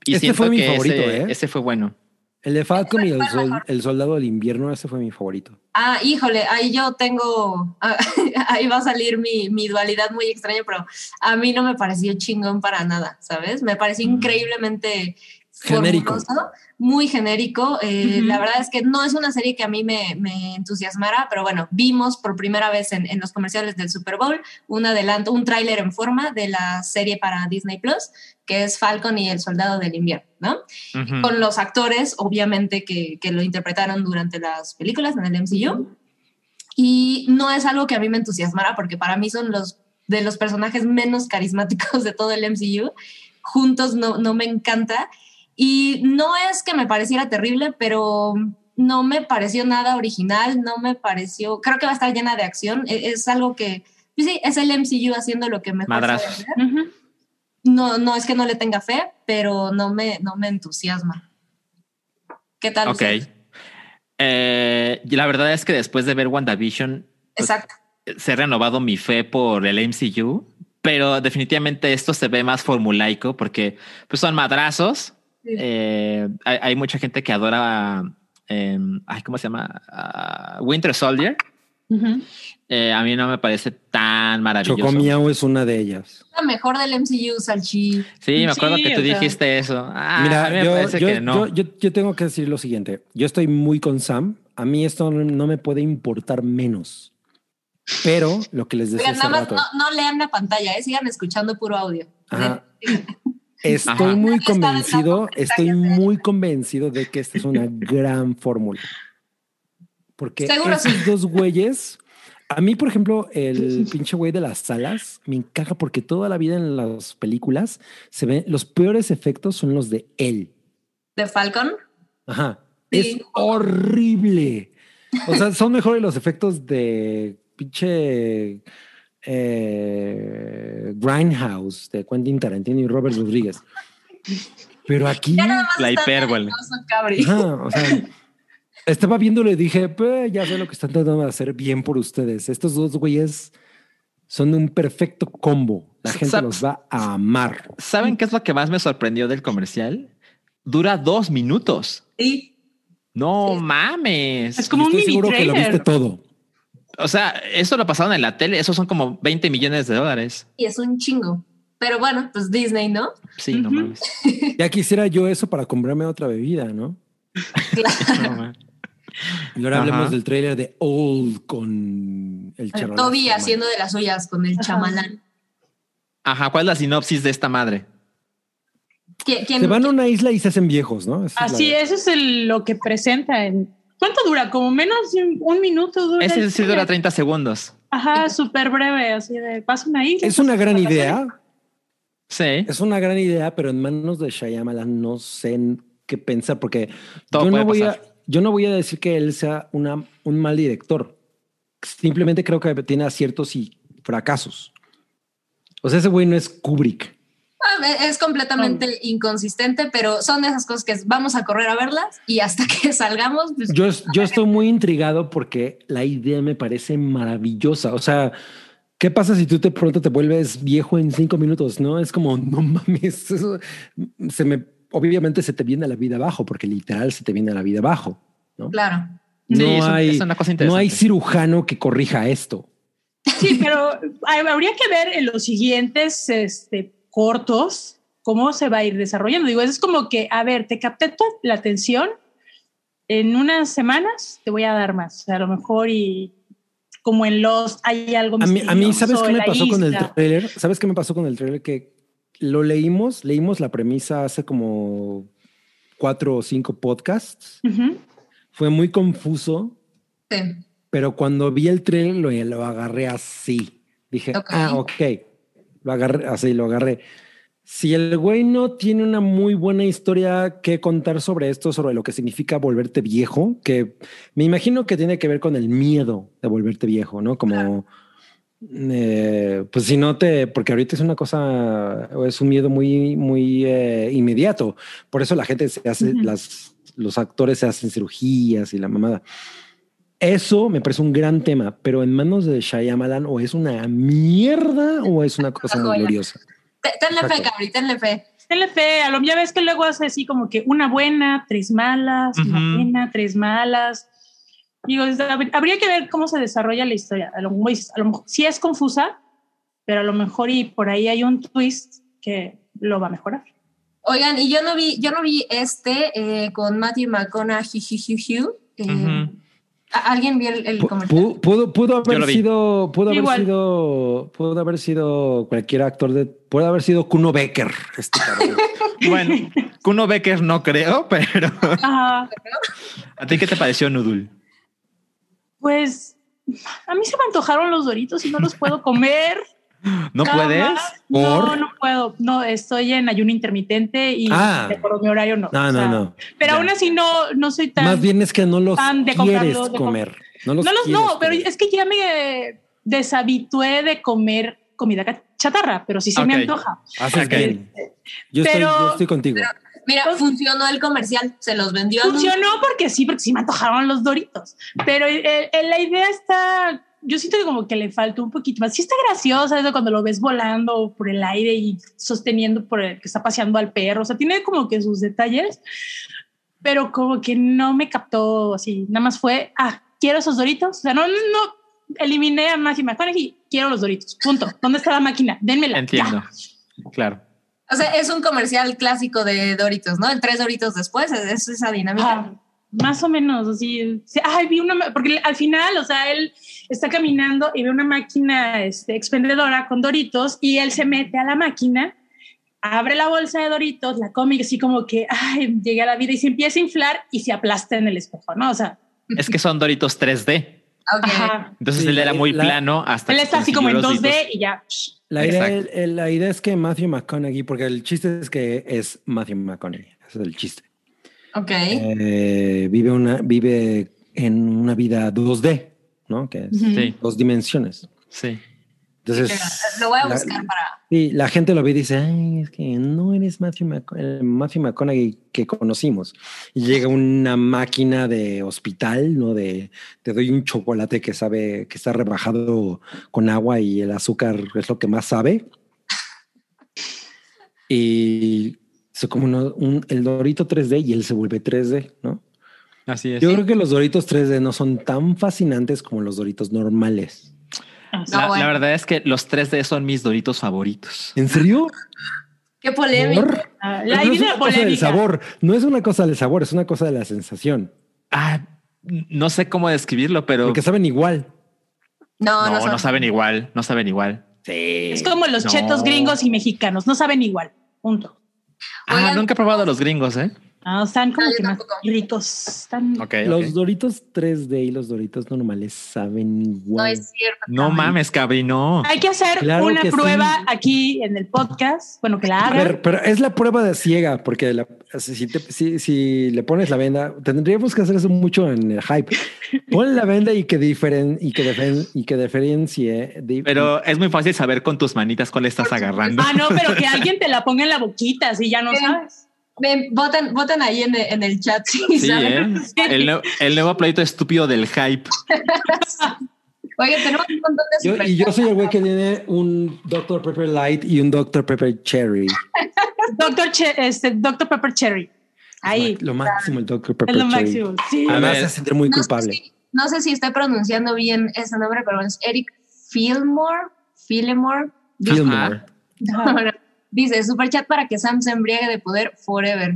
Y Este siento fue mi que favorito, ese, ¿eh? ese fue bueno. El de Falcon y el, sol- el soldado del invierno, ese fue mi favorito. Ah, híjole, ahí yo tengo, ah, ahí va a salir mi, mi dualidad muy extraña, pero a mí no me pareció chingón para nada, ¿sabes? Me pareció Mm. increíblemente Genérico. muy genérico. Eh. La verdad es que no es una serie que a mí me, me entusiasmara, pero bueno, vimos por primera vez en, en los comerciales del Super Bowl un adelanto, un tráiler en forma de la serie para Disney Plus, que es Falcon y el Soldado del Invierno, ¿no? Con los actores, obviamente, que, que lo interpretaron durante las películas en el MCU. Y no es algo que a mí me entusiasmara, porque para mí son los de los personajes menos carismáticos de todo el MCU. Juntos no, no me encanta. Y no es que me pareciera terrible, pero no me pareció nada original, no me pareció, creo que va a estar llena de acción. E- Es, algo que, pues sí, es el MCU haciendo lo que mejor sabe Ujú. No, no es que no le tenga fe, pero no me, no me entusiasma. ¿Qué tal? Ok. Eh, la verdad es que después de ver WandaVision, pues, Exacto. se ha renovado mi fe por el MCU, pero definitivamente esto se ve más formulaico porque pues son madrazos. Sí. Eh, hay, hay mucha gente que adora, eh, ay, ¿cómo se llama? Ah, Winter Soldier. Ujú. Eh, a mí no me parece tan maravilloso. Chocomiao es una de ellas. La mejor del MCU, Salchi. Sí, me acuerdo Sí, que tú sea. dijiste eso. Ah, a Mira, mí me yo, parece yo- que no. yo- yo- yo tengo que decir lo siguiente. Yo estoy muy con Sam. A mí esto no, no me puede importar menos. Pero lo que les decía Oigan, hace nada más rato, no, no lean la pantalla, ¿eh? sigan escuchando puro audio. Ajá. estoy Ajá. muy convencido, estoy muy convencido de que esta es una gran fórmula. Porque Seguro esos sí. dos güeyes, a mí, por ejemplo, el pinche güey de las salas me encaja porque toda la vida en las películas se ven los peores efectos son los de él. De Falcon. Ajá. Sí. Es horrible. O sea, son mejores los efectos de pinche eh, Grindhouse de Quentin Tarantino y Robert Rodríguez. Pero aquí, Ya nada más La hipérbole. o sea, estaba viéndolo y dije, pues ya sé lo que están tratando de hacer bien por ustedes. Estos dos güeyes son un perfecto combo. La gente los va a amar. ¿Saben qué es lo que más me sorprendió del comercial? Dura dos minutos. Sí. No Sí. mames. Es como un Estoy mini seguro que lo viste todo. O sea, eso lo pasaron en la tele. Esos son como 20 millones de dólares. Y es un chingo. Pero bueno, pues Disney, ¿no? Sí, no mames. Ya quisiera yo eso para comprarme otra bebida, ¿no? No mames. Y ahora Ajá. hablemos del tráiler de Old con el charolazo. Toby haciendo de las suyas con el Ajá. chamalán. Ajá, ¿cuál es la sinopsis de esta madre? ¿Quién, quién- Se van a una isla y se hacen viejos, ¿no? Esa Así, eso es el- lo que presenta en. ¿Cuánto dura? Como menos de un, un minuto dura. Ese sí dura trailer. 30 segundos. Ajá, súper breve, así de pasa una isla. Es una gran idea. Sí. Es una gran idea, pero en manos de Shyamalan no sé en qué pensar porque Todo yo no puede voy a pasar. Yo no voy a decir que él sea una, un mal director. Simplemente creo que tiene aciertos y fracasos. O sea, ese güey no es Kubrick. Ah, Es completamente inconsistente, pero son de esas cosas que vamos a correr a verlas y hasta que salgamos, pues, Yo, yo estoy muy intrigado porque la idea me parece maravillosa. O sea, ¿qué pasa si tú de pronto te vuelves viejo en cinco minutos? No es como, no mames, eso se me, obviamente se te viene la vida abajo porque literal se te viene la vida abajo. ¿no? claro. Sí, No, es un- hay, es una cosa no hay interesante. cirujano que corrija esto. Sí, pero habría que ver en los siguientes este, cortos cómo se va a ir desarrollando. Digo, es como que, a ver, te capté toda la atención, en unas semanas te voy a dar más. O sea, a lo mejor y como en los hay algo A mí, a mí ¿sabes qué me pasó con el trailer? ¿Sabes qué me pasó con el trailer? Que lo leímos, leímos la premisa hace como cuatro o cinco podcasts. Ujú. Fue muy confuso. Sí. Pero cuando vi el trailer lo, lo agarré así. Dije, Ok. ah, ok. Lo agarré así, lo agarré. Si el güey no tiene una muy buena historia que contar sobre esto, sobre lo que significa volverte viejo, que me imagino que tiene que ver con el miedo de volverte viejo, ¿no? Como, eh, pues si no te, porque ahorita es una cosa, o es un miedo muy, muy eh, inmediato. Por eso la gente se hace, las, los actores se hacen cirugías y la mamada. Eso me parece un gran tema, pero en manos de Shyamalan o es una mierda o es una cosa muy gloriosa. Te- Tenle fe. Cabri, tenle fe. Tenle fe, a lo ya ves que luego hace así como que una buena, tres malas, una buena, tres malas. Digo, habría que ver cómo se desarrolla la historia. A lo, mejor- a lo sí es confusa, pero a lo mejor y por ahí hay un twist que lo va a mejorar. Oigan, y yo no vi, yo no vi este eh, con Matthew McConaughey. Eh, Ujú. ¿a- ¿Alguien vio el, el pu- Pudo, pudo haber sido, pudo haber sido, pudo haber sido cualquier actor de, puede haber sido Kuno Becker. Este. Bueno, Kuno Becker no creo, pero Ajá. ¿a ti qué te pareció Nudul? Pues a mí se me antojaron los doritos y no los puedo comer. ¿No puedes? No, ¿Por? no puedo. No, estoy en ayuno intermitente y Ah. por mi horario no. No, O no, sea, no. Pero Ya. aún así no, no soy tan. Más bien es que no los fan de quieres comprarlo, de com- comer. No los no, los, no, pero comer. es que ya me deshabitué de comer comida chatarra, pero sí se me antoja. Haces bien. Yo, estoy, Pero- yo estoy contigo. Mira, funcionó el comercial, se los vendió. a Funcionó porque sí, porque sí me antojaron los doritos. Pero el- el- la idea está, yo siento que como que le faltó un poquito más. Sí está graciosa eso cuando lo ves volando por el aire y sosteniendo por el que está paseando al perro. O sea, tiene como que sus detalles, pero como que no me captó así. Nada más fue, ah, quiero esos doritos. O sea, no, no, no eliminé a Matthew McConaughey, quiero los doritos. Punto. ¿Dónde está la máquina? Dénmela. Entiendo. Ya. Claro. O sea, es un comercial clásico de Doritos, ¿no? El tres Doritos después, es esa dinámica. Más o menos, así. sí, Ay, vi una, porque al final, o sea, él está caminando y ve una máquina este, expendedora con Doritos y él se mete a la máquina, abre la bolsa de Doritos, la come y así como que, ay, llegué a la vida y se empieza a inflar y se aplasta en el espejo, ¿no? O sea, Es que son Doritos 3D. Entonces Sí, él era muy la- plano hasta Él está así como en consiguió los 2D Doritos. y ya. La idea, Exacto. el- la idea es que Matthew McConaughey, porque el chiste es que es Matthew McConaughey, ese es el chiste. Ok. Eh, vive, una, vive en una vida 2D, ¿no? Que es. Sí, dos dimensiones. sí. Entonces, Lo voy a la- buscar para. sí, la gente lo ve y dice, ay, es que no eres Matthew, Mc- el Matthew McConaughey que conocimos. Y llega una máquina de hospital, ¿no? De te doy un chocolate que sabe que está rebajado con agua y el azúcar es lo que más sabe. Y se come uno- un- el Dorito 3D y él se vuelve 3D, ¿no? Así es. Yo creo que los Doritos 3D no son tan fascinantes como los Doritos normales. La, No, bueno. la verdad es que los 3D son mis Doritos favoritos. ¿En serio? Qué polémico. ¿Por? Ah, Pero La no es una cosa del polémica. sabor, no es una cosa del sabor, es una cosa de la sensación. Ah, no sé cómo describirlo, pero Porque saben igual. No, no, no, no, son- saben igual, no saben igual. Sí. Es como los No. chetos gringos y mexicanos, no saben igual. Punto. Ah, Oigan. nunca he probado los gringos, ¿eh? No, están como No, que más tampoco. ricos. Están... Ok, Los. Doritos 3D y los Doritos normales saben No igual. es cierto. No cabrón. mames, cabri, no. Hay que hacer Claro una que prueba sí. aquí en el podcast. Bueno, que la A hagan. ver, pero es la prueba de ciega, porque la- si, te- si- si le pones la venda, tendríamos que hacer eso mucho en el hype. Ponle la venda y que, diferen, y que, defen- y que diferencie. di- Pero es muy fácil saber con tus manitas cuál estás agarrando. Ah, no, pero que alguien te la ponga en la boquita, si ya no sabes. Ven, voten, voten ahí en, en el chat. Sí, Sí, ¿saben? ¿eh? El, el nuevo pleito estúpido del hype. Oye, tenemos un montón de Yo- y yo soy el güey que tiene un Dr. Pepper Light y un Dr. Pepper Cherry. Doctor, Che- este, Dr. Pepper Cherry. Ahí. Lo máximo el Dr. Pepper Es lo Cherry. máximo. Sí. Además, se sentir muy No sé culpable. si- No sé si estoy pronunciando bien ese nombre, pero es Eric Fillmore. Fillmore. Fillmore. Dice, super chat para que Sam se embriague de poder forever.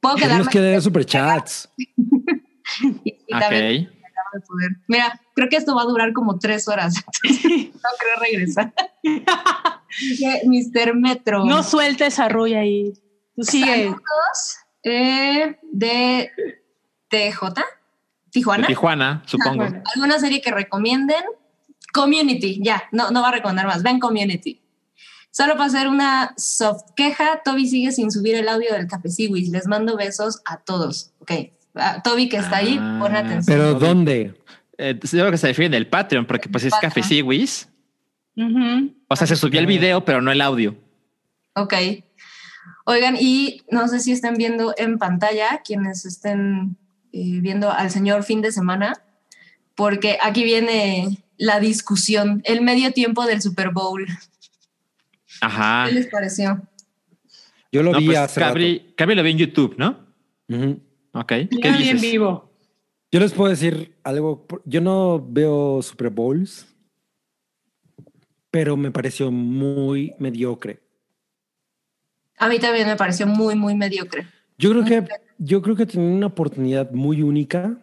Puedo quedarme que superchats. y, y también Ok. de poder. Mira, creo que esto va a durar como tres horas. no creo regresar. Dice Mr. Metro. No sueltes a Rui ahí. Tú sigue. Saludos, eh, de TJ, De Tijuana. Tijuana, supongo. ¿Alguna serie que recomienden? Community, ya, no, no va a recomendar más. Ven Community. Solo para hacer una soft queja, Toby sigue sin subir el audio del Café Siwis. Les mando besos a todos. Ok. Ah, Toby que está ahí, Ah. pon atención. Pero ¿dónde? Eh, yo creo que se refiere del Patreon, porque pues es Siwis. Ujú. O sea, se subió el video, pero no el audio. Ok. Oigan, y no sé si están viendo en pantalla, quienes estén eh, viendo al señor fin de semana, porque aquí viene la discusión, el medio tiempo del Super Bowl. Ajá. ¿Qué les pareció? Yo lo No, vi pues, hace Cabri, Cabri lo vi en YouTube, ¿no? rato. Ujú. Ok. Yo ¿Qué vi en dices? vivo. Yo les puedo decir algo. Yo no veo Super Bowls, pero me pareció muy mediocre. A mí también me pareció muy, muy mediocre. Yo creo que yo creo que tenía una oportunidad muy única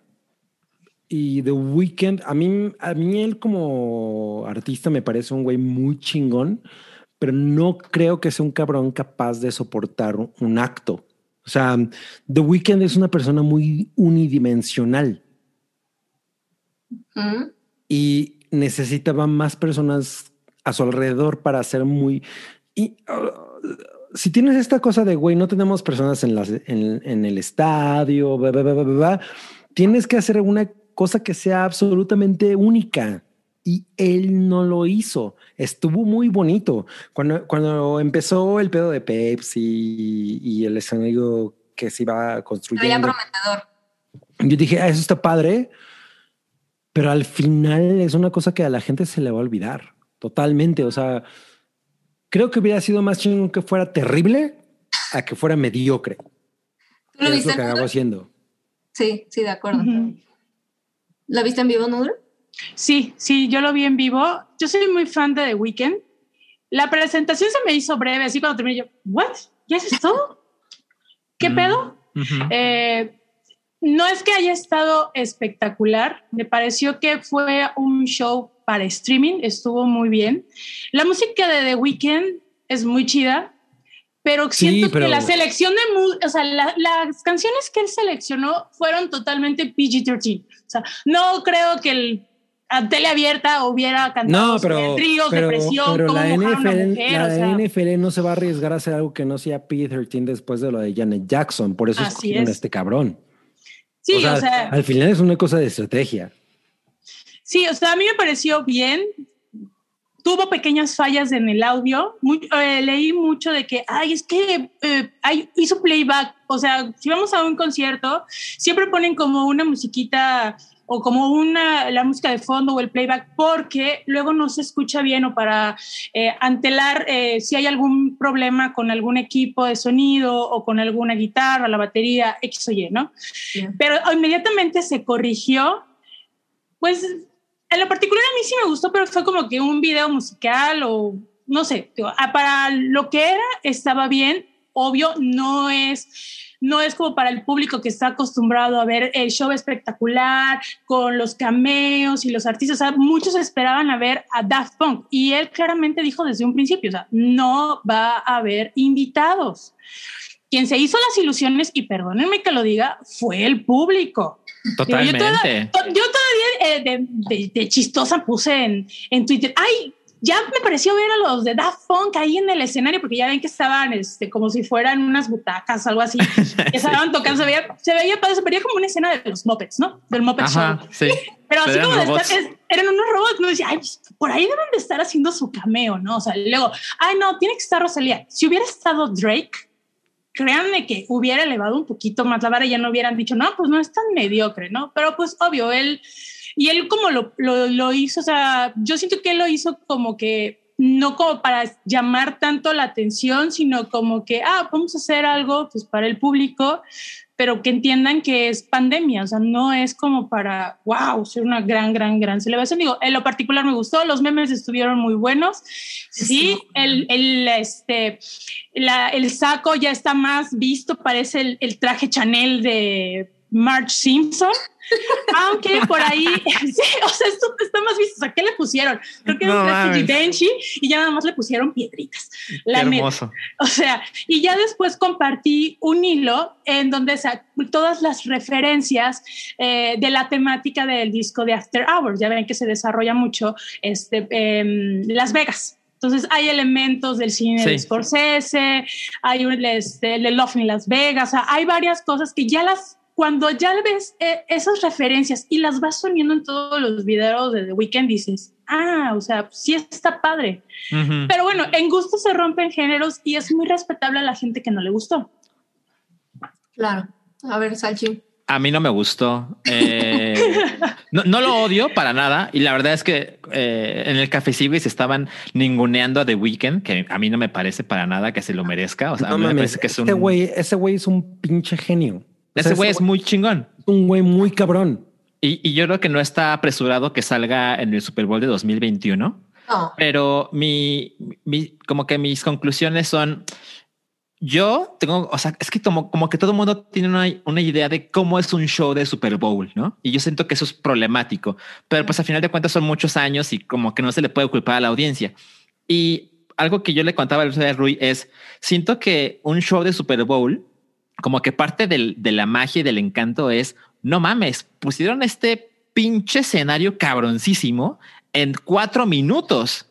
y The Weeknd a mí a mí él como artista me parece un güey muy chingón, pero no creo que sea un cabrón capaz de soportar un, acto. O sea, The Weeknd es una persona muy unidimensional ¿Mm? y necesitaba más personas a su alrededor para ser muy... Y, uh, si tienes esta cosa de, güey, no tenemos personas en, las, en, en el estadio, bla, bla, bla, bla, bla, tienes que hacer una cosa que sea absolutamente única. Y él no lo hizo. Estuvo muy bonito. Cuando, cuando empezó el pedo de Pepsi y el escenario que se iba construyendo, prometedor. yo dije, ah, eso está padre, pero al final es una cosa que a la gente se le va a olvidar totalmente. O sea, creo que hubiera sido más chingón que fuera terrible a que fuera mediocre. ¿Tú lo es viste lo que acabó haciendo. Sí, sí, de acuerdo. ¿Lo viste en vivo, Noodle? Sí, sí, yo lo vi en vivo. Yo soy muy fan de The Weeknd. La presentación se me hizo breve, así cuando terminé yo, ¿what? ¿Ya es todo? ¿Qué Mm. pedo? Ujú. Eh, no es que haya estado espectacular, me pareció que fue un show para streaming, estuvo muy bien. La música de The Weeknd es muy chida, pero siento que la selección de o sea, las canciones que él seleccionó fueron totalmente PG-13. O sea, no creo que el a tele abierta hubiera cantado no, pero, tríos de presión, pero la NFL, la NFL no se va a arriesgar a hacer algo que no sea PG-13 después de lo de Janet Jackson, por eso escogieron a este cabrón. Sí, o sea, al final es una cosa de estrategia. Sí, o sea, a mí me pareció bien, tuvo pequeñas fallas en el audio. Eh, leí mucho de que, ay, es que eh, hizo playback. O sea, si vamos a un concierto, siempre ponen como una musiquita o como una, la música de fondo o el playback porque luego no se escucha bien o para eh, antelar si hay algún problema con algún equipo de sonido o con alguna guitarra, la batería, X o Y, ¿no? Pero inmediatamente se corrigió. Pues en lo particular a mí sí me gustó, pero fue como que un video musical o no sé, para lo que era estaba bien, obvio, no es no es como para el público que está acostumbrado a ver el show espectacular con los cameos y los artistas. O sea, muchos esperaban a ver a Daft Punk y él claramente dijo desde un principio, o sea, no va a haber invitados. Quien se hizo las ilusiones, y perdónenme que lo diga, fue el público. Totalmente. Yo, todavía, eh, de, chistosa puse en, en Twitter, ay, ya me pareció ver a los de Daft Punk ahí en el escenario, porque ya ven que estaban este, como si fueran unas butacas, algo así, que estaban tocando, se veía, se veía, se veía como una escena de los Muppets, ¿no? Del Muppet Show. Sí. Pero así como eran unos robots, no decía, ay, pues, por ahí deben de estar haciendo su cameo, ¿no? O sea, luego, ay, no, tiene que estar Rosalía. Si hubiera estado Drake, créanme que hubiera elevado un poquito más la vara y ya no hubieran dicho, no, pues no es tan mediocre, ¿no? Pero pues obvio, él, y él como lo, lo, lo hizo, o sea, yo siento que él lo hizo como que no como para llamar tanto la atención, sino como que, ah, vamos a hacer algo pues para el público, pero que entiendan que es pandemia, o sea, no es como para, wow, ser una gran, gran, gran celebración. Digo, en lo particular me gustó, los memes estuvieron muy buenos. Sí, el, el, este, la, el saco ya está más visto, parece el, el traje Chanel de Marge Simpson. Aunque por ahí, sí, o sea, esto está más visto. O sea, ¿qué le pusieron? Creo que un Givenchy y ya nada más le pusieron piedritas. La hermoso. O sea, y ya después compartí un hilo en donde todas las referencias eh, de la temática del disco de After Hours. Ya ven que se desarrolla mucho este, em, Las Vegas. Entonces hay elementos del cine de Scorsese, hay un, este, el Love in Las Vegas, o sea, hay varias cosas que ya las cuando ya ves eh, esas referencias y las vas poniendo en todos los videos de The Weeknd, dices, ah, o sea, sí está padre. Pero bueno, en gusto se rompen géneros y es muy respetable a la gente que no le gustó. Claro. A ver, Salchi. A mí no me gustó. Eh, no, lo odio para nada. Y la verdad es que eh, en el Café se estaban ninguneando a The Weeknd, que a mí no me parece para nada que se lo merezca. O sea, me parece que es un... ese güey es un pinche genio. Ese güey es muy chingón. Un güey muy cabrón. Y, yo creo que no está apresurado que salga en el Super Bowl de 2021. No. Pero mi, como que mis conclusiones son, yo tengo, o sea, es que como, como que todo el mundo tiene una, una, idea de cómo es un show de Super Bowl, ¿no? Y yo siento que eso es problemático, pero pues al final de cuentas son muchos años y como que no se le puede culpar a la audiencia. Y algo que yo le contaba a Rui es, siento que un show de Super Bowl como que parte de la magia y del encanto es, no mames, pusieron este pinche escenario cabroncísimo en cuatro minutos.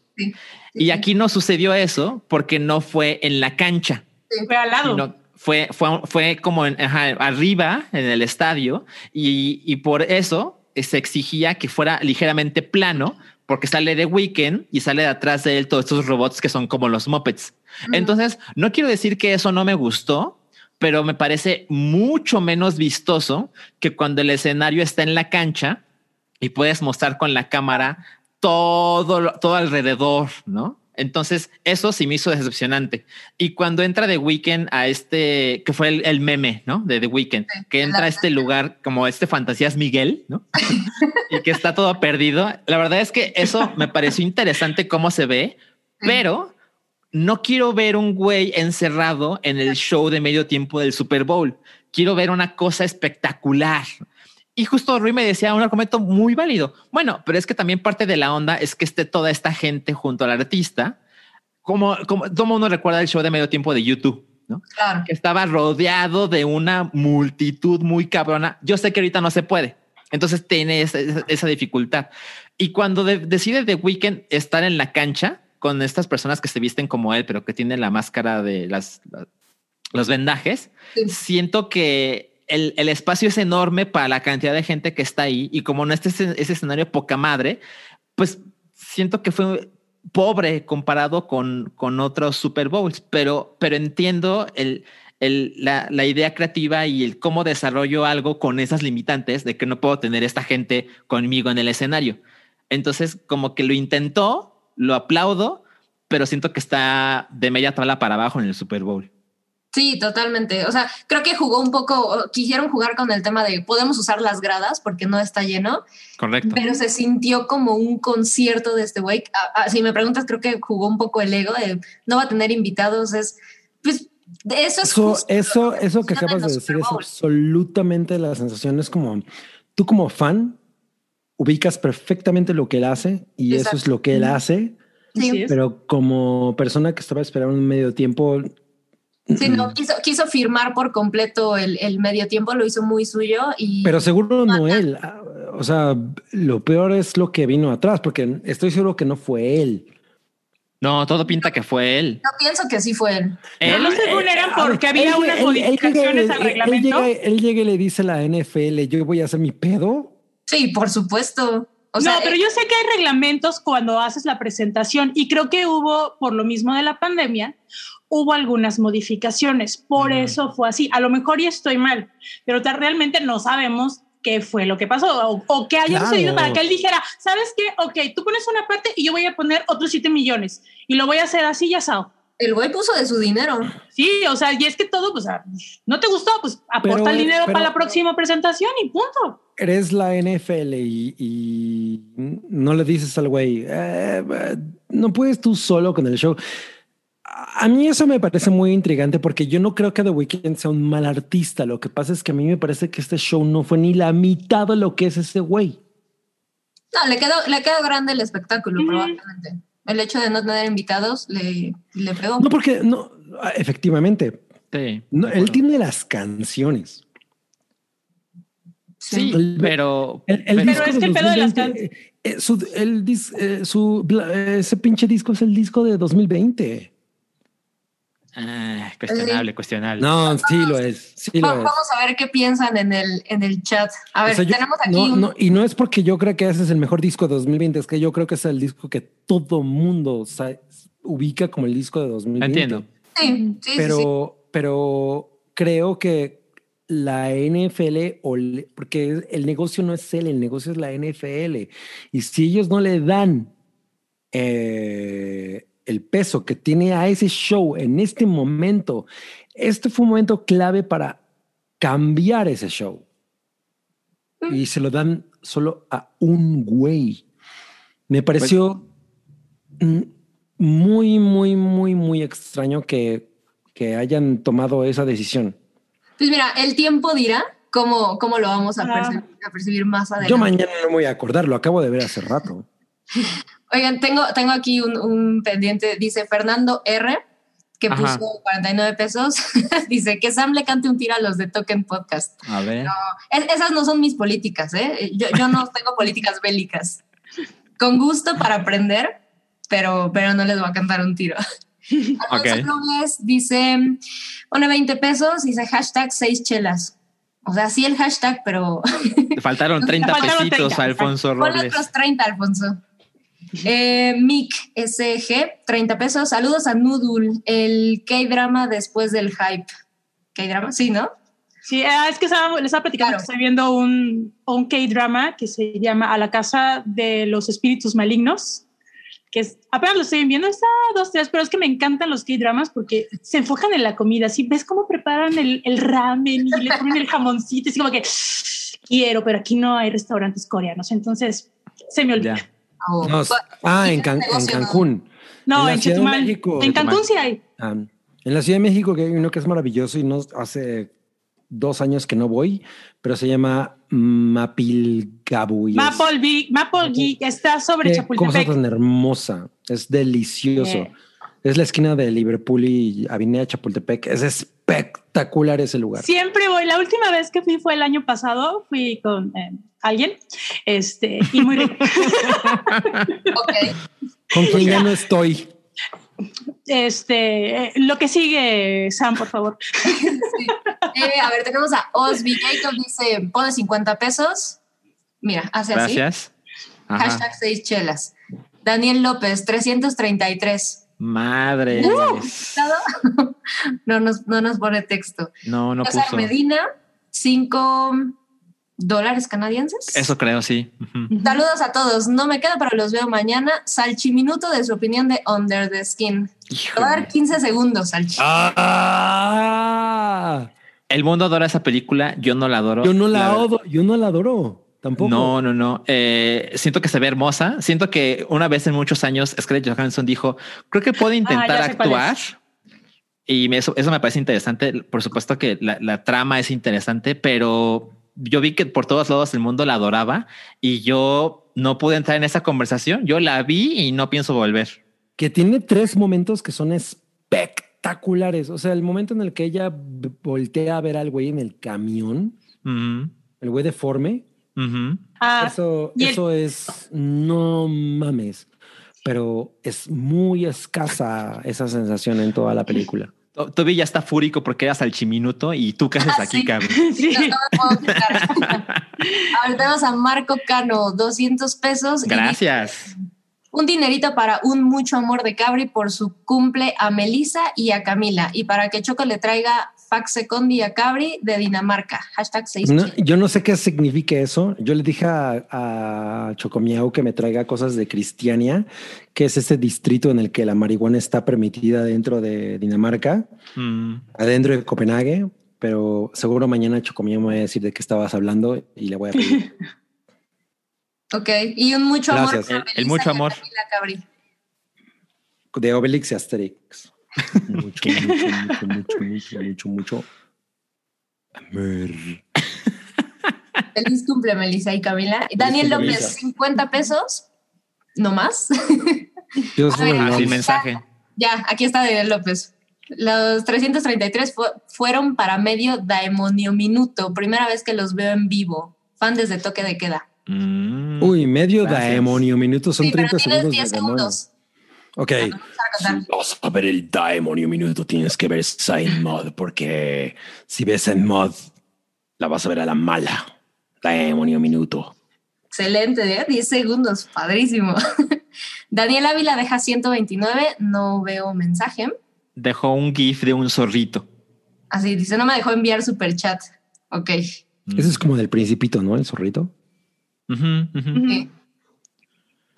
y aquí no sucedió eso porque no fue en la cancha. fue al lado. Fue, fue, fue como arriba en el estadio y, y por eso se exigía que fuera ligeramente plano porque sale de Weekend y sale de atrás de él todos estos robots que son como los Muppets. Entonces, no quiero decir que eso no me gustó, pero me parece mucho menos vistoso que cuando el escenario está en la cancha y puedes mostrar con la cámara todo, todo alrededor, ¿no? Entonces, eso sí me hizo decepcionante. Y cuando entra The Weeknd a este, que fue el, meme, ¿no? De The Weeknd, que entra a este lugar como este Fantasías Miguel, ¿no? y que está todo perdido. La verdad es que eso me pareció interesante cómo se ve, pero no quiero ver un güey encerrado en el show de medio tiempo del Super Bowl. quiero ver una cosa espectacular. Y justo Rui me decía un argumento muy válido. Bueno, pero es que también parte de la onda es que esté toda esta gente junto al artista, como, como todo mundo recuerda el show de medio tiempo de YouTube. ¿no? Claro. Que estaba rodeado de una multitud muy cabrona. Yo sé que ahorita no se puede. Entonces tiene esa, esa- dificultad. Y cuando de- decide The Weeknd estar en la cancha con estas personas que se visten como él, pero que tienen la máscara de las, la- los vendajes, Sí. siento que el, el espacio es enorme para la cantidad de gente que está ahí. Y como no está ese, ese escenario poca madre, pues siento que fue pobre comparado con, con otros Super Bowls, pero, pero entiendo el, el- la, la idea creativa y el cómo desarrollo algo con esas limitantes de que no puedo tener esta gente conmigo en el escenario. Entonces, como que lo intentó, lo aplaudo, pero siento que está de media tabla para abajo en el Super Bowl. Sí, totalmente. O sea, creo que jugó un poco, quisieron jugar con el tema de podemos usar las gradas porque no está lleno, Correcto. pero se sintió como un concierto de este güey. Ah, ah, si me preguntas, creo que jugó un poco el ego de no va a tener invitados. Es, pues, de eso es Eso, justo eso, eso que acabas de decir es absolutamente la sensación. Es como tú como fan ubicas perfectamente lo que él hace y eso es Exacto. lo que él hace, Sí. Pero como persona que estaba esperando un medio tiempo, Sí, no, quiso, quiso firmar por completo el, el medio tiempo, lo hizo muy suyo y pero seguro no él. Ah, O sea, lo peor es lo que vino atrás, porque estoy seguro que no fue él. No, todo pinta que fue él. yo pienso que sí fue él. Él, No, según eran porque había Él- unas él- él modificaciones llega- al él- reglamento. Él llega, él llega y le dice a la NFL, yo voy a hacer mi pedo. Sí, por supuesto. O sea, no, pero eh, yo sé que hay reglamentos cuando haces la presentación y creo que hubo, por lo mismo de la pandemia, hubo algunas modificaciones. Por eso fue así. A lo mejor ya estoy mal, pero realmente no sabemos qué fue lo que pasó o, o qué haya Claro. sucedido para que él dijera, ¿sabes qué? Ok, tú pones una parte y yo voy a poner otros 7 millones y lo voy a hacer así ya sao. El güey puso de su dinero. Sí, o sea, y es que todo, pues, no te gustó, pues aporta Pero, el dinero pero- para la próxima presentación y punto. Eres la NFL y, y no le dices al güey, "Eh, eh, no puedes tú solo con el show. A mí eso me parece muy intrigante porque yo no creo que The Weeknd sea un mal artista. Lo que pasa es que a mí me parece que este show no fue ni la mitad de lo que es ese güey. No, le quedó, le quedó grande el espectáculo, probablemente. El hecho de no tener invitados le, le pegó. No, porque no, efectivamente, sí, no, de él tiene las canciones. Sí, El- pero, El, el pero- disco es que el pedo de las 2020, eh, su, el dis- eh, su, eh, ese pinche disco es el disco de 2020. Ah, cuestionable, cuestionable. No, sí lo es, sí Va- lo es. Vamos a ver qué piensan en el, en el chat. A ver, O sea, yo- tenemos aquí no, un... no, y no es porque yo creo que ese es el mejor disco de 2020, es que yo creo que es el disco que todo mundo ubica como el disco de 2020. Entiendo. Sí, sí, sí, Pero, sí. pero creo que la NFL, o le- porque el negocio no es él, el negocio es la NFL. Y si ellos no le dan eh, el peso que tiene a ese show en este momento, este fue un momento clave para cambiar ese show. Y se lo dan solo a un güey. Me pareció mm, muy, muy, muy, muy extraño que, que hayan tomado esa decisión. Pues mira, el tiempo dirá cómo, cómo lo vamos a, Ah. percibir, a percibir más adelante. Yo mañana no me voy a acordar, lo acabo de ver hace rato. Oigan, tengo, tengo aquí un, un pendiente, dice Fernando R, que Ajá. puso 49 pesos. dice que Sam le cante un tiro a los de Token Podcast. A ver. Es- esas no son mis políticas, ¿eh? Yo, yo no tengo políticas bélicas. Con gusto para aprender, pero, pero no les voy a cantar un tiro. Alfonso. Robles dice, pone 20 pesos, dice hashtag 6 chelas. O sea, sí el hashtag, pero faltaron Te 30 faltaron pesitos 30, a Alfonso ponle Robles. otros 30, Alfonso. Eh, Mick SG, 30 pesos. Saludos a Noodle, el K-drama después del hype. ¿K-drama? Sí, ¿no? Sí, ah, es que estaba, les estaba platicando Claro. que estoy viendo un, un K-drama que se llama A la Casa de los Espíritus Malignos, que es, apenas lo estoy viendo, está dos, tres, pero es que me encantan los K-dramas porque se enfocan en la comida, ¿sí? ¿Ves cómo preparan el, el ramen y le ponen el jamoncito? Es como que quiero, pero aquí no hay restaurantes coreanos, entonces se me olvida. Ya. No, ah, en. Cancún. No, En en, Chetumal. México. En Cancún sí hay. Ah, en la Ciudad de México que hay uno que es maravilloso y no hace dos años que no voy, pero se llama Mapilgabu. Maple Geek está sobre Qué cosa Chapultepec. tan hermosa. Es delicioso. Eh. Es la esquina de Liverpool y Avenida Chapultepec. Es espectacular ese lugar. Siempre voy. La última vez que fui fue el año pasado. Fui con eh, alguien. Este, y muy rico. Ok. Con quien ya no estoy. Este, eh, lo que sigue, Sam, por favor. Eh, a ver, tenemos a Osby Jacob, dice, pone 50 pesos. Mira, hace así. Gracias. Ajá. Hashtag 6 chelas. Daniel López, 333. Madre. No nos, no nos pone texto. No, no César puso. Medina, 5 dólares canadienses. Eso creo, sí. Saludos a todos. No me queda, pero los veo mañana. Salchiminuto de su opinión de Under the Skin. Voy a dar Híjole. 15 segundos, Salchi. Ah, El mundo adora esa película. Yo no la adoro. yo no la, La- adoro, yo no la adoro. Tampoco. No, no, no. Eh, siento que se ve hermosa. Siento que una vez en muchos años Scarlett Johansson dijo, creo que puedo intentar Ah, cuál actuar. Y eso, eso me parece interesante. Por supuesto que la, la trama es interesante, pero yo vi que por todos lados el mundo la adoraba y yo no pude entrar en esa conversación. Yo la vi y no pienso volver. Que tiene tres momentos que son espectaculares. O sea, el momento en el que ella voltea a ver al güey en el camión, el güey deforme. Ah, eso, el- eso es no mames. Pero es muy escasa esa sensación en toda la película. To- Toby ya está fúrico porque eras al chiminuto y tú qué haces Ah, aquí, sí. cabrón. sí. No, no me puedo quitar. Ahora tenemos a Marco Cano, 200 pesos. y Gracias. Un dinerito para un mucho amor de Cabri por su cumple a Melissa y a Camila. Y para que Choco le traiga Fax Secondi a Cabri de Dinamarca. Hashtag 6 No, yo no sé qué significa eso. Yo le dije a, a Chocomiao que me traiga cosas de Cristiania, que es este distrito en el que la marihuana está permitida dentro de Dinamarca, Mm. adentro de Copenhague. Pero seguro mañana Chocomiao me va a decir de qué estabas hablando y le voy a pedir. Ok. Y un mucho amor Gracias. El- el mucho amor. De Obelix y Asterix. Mucho, mucho, mucho, mucho, mucho, mucho, mucho. Amor. Feliz cumple, Melissa y Camila. Daniel cumple, López, Melissa. 50 pesos. No más. Yo soy ver, mensaje. ya, aquí está Daniel López. Los 333 fu- fueron para medio daemonio minuto. Primera vez que los veo en vivo. Fan desde toque de queda. Mm. Uy, medio Gracias. demonio, minutos son Sí, pero 30 tienes segundos 10 de demonio. segundos Ok. Si vas a ver el demonio minuto, tienes que ver Sign Mod, porque si ves en Mod, la vas a ver a la mala. Demonio minuto. Excelente, ¿eh? 10 segundos, padrísimo. Daniel Ávila deja 129, no veo mensaje. Dejó un GIF de un zorrito. Así dice, no me dejó enviar super chat. Ok. Ese es como del principito, ¿no? El zorrito. Sí.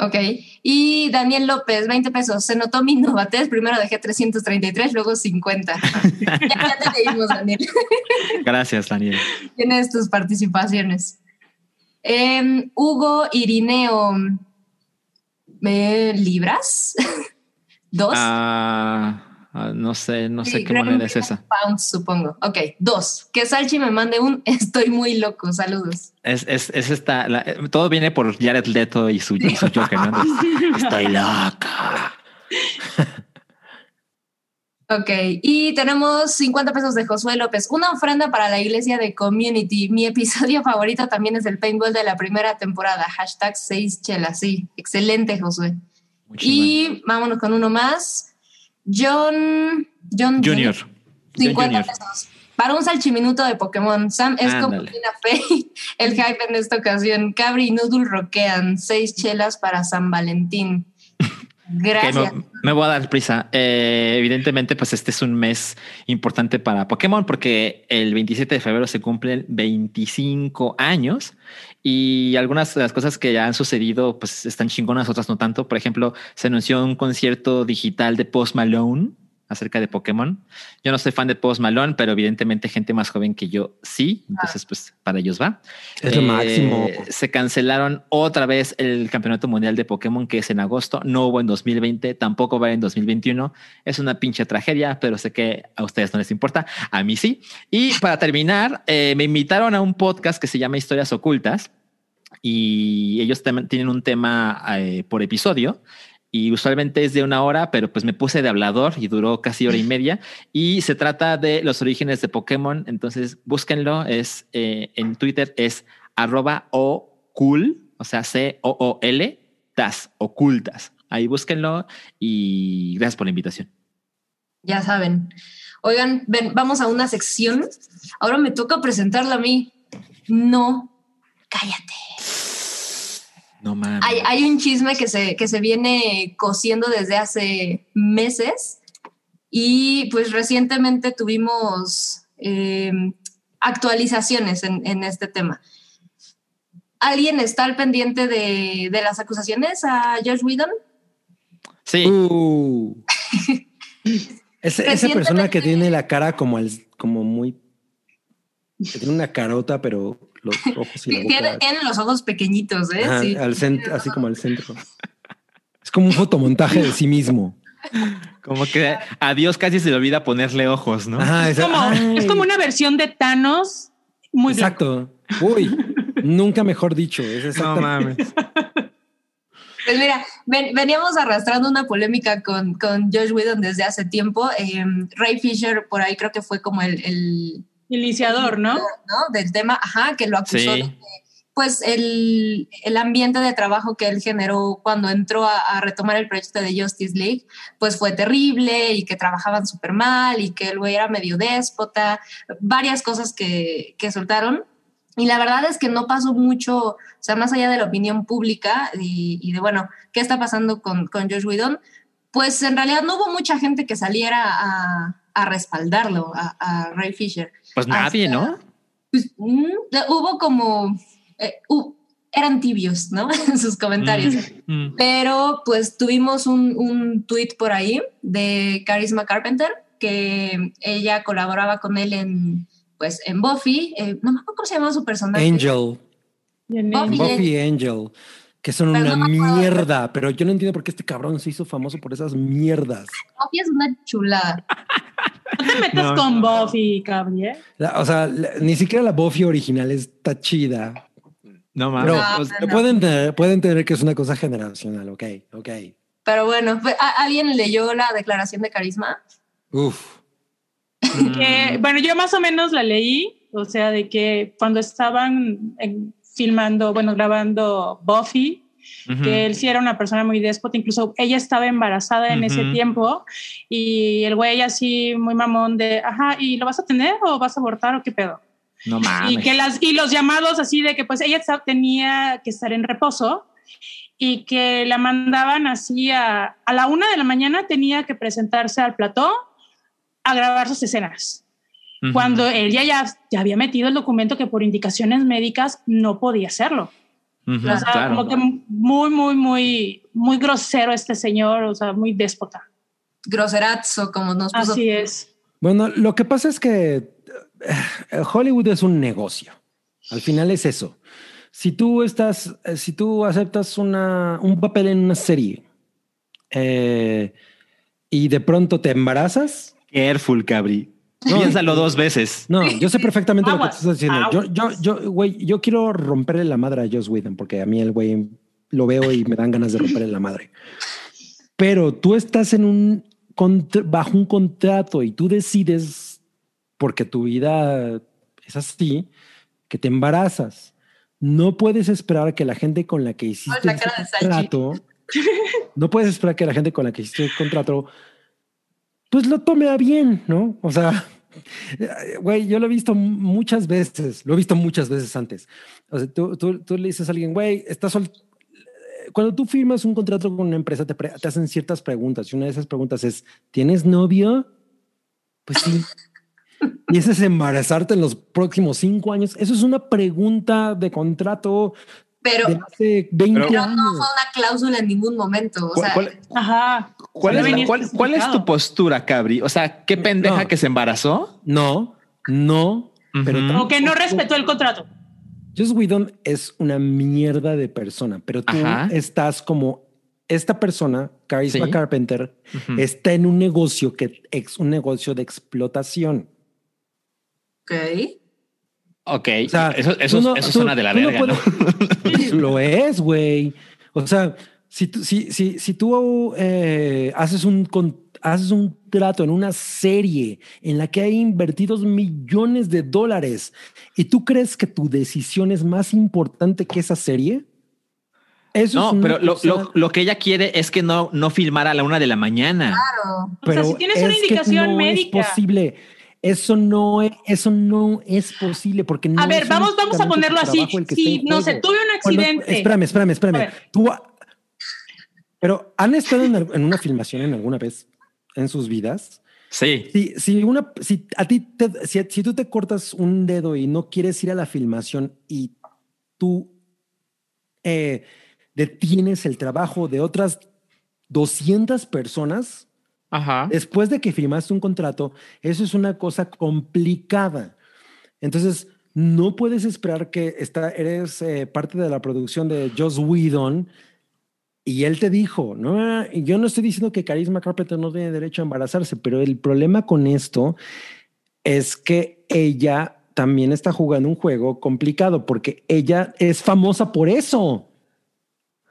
Ok. Y Daniel López, 20 pesos. Se notó mi novatez. Primero dejé 333, luego 50. ya, ya te leímos, Daniel. Gracias, Daniel. Tienes tus participaciones. Em, Hugo Irineo, ¿me libras? ¿Dos? Ah, no sé, no sé Sí, qué moneda es esa. Pounds, supongo. Ok, dos. Que Salchi me mande un estoy muy loco. Saludos. Es, es, es esta. la- eh, todo viene por Jared Leto y su, y su Joker. ¿no? Estoy loca. Ok, y tenemos 50 pesos de Josué López. Una ofrenda para la iglesia de Community. Mi episodio favorito también es el paintball de la primera temporada. Hashtag 6 chelas. Sí, excelente, Josué. Y vámonos con uno más. John. John Junior. 50 Junior. pesos. Para un salchiminuto de Pokémon. Sam es como. Tina Fey. El hype en esta ocasión. Cabri y Noodle roquean. Seis chelas para San Valentín. Gracias. me, me voy a dar prisa. Eh, evidentemente, pues este es un mes importante para Pokémon porque el 27 de febrero se cumplen 25 años y algunas de las cosas que ya han sucedido pues están chingonas, otras no tanto. Por ejemplo, se anunció un concierto digital de Post Malone acerca de Pokémon. Yo no soy fan de Post Malone, pero evidentemente gente más joven que yo sí. Entonces, pues para ellos va. Es lo Eh, máximo. Se cancelaron otra vez el campeonato mundial de Pokémon, que es en agosto. No hubo en 2020, tampoco va en 2021. Es una pinche tragedia, pero sé que a ustedes no les importa. A mí sí. Y para terminar, eh, me invitaron a un podcast que se llama Historias Ocultas y ellos tienen un tema eh, por episodio y usualmente es de una hora, pero pues me puse de hablador y duró casi hora y media y se trata de los orígenes de Pokémon. Entonces búsquenlo, es eh, en Twitter es arroba o cool, o sea, C O O L tas ocultas. Ahí búsquenlo y gracias por la invitación. Ya saben. Oigan, ven, vamos a una sección. Ahora me toca presentarla a mí. No, cállate. No mames. Hay, hay un chisme que se, que se viene cociendo desde hace meses y pues recientemente tuvimos eh, actualizaciones en, en este tema. ¿Alguien está al pendiente de, de las acusaciones a Josh Whedon? Sí, Uh. Ese- esa persona que tiene la cara como, el, como muy... que tiene una carota, pero los ojos y la Tiene, boca... tiene los ojos pequeñitos, ¿eh? Ajá, Sí. al centro, así como al centro. Es como un fotomontaje de sí mismo. como que a Dios casi se le olvida ponerle ojos, ¿no? Ajá, Es como, ay, es como una versión de Thanos muy blanco. Exacto. Uy, nunca mejor dicho. Es No exactamente. mames. Pues mira, ven- veníamos arrastrando una polémica con, con Josh Whedon desde hace tiempo. Eh, Ray Fisher por ahí creo que fue como el, el Iniciador, ¿no? ¿no? del tema, ajá, que lo acusó Sí. de pues el, el ambiente de trabajo que él generó cuando entró a, a retomar el proyecto de Justice League, pues fue terrible y que trabajaban súper mal y que el güey era medio déspota, varias cosas que, que soltaron. Y la verdad es que no pasó mucho, o sea, más allá de la opinión pública y, y de, bueno, ¿qué está pasando con, con Josh Whedon? Pues en realidad no hubo mucha gente que saliera a, a respaldarlo, a, a Ray Fisher Pues nadie, Hasta- ¿no? pues, mm, hubo como, eh, eran tibios, ¿no? en sus comentarios. Mm. Pero pues tuvimos un, un tweet por ahí de Charisma Carpenter, que ella colaboraba con él en, pues, en Buffy. eh, no me acuerdo cómo se llamaba su personaje. Angel, Buffy. Buffy y Angel, que son Pero una no mierda. Pero yo no entiendo por qué este cabrón se hizo famoso por esas mierdas. Buffy es una chulada. No te metas No, con no. Buffy, Cabri, ¿eh? La- o sea, la- ni siquiera la Buffy original está chida. No mames. Pero No, o sea, no. pueden, tener, pueden tener que es una cosa generacional. Ok, ok. Pero bueno, pues, ¿a- ¿alguien leyó la declaración de Carisma? Uf. Mm. Que, bueno, yo más o menos la leí, o sea, de que cuando estaban en- filmando, bueno, grabando Buffy, Que él sí era una persona muy déspota, incluso ella estaba embarazada en ese tiempo y el güey así muy mamón de, ajá, ¿y lo vas a tener o vas a abortar o qué pedo? No mames. y que las y los llamados así de que pues ella tenía que estar en reposo y que la mandaban así a, a la una de la mañana tenía que presentarse al plató a grabar sus escenas. Cuando ella ya, ya había metido el documento que por indicaciones médicas no podía hacerlo Ujú, o sea, claro. como que muy muy muy muy grosero este señor o sea muy déspota Groserazo, como nos puso. así es Bueno, lo que pasa es que eh, Hollywood es un negocio. Al final es eso. Si tú estás, eh, si tú aceptas una, un papel en una serie eh, y de pronto te embarazas, Careful, Cabri. No, Piénsalo dos veces. no, yo sé perfectamente lo que estás diciendo. Yo, yo, yo, güey, yo quiero romperle la madre a Joss Whedon porque a mí el güey lo veo y me dan ganas de romperle la madre. Pero tú estás en un bajo un contrato y tú decides porque tu vida es así que te embarazas. No puedes esperar que la gente con la que hiciste Sachi. contrato, no puedes esperar que la gente con la que hiciste el contrato, pues lo tome a bien, ¿no? O sea, güey, yo lo he visto muchas veces, lo he visto muchas veces antes. O sea, tú, tú, tú le dices a alguien, güey, estás sol cuando tú firmas un contrato con una empresa, te, te hacen ciertas preguntas y una de esas preguntas es, ¿tienes novio? Pues sí. Y ese es embarazarte en los próximos cinco años. Eso es una pregunta de contrato Pero, de hace 20 Pero- pero años. no fue una cláusula en ningún momento. O ¿Cuál- sea, cuál- ajá ¿Cuál, No es, cuál- cuál es tu postura, Cabri? O sea, ¿qué pendeja No. que se embarazó? No, no, pero Ujú. tampoco- O que no respetó el contrato. Joss Whedon es una mierda de persona, pero tú Ajá. estás como esta persona, Charisma Sí. Carpenter, Ujú. está en un negocio que es un negocio de explotación. Ok. Ok, O sea, eso, eso, no- eso tú- suena de la verga, ¿no? puedes- Lo es, güey. O sea, si tú, si, si, si tú eh, haces un con- haces un trato en una serie en la que hay invertidos millones de dólares y tú crees que tu decisión es más importante que esa serie, eso es No, una pero lo, lo, lo que ella quiere es que no, no filmara a la una de la mañana. Claro. O sea, si tienes una es indicación no médica. es posible. Eso no es, eso no es posible porque no A ver, es vamos, vamos a ponerlo así. Si no sé, tuve un accidente. espérame, espérame, A espérame. ver. Tú, pero han estado en, en una filmación en alguna vez en sus vidas. Sí. Si, si una, si a ti, te- si, si tú te cortas un dedo y no quieres ir a la filmación y tú eh, detienes el trabajo de otras 200 personas, Ajá. después de que firmaste un contrato, eso es una cosa complicada. Entonces, no puedes esperar que está, eres eh, parte de la producción de Joss Whedon y él te dijo, no, y yo no estoy diciendo que Carisma Carpenter no tiene derecho a embarazarse, pero el problema con esto es que ella también está jugando un juego complicado porque ella es famosa por eso.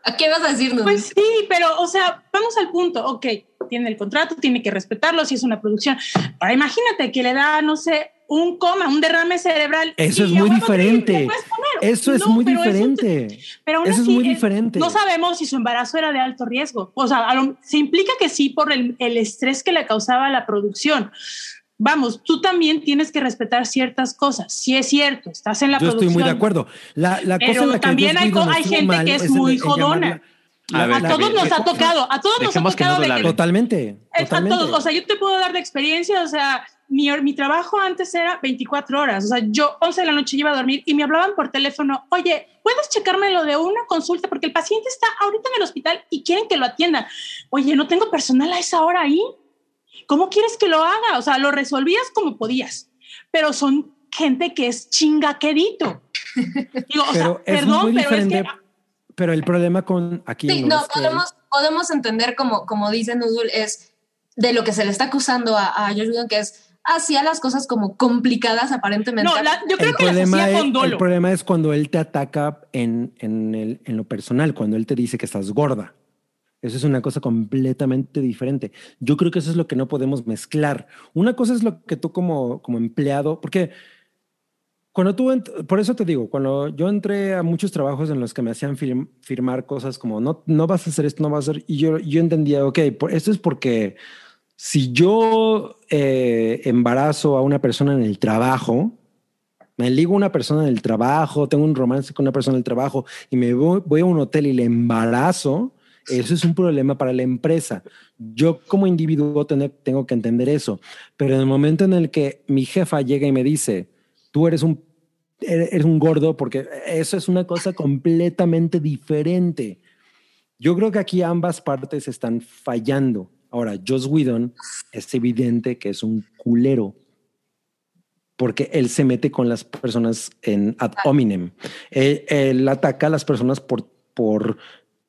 ¿A qué vas a decirnos? Pues sí, pero, o sea, vamos al punto. Ok, tiene el contrato, tiene que respetarlo si es una producción. Ahora imagínate que le da, no sé, un coma, un derrame cerebral. Eso es a muy diferente. Eso es No, muy pero diferente. Pero aún Eso es muy eh, diferente. No sabemos si su embarazo era de alto riesgo. O sea, a lo- se implica que sí por el, el estrés que le causaba la producción. Vamos, tú también tienes que respetar ciertas cosas. Si es cierto, estás en la Yo producción. estoy muy de acuerdo. La, la Pero cosa en la también hay hay gente mal que es muy en jodona. llamarla- A ver, a todos nos ha tocado, a todos nos ha que tocado no de lo que hable. Totalmente. Es a totalmente. todos, o sea, yo te puedo dar de experiencia, o sea, mi, mi trabajo antes era 24 horas, o sea, yo 11 de la noche iba a dormir y me hablaban por teléfono, oye, ¿puedes checarme lo de una consulta? Porque el paciente está ahorita en el hospital y quieren que lo atiendan. Oye, no tengo personal a esa hora ahí. ¿Cómo quieres que lo haga? O sea, lo resolvías como podías, pero son gente que es chingaquerito. Digo, o pero sea, es perdón, muy pero es que Pero el problema con aquí Sí, no, no, que- podemos, entender, como, como dice Nuzul, es de lo que se le está acusando a, a Whedon, que es hacía las cosas como complicadas aparentemente. no, la- yo creo el que las problema, hacía es, con el dolo. problema es cuando él te ataca en, en, el- en lo personal, cuando él te dice que estás gorda. Eso es una cosa completamente diferente. Yo creo que eso es lo que no podemos mezclar. Una cosa es lo que tú como, como empleado, porque cuando tú, por eso te digo, cuando yo entré a muchos trabajos en los que me hacían firm- firmar cosas como no, no vas a hacer esto, no vas a hacer, y yo, yo entendía, ok, por, esto es porque si yo eh, embarazo a una persona en el trabajo, me ligo a una persona en el trabajo, tengo un romance con una persona en el trabajo y me voy, a un hotel y le embarazo, eso es un problema para la empresa. Yo como individuo tengo que entender eso, pero en el momento en el que mi jefa llega y me dice, tú eres un, eres eres un gordo, porque eso es una cosa completamente diferente. Yo creo que aquí ambas partes están fallando. Ahora, Joss Whedon es evidente que es un culero porque él se mete con las personas en ad hominem. Él, él ataca a las personas por, por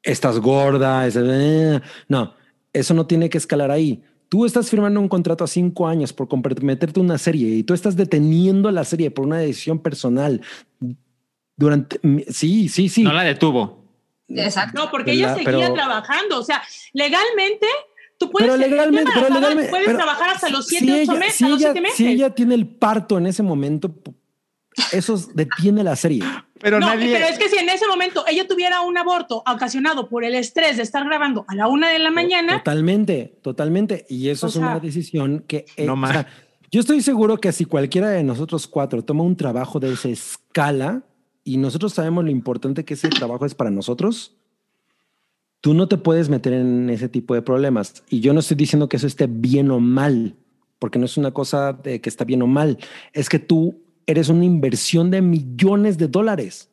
estás gorda, es- eh, no, eso no tiene que escalar ahí. Tú estás firmando un contrato a cinco años por comprometerte a una serie y tú estás deteniendo la serie por una decisión personal. Durante, sí, sí, sí. No la detuvo. Exacto. No, porque La- ella seguía pero- trabajando. O sea, legalmente tú puedes, pero legalmente, pero legalmente, puedes pero trabajar hasta los si 7, 8 ella- meses, si a los ella- 7 meses. Si ella tiene el parto en ese momento, eso detiene la serie. Pero no, nadie. pero es que si en ese momento ella tuviera un aborto ocasionado por el estrés de estar grabando a la una de la mañana, Totalmente, totalmente. Y eso O es una sea, decisión que... eh, no o más. sea, yo estoy seguro que si cualquiera de nosotros cuatro toma un trabajo de esa escala y nosotros sabemos lo importante que ese trabajo es para nosotros, tú no te puedes meter en ese tipo de problemas. Y yo no estoy diciendo que eso esté bien o mal, porque no es una cosa de que está bien o mal. Es que tú eres una inversión de millones de dólares.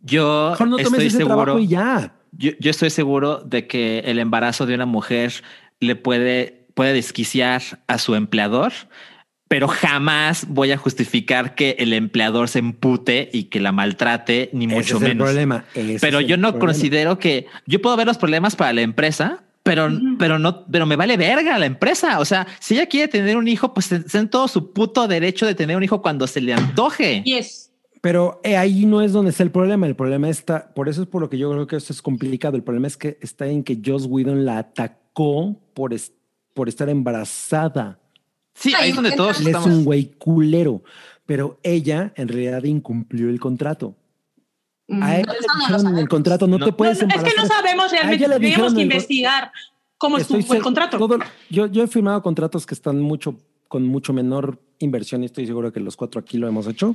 Yo Mejor no tomes estoy ese seguro. trabajo y ya. yo, yo estoy seguro de que el embarazo de una mujer le puede, puede desquiciar a su empleador, pero jamás voy a justificar que el empleador se empute y que la maltrate, ni Ese mucho es el menos. problema. ese Pero es yo el no problema. considero que yo puedo ver los problemas para la empresa, pero, pero no, pero me vale verga la empresa. O sea, si ella quiere tener un hijo, pues está en todo su puto derecho de tener un hijo cuando se le antoje. Yes. Pero eh, ahí no es donde está el problema. El problema está, por eso es por lo que yo creo que esto es complicado. El problema es que está en que Joss Whedon la atacó por, es- por estar embarazada. Sí, ahí es donde todos Él es un güey culero, pero ella en realidad incumplió el contrato. Mm, A ella no, le no dijeron en el contrato, no, No. te puedes No, es que no embarazar. sabemos realmente. Tenemos que investigar cómo Estoy estuvo el contrato. todo- yo, yo he firmado contratos que están mucho con mucho menor inversión y estoy seguro que los cuatro aquí lo hemos hecho.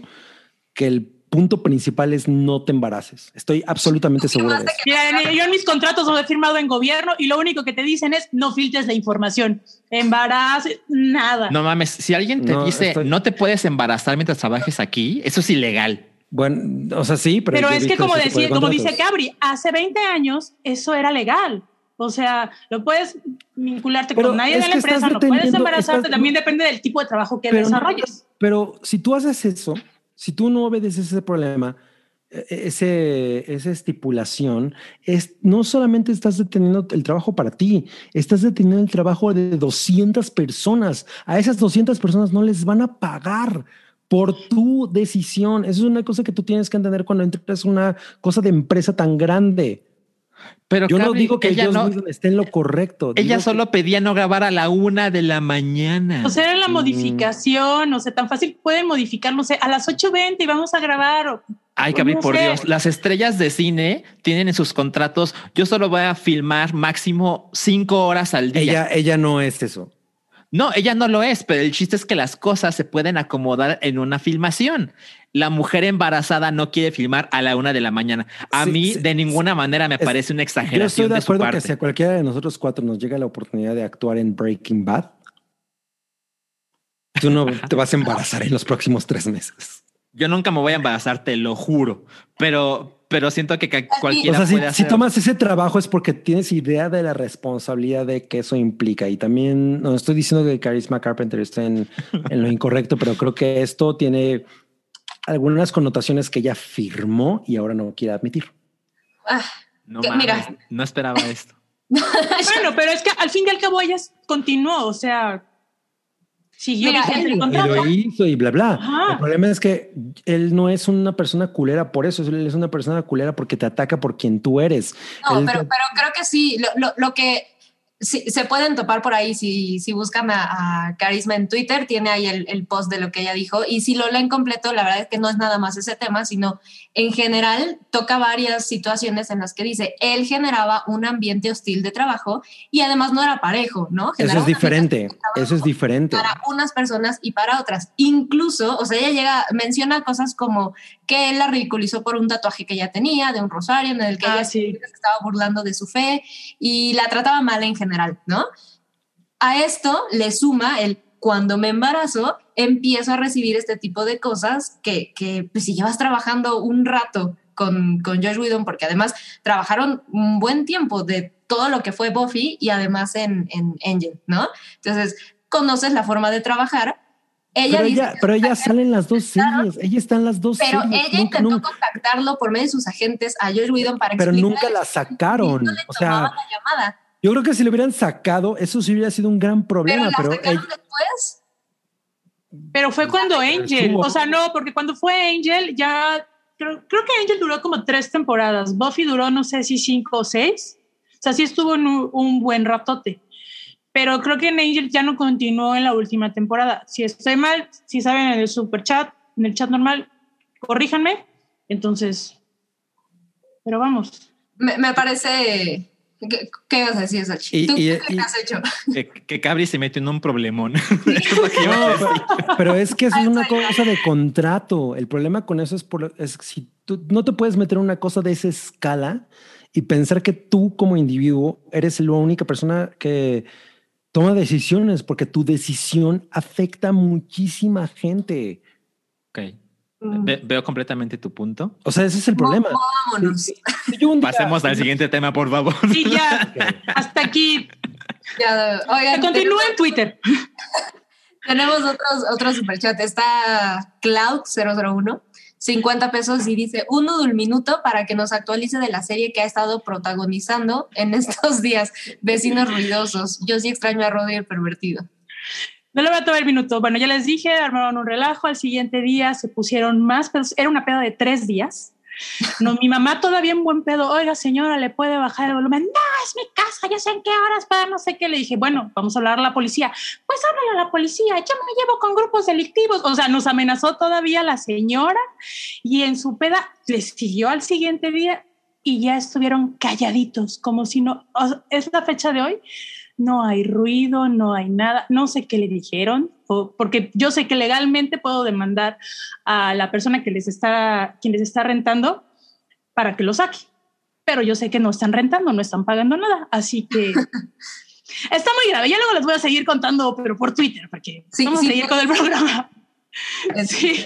Que el punto principal es no te embaraces. Estoy absolutamente seguro de eso. Mira, en- yo en mis contratos los he firmado en gobierno y lo único que te dicen es no filtres la información. Embarazo, nada. No mames, si alguien te No, dice estoy- no te puedes embarazar mientras trabajes aquí, eso es ilegal. Bueno, o sea, sí, pero, Pero es que como de decía, como dice. Cabri, hace 20 años eso era legal. O sea, lo puedes vincularte Pero con nadie de la empresa, no puedes embarazarte, estás- también depende del tipo de trabajo que Pero no- desarrolles. Pero si tú haces eso, si tú no obedeces ese problema, eh, ese, esa estipulación, es, no solamente estás deteniendo el trabajo para ti, estás deteniendo el trabajo de 200 personas. A esas 200 personas no les van a pagar por tu decisión. Eso es una cosa que tú tienes que entender cuando entras a una cosa de empresa tan grande. Pero Yo no digo que ella, Joss no, Whedon esté en lo correcto. ella que- solo pedía no grabar a la una de la mañana. O sea, era la Mm. modificación, o sea, tan fácil pueden modificar, no sé, a las 8.20 y vamos a grabar. o- Ay, Cabri, no por sé. Dios, las estrellas de cine tienen en sus contratos, yo solo voy a filmar máximo cinco horas al día. ella, ella no es eso. No, ella no lo es, pero el chiste es que las cosas se pueden acomodar en una filmación. La mujer embarazada no quiere filmar a la una de la mañana. A Sí, mí sí, de ninguna manera me parece una Yo exageración estoy de de su acuerdo que si a cualquiera de nosotros cuatro nos llega la oportunidad de actuar en Breaking Bad, tú no te vas a embarazar en los próximos tres meses. Yo nunca me voy a embarazar, te lo juro, pero, pero siento que O cualquiera sea, si, puede si hacer. tomas ese trabajo es porque tienes idea de la responsabilidad de que eso implica. Y también no estoy diciendo que Charisma Carpenter esté en, en lo incorrecto, pero creo que esto tiene algunas connotaciones que ella firmó y ahora no quiere admitir. Ah, no, que- mames, mira. no esperaba esto. Bueno, pero es que al fin y al cabo ella continuó, o sea, siguió Mira, él- el Y lo hizo y bla, bla. Ajá. El problema es que él no es una persona culera por eso, él es una persona culera porque te ataca por quien tú eres. No, Él pero, te- pero creo que sí, lo, lo, lo que sí, se pueden topar por ahí si, si buscan a, a Carisma en Twitter, tiene ahí el, el post de lo que ella dijo y si lo leen completo, la verdad es que no es nada más ese tema, sino en general toca varias situaciones en las que dice, él generaba un ambiente hostil de trabajo y además no era parejo, ¿no? Eso es diferente, eso es diferente. para unas personas y para otras. Incluso, o sea, ella llega, menciona cosas como que él la ridiculizó por un tatuaje que ella tenía, de un rosario, en el que Ah, ella sí. se estaba burlando de su fe y la trataba mal en general, ¿no? A esto le suma el cuando me embarazo, empiezo a recibir este tipo de cosas que, que pues, si llevas trabajando un rato con, con Josh Whedon, porque además trabajaron un buen tiempo de todo lo que fue Buffy y además en, en Angel, ¿no? Entonces, conoces la forma de trabajar. Ella Pero dice ella, pero ella sale en las dos series, ella está en las dos pero series. ella nunca- intentó nunca- contactarlo por medio de sus agentes a Josh Whedon para pero explicarle nunca la sacaron. no le O sea, la llamada. yo creo que si le hubieran sacado, eso sí hubiera sido un gran Pero problema. la Pero, ella- después. Pero fue cuando pero Angel, o sea, no, porque cuando fue Angel ya, creo, creo que Angel duró como tres temporadas, Buffy duró no sé si cinco o seis, o sea, sí estuvo en un, un buen ratote, pero creo que en Angel ya no continuó en la última temporada. Si estoy mal, si saben en el super chat, en el chat normal, corríjanme, entonces, pero vamos. Me, me parece. ¿Qué, qué vas a decir, Sachi? ¿Tú, y- qué y- has hecho? Que, que Cabri se metió en un problemón. Es que a No, pero, es que es una cosa de contrato. El problema con eso es, por, es si tú no te puedes meter en una cosa de esa escala y pensar que tú como individuo eres la única persona que toma decisiones porque tu decisión afecta a muchísima gente. Ok. Mm, Ve- veo completamente tu punto. O sea, ese es el problema. Vámonos. Pasemos al siguiente tema, por favor. Sí, ya. Hasta aquí. Ya, oigan, Continúa en Twitter. Tenemos otros, otro superchat. Está Cloud001, 50 pesos y dice un minuto para que nos actualice de la serie que ha estado protagonizando en estos días. Vecinos ruidosos. Yo sí extraño a Rodri el pervertido. No le voy a tomar el minuto. Bueno, ya les dije, armaron un relajo. Al siguiente día se pusieron más pedos. Era una peda de tres días. No, mi mamá todavía en buen pedo. Oiga, señora, ¿le puede bajar el volumen? No, es mi casa, yo sé en qué horas para no sé qué. Le dije, bueno, vamos a hablar a la policía. Pues háblale a la policía, yo me llevo con grupos delictivos. O sea, nos amenazó todavía la señora y en su peda les siguió al siguiente día y ya estuvieron calladitos, como si no, es la fecha de hoy, no hay ruido, no hay nada, no sé qué le dijeron, o- porque yo sé que legalmente puedo demandar a la persona que les está, quien les está rentando para que lo saque, pero yo sé que no están rentando, no están pagando nada, así que está muy grave, ya luego les voy a seguir contando, pero por Twitter, porque Sí, vamos sí, a seguir con el programa. Sí.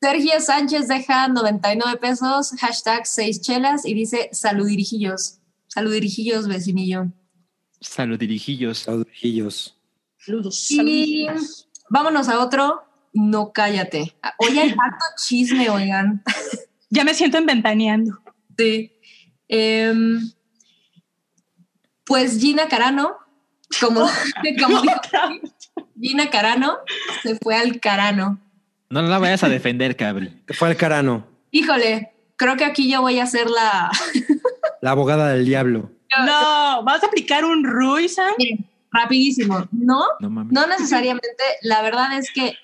Sergio Sánchez deja 99 pesos, hashtag 6 chelas y dice saludirijillos. Saludirijillos, vecinillo. Salud, dirijillos. Saludos. Saludos, Y saludos. vámonos a otro. No cállate. Hoy hay harto chisme, oigan. Ya me siento inventaneando. Sí. Em, pues Gina Carano, como, como dijo, Gina Carano se fue al Carano. No la vayas a defender, Cabri. Fue al carano, Híjole, creo que aquí yo voy a hacer la. la abogada del diablo. No, ¿vas a aplicar un Rui, Sam? Miren, rapidísimo. No, No necesariamente. La verdad es que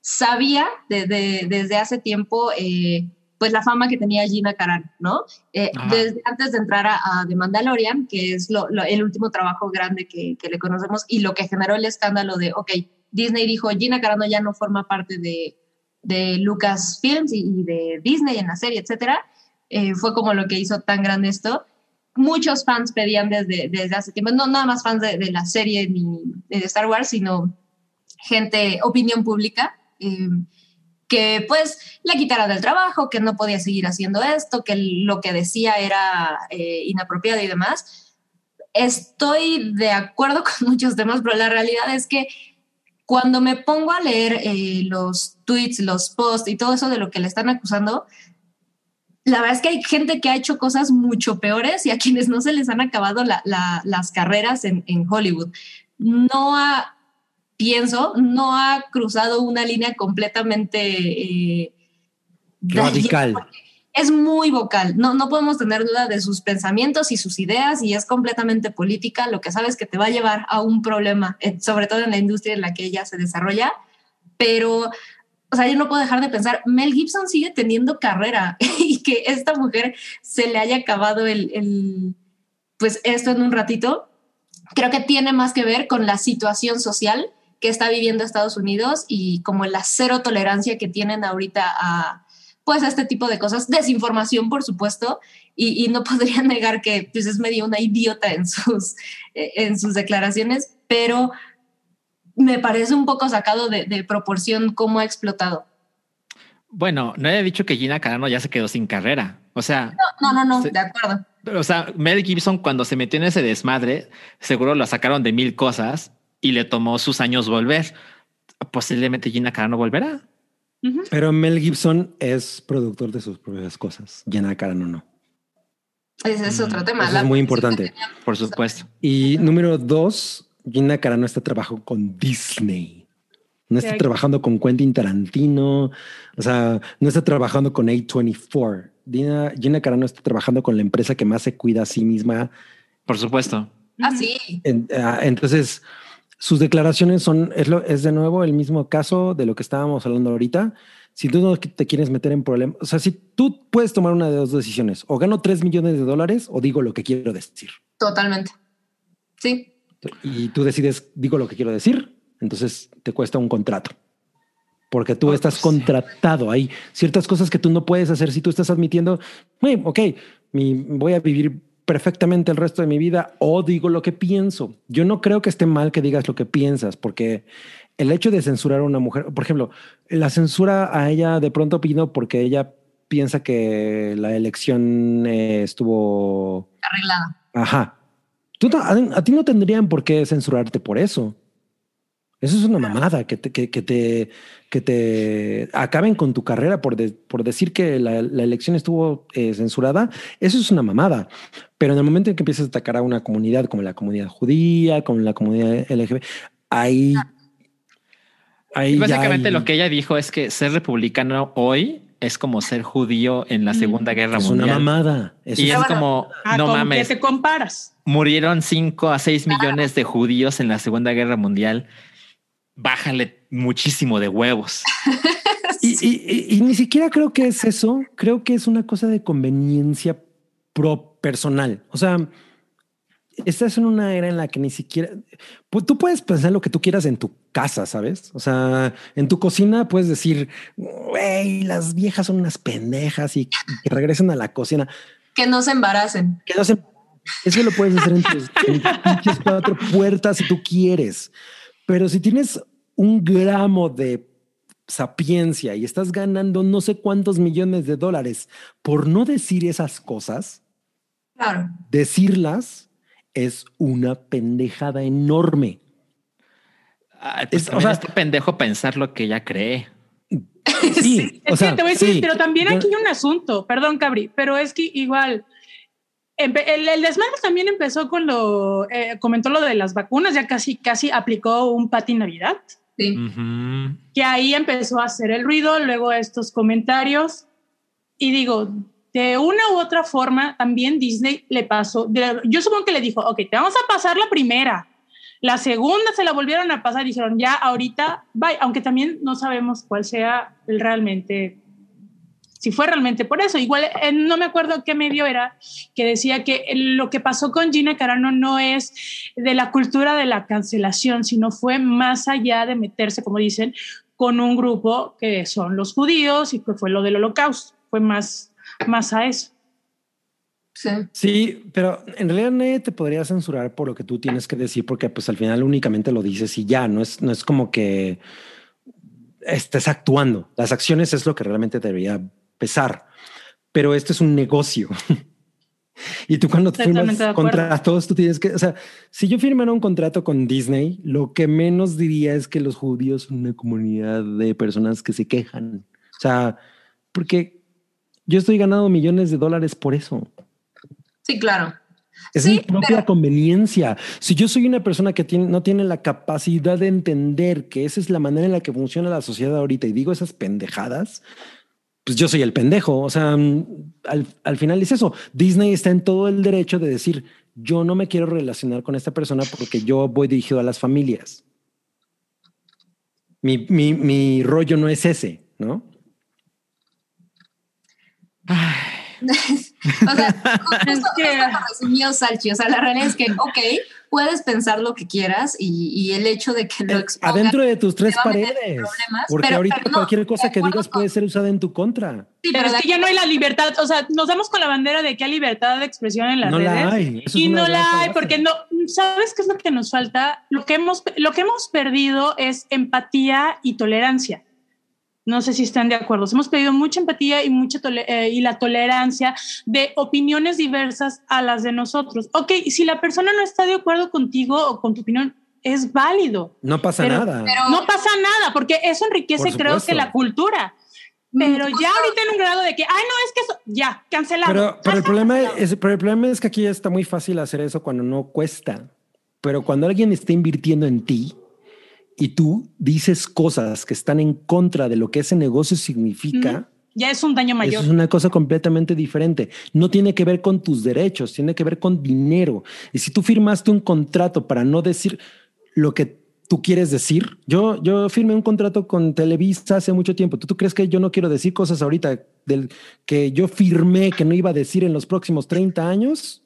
sabía desde, desde hace tiempo. eh, pues la fama que tenía Gina Carano, ¿no? Eh, desde antes de entrar a, a The Mandalorian, que es lo- lo- el último trabajo grande que, que le conocemos y lo que generó el escándalo de, ok, Disney dijo, Gina Carano ya no forma parte de, de Lucasfilms y, y de Disney en la serie, etcétera. Eh, fue como lo que hizo tan grande esto. Muchos fans pedían desde, desde hace tiempo, no nada más fans de, la serie ni de Star Wars, sino gente, opinión pública, eh, que pues le quitara del trabajo, que no podía seguir haciendo esto, que lo que decía era eh, inapropiado y demás. Estoy de acuerdo con muchos temas, pero la realidad es que cuando me pongo a leer eh, los tweets, los posts y todo eso de lo que le están acusando, la verdad es que hay gente que ha hecho cosas mucho peores y a quienes no se les han acabado la- la- las carreras en, en Hollywood. No ha, pienso, no ha cruzado una línea completamente eh, Radical. es muy vocal. No, no podemos tener duda de sus pensamientos y sus ideas y es completamente política. Lo que sabes que te va a llevar a un problema, sobre todo en la industria en la que ella se desarrolla. Pero, o sea, yo no puedo dejar de pensar, Mel Gibson sigue teniendo carrera que esta mujer se le haya acabado el, pues esto en un ratito. Creo que tiene más que ver con la situación social que está viviendo Estados Unidos y como la cero tolerancia que tienen ahorita a, pues este tipo de cosas, desinformación por supuesto, y, y no podría negar que pues es medio una idiota en sus, eh, en sus declaraciones, pero me parece un poco sacado de, de proporción cómo ha explotado. Bueno, no he dicho que Gina Carano ya se quedó sin carrera. O sea, No, no, no, de acuerdo. o sea, Mel Gibson cuando se metió en ese desmadre, seguro lo sacaron de mil cosas y le tomó sus años volver. Posiblemente Gina Carano volverá. Pero Mel Gibson es productor de sus propias cosas. Jenna Carano no. Ese es otro tema. Eso La es muy importante. Por supuesto. Y número dos, Gina Carano está trabajando con Disney. No está trabajando con Quentin Tarantino. O sea, no está trabajando con A24. Gina, Gina Carano está trabajando con la empresa que más se cuida a sí misma. Por supuesto. Ah, sí. En- ah, entonces, sus declaraciones son, es, lo, es de nuevo el mismo caso de lo que estábamos hablando ahorita. Si tú no te quieres meter en problemas, o sea, si tú puedes tomar una de dos decisiones, o gano 3 millones de dólares o digo lo que quiero decir. Totalmente. Sí. y tú decides, digo lo que quiero decir, entonces te cuesta un contrato. Porque tú estás contratado. Hay ciertas cosas que tú no puedes hacer si tú estás admitiendo, "Güey, ok, mi, voy a vivir perfectamente el resto de mi vida o digo lo que pienso. Yo no creo que esté mal que digas lo que piensas, porque el hecho de censurar a una mujer, por ejemplo, la censura a ella de pronto vino porque ella piensa que la elección eh, estuvo Arreglada. Ajá. Tú a, a ti no tendrían por qué censurarte por eso. Eso es una mamada, que te, que, que te, que te acaben con tu carrera por, de- por decir que la, la elección estuvo eh, censurada. Eso es una mamada. Pero en el momento en que empiezas a atacar a una comunidad como la comunidad judía, como la comunidad LGBT, ahí... ahí Y básicamente hay- lo que ella dijo es que ser republicano hoy es como ser judío en la Segunda Guerra es una Mundial. mamada. Eso Y es- es Bueno, como, Ah, no ¿con mames, qué te comparas? murieron 5 a 6 millones de judíos en la Segunda Guerra Mundial. Bájale muchísimo de huevos. Y, y- y- y ni siquiera creo que es eso. Creo que es una cosa de conveniencia pro personal. O sea, estás en una era en la que ni siquiera pues, tú puedes pensar lo que tú quieras en tu casa, sabes? O sea, en tu cocina puedes decir, güey, las viejas son unas pendejas y que regresen a la cocina. Que no se embaracen. Que no se eso lo puedes hacer en tus, en tus pinches cuatro puertas si tú quieres. Pero si tienes un gramo de sapiencia y estás ganando no sé cuántos millones de dólares por no decir esas cosas, Claro. decirlas es una pendejada enorme. Ay, pues Es- o sea- está pendejo pensar lo que ella cree. Sí, Es o sea, que te voy a decir, sí. pero también aquí hay un asunto, perdón, Cabri, pero es que igual. El, el desmadre también empezó con lo, eh, comentó lo de las vacunas, ya casi, casi aplicó un pati Navidad, Sí. Que ahí empezó a hacer el ruido, luego estos comentarios, y digo, de una u otra forma, también Disney le pasó, de- yo supongo que le dijo, ok, te vamos a pasar la primera, la segunda se la volvieron a pasar, dijeron, ya ahorita, bye, aunque también no sabemos cuál sea realmente, si fue realmente por eso. Igual, eh, no me acuerdo qué medio era, que decía que lo que pasó con Gina Carano no es de la cultura de la cancelación, sino fue más allá de meterse, como dicen, con un grupo que son los judíos y que fue lo del holocausto, fue más, más a eso. Sí. Sí, pero en realidad nadie te podría censurar por lo que tú tienes que decir, porque pues al final únicamente lo dices y ya, no es, no es como que estés actuando. Las acciones es lo que realmente debería pesar, pero esto es un negocio. y tú cuando firmas contratos, tú tienes que, o sea, si yo firmara un contrato con Disney, lo que menos diría es que los judíos son una comunidad de personas que se quejan. O sea, porque yo estoy ganando millones de dólares por eso. Sí, claro. Es Sí, mi propia pero- conveniencia. Si yo soy una persona que tiene, no tiene la capacidad de entender que esa es la manera en la que funciona la sociedad ahorita y digo esas pendejadas, pues yo soy el pendejo. O sea, mm, al, al final es eso. Disney está en todo el derecho de decir, yo no me quiero relacionar con esta persona porque yo voy dirigido a las familias. Mi, mi, mi rollo no es ese, ¿no? O sea, justo, Es que- justo Salchi. O sea, la realidad es que, ok, puedes pensar lo que quieras y, y el hecho de que lo Eh, expongas Adentro de tus tres paredes. porque pero- ahorita pero no, cualquier cosa que digas con- puede ser usada en tu contra. Sí, Pero es que ya no hay la libertad, o sea, nos damos con la bandera de que hay libertad de expresión en las No redes. la hay. Eso y no la hay porque no sabes qué es lo que nos falta lo que hemos lo que hemos perdido es empatía y tolerancia no sé si están de acuerdo hemos perdido mucha empatía y mucha eh, y la tolerancia de opiniones diversas a las de nosotros ok si la persona no está de acuerdo contigo o con tu opinión es válido No pasa Pero- nada. pero- no pasa nada porque eso enriquece Por creo que la cultura pero ya ahorita en un grado de que ay no es que eso ya cancelado Pero, pero el problema cancelado. es, pero el problema es que aquí está muy fácil hacer eso cuando no cuesta. Pero cuando alguien está invirtiendo en ti y tú dices cosas que están en contra de lo que ese negocio significa, ya es un daño mayor eso es una cosa completamente diferente. No tiene que ver con tus derechos, tiene que ver con dinero. Y si tú firmaste un contrato para no decir lo que tú quieres decir, yo, yo firmé un contrato con Televisa hace mucho tiempo. ¿Tú, tú crees que yo no quiero decir cosas ahorita del que yo firmé que no iba a decir en los próximos 30 años?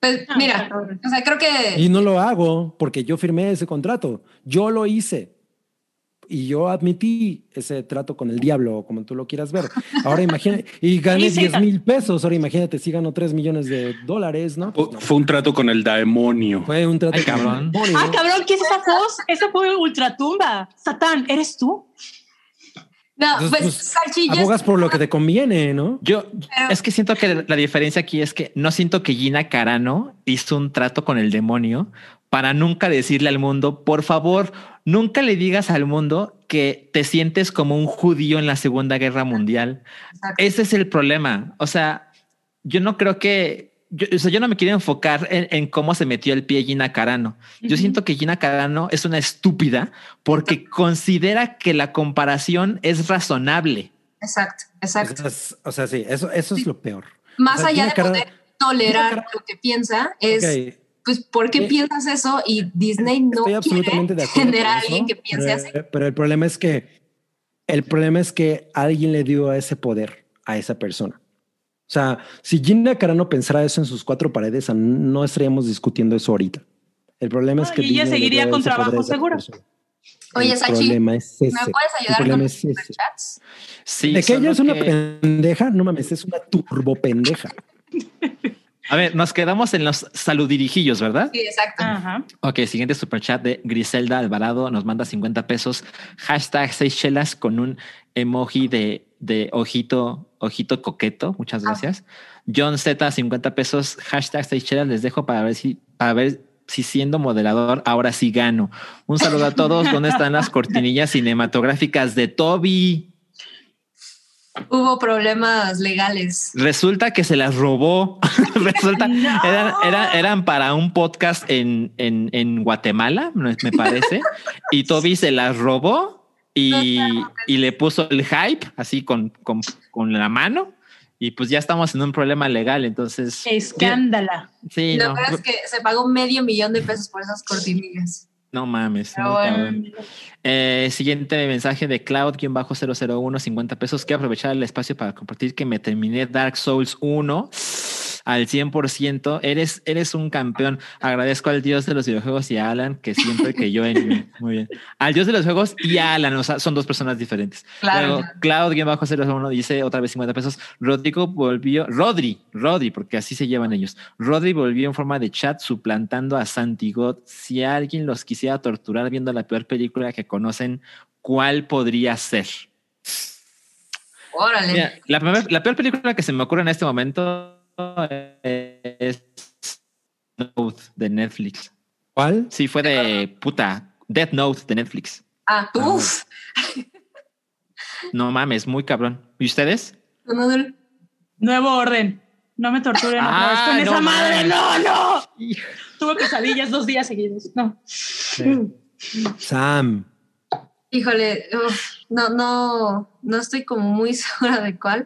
Pues, Ah, mira, o sea, creo que Y no lo hago porque yo firmé ese contrato. Yo lo hice. y yo admití ese trato con el diablo, como tú lo quieras ver. Ahora imagínate, y gané 10 mil pesos. Ahora imagínate si gano 3 millones de dólares, ¿no? Pues no. Fue un trato con el demonio. Fue un trato Ay, con el cabrón. demonio. Ah, cabrón, ¿qué es esa voz? Esa fue ultratumba. Satán, ¿eres tú? No, Entonces, pues, pues, Salchi, yo Abogas por lo que te conviene, ¿no? Yo Pero- es que siento que la diferencia aquí es que no siento que Gina Carano hizo un trato con el demonio para nunca decirle al mundo, por favor, nunca le digas al mundo que te sientes como un judío en la Segunda Guerra Mundial. Exacto. Ese es el problema. O sea, yo no creo que yo, o sea, yo no me quiero enfocar en, en cómo se metió el pie Gina Carano. Yo siento que Gina Carano es una estúpida porque considera que la comparación es razonable. Exacto, exacto. O sea, o sea, sí, eso, eso es lo peor. Más o sea, allá Gina de Carano- poder tolerar Carano- lo que piensa, es pues, ¿por qué Eh, piensas eso? Y Disney no absolutamente quiere tener a alguien que piense pero, así. Pero el problema es que el problema es que alguien le dio ese poder a esa persona. O sea, si Gina Carano pensara eso en sus cuatro paredes, no estaríamos discutiendo eso ahorita. El problema es que y ella seguiría con trabajo seguro. Oye, el Sachi, problema es ese. ¿Me puedes El ayudar problema con es los superchats? Sí, De que ella es una que- pendeja, no mames, es una turbo pendeja. A ver, nos quedamos en los saludirijillos, ¿verdad? Sí, exacto. Ajá. Ok, siguiente superchat de Griselda Alvarado nos manda 50 pesos. Hashtag seis chelas con un emoji de, de ojito, ojito coqueto. Muchas gracias. John Z, 50 pesos. Hashtag seis chelas. Les dejo para ver si, para ver si siendo moderador ahora sí gano. Un saludo a todos. ¿Dónde están las cortinillas cinematográficas de Toby? Hubo problemas legales. Resulta que se las robó. Resulta, No. eran, eran, eran para un podcast en, en, en Guatemala, me parece. y Toby se las robó y, y le puso el hype así con, con, con la mano. Y pues ya estamos en un problema legal. Entonces, Escándala. sí, Lo no, peor es que se pagó medio millón de pesos por esas cortinillas. no mames. Muy bueno. Eh, siguiente mensaje de Cloud-001, 50 pesos. Quiero aprovechar el espacio para compartir que me terminé Dark Souls 1 al 100%. Eres, eres un campeón. Agradezco al Dios de los videojuegos y a Alan que siempre creyó en mí. Muy bien. Al Dios de los juegos y a Alan. O sea, son dos personas diferentes. Claro. Luego, Cloud-001 dice otra vez 50 pesos. Rodrigo volvió, Rodri, Rodri, porque así se llevan ellos. Rodri volvió en forma de chat suplantando a Santi God. Si alguien los quisiera torturar viendo la peor película que conocen, ¿cuál podría ser? Órale. Mira, la, la peor película que se me ocurre en este momento es Note de Netflix. ¿Cuál? Sí, fue de puta. Death Note de Netflix. Ah, uff. No mames, muy cabrón. ¿Y ustedes? Nuevo orden. No me torturen otra vez Ah, con no esa madre. mames. No, no. Tuve pesadillas dos días seguidos. No. Sam. Híjole, uf, no, no, no estoy como muy segura de cuál.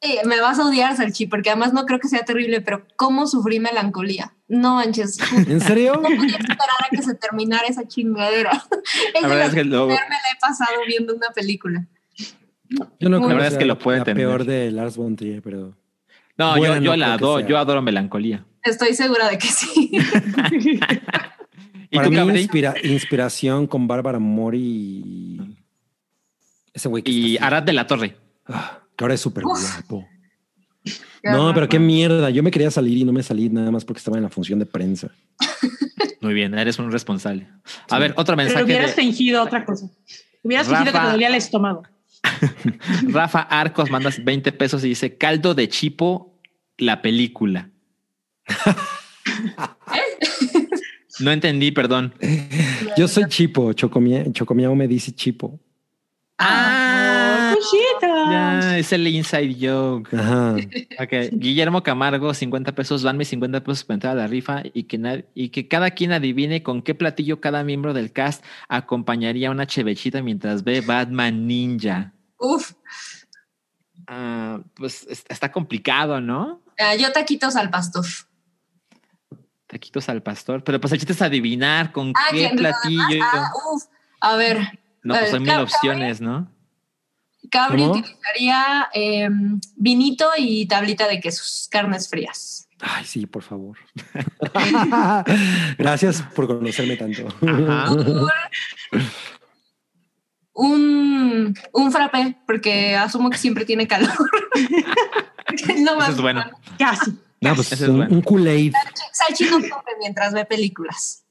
Eh, me vas a odiar, Salchi, porque además no creo que sea terrible, pero ¿cómo sufrí melancolía? No manches. ¿En serio? No podía esperar a que se terminara esa chingadera. La verdad es que lo- me la he pasado viendo una película. Yo no La creo verdad es que lo puede la tener. peor de Lars von Trier, pero No, yo, la adoro, yo adoro melancolía. Estoy segura de que sí. ¿Y para mí inspira- inspiración con Bárbara Mori y ese güey que Y. Arad de la Torre. Ah, que ahora es súper guapo. No, pero qué mierda. Yo me quería salir y no me salí nada más porque estaba en la función de prensa. Muy bien, eres un responsable. A Sí. ver, otro Pero mensaje hubieras de fingido otra cosa. Hubieras fingido que te dolía el estómago. Rafa Arcos, mandas 20 pesos y dice caldo de chipo, la película. No entendí, perdón. Yo soy Chipo, Chocomia- Chocomiao me dice Chipo. Ah, Ya, es el inside joke. Ajá. Ok, Guillermo Camargo, 50 pesos, van mis 50 pesos para entrar a la rifa y que, y que cada quien adivine con qué platillo cada miembro del cast acompañaría una chevechita mientras ve Batman Ninja. Uf, Ah, pues es- está complicado, ¿no? ah, yo taquitos al pastor. Taquitos al pastor, pero pues el chiste es adivinar con Ah, qué platillo. ah, uf. A ver, no, pues eh, hay mil opciones, ¿no? Cabri ¿Cómo? utilizaría eh, vinito y tablita de quesos, carnes frías. Ay, sí, por favor. Gracias por conocerme tanto. Un, un frappé, porque asumo que siempre tiene calor. no Eso más. es bueno. Casi. No, pues es un, bueno. un Kool-Aid. Salchi no come mientras ve películas.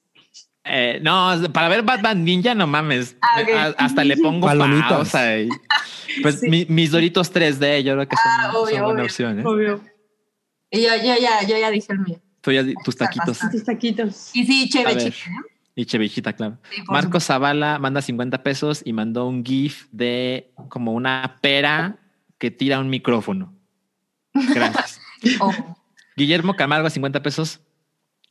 Eh, no, para ver Batman Ninja, no mames. Ah. A- Hasta le pongo Palomitas. pausa. y- pues Sí. mi- mis Doritos 3D, yo creo que son, Ah, obvio, son buena obvio. opción. ¿eh? Obvio. Y yo, yo ya, yo ya dije el mío. Tú ya di- tus taquitos. Tus taquitos. Y sí, chévere, ver. chévere. ¿eh? y chevichita, claro. Sí, Marco Zavala manda 50 pesos y mandó un GIF de como una pera que tira un micrófono. Gracias. Oh. Guillermo Camargo, 50 pesos.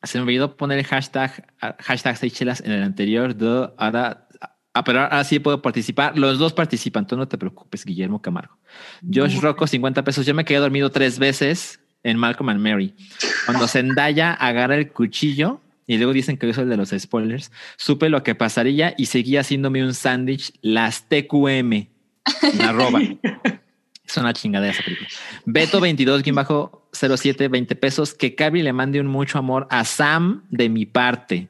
Se me olvidó poner el hashtag, hashtag seis chelas en el anterior. ahora, ah, pero ahora sí puedo participar. Los dos participan. Tú no te preocupes, Guillermo Camargo. Josh Rocco, 50 pesos. Yo me quedé dormido tres veces en Malcolm and Mary. Cuando Zendaya agarra el cuchillo y luego dicen que yo soy el de los spoilers, supe lo que pasaría y seguía haciéndome un sándwich las TQM. La roba. Es una chingadera esa película. Beto 22-07, 20 pesos. Que Cabri le mande un mucho amor a Sam de mi parte.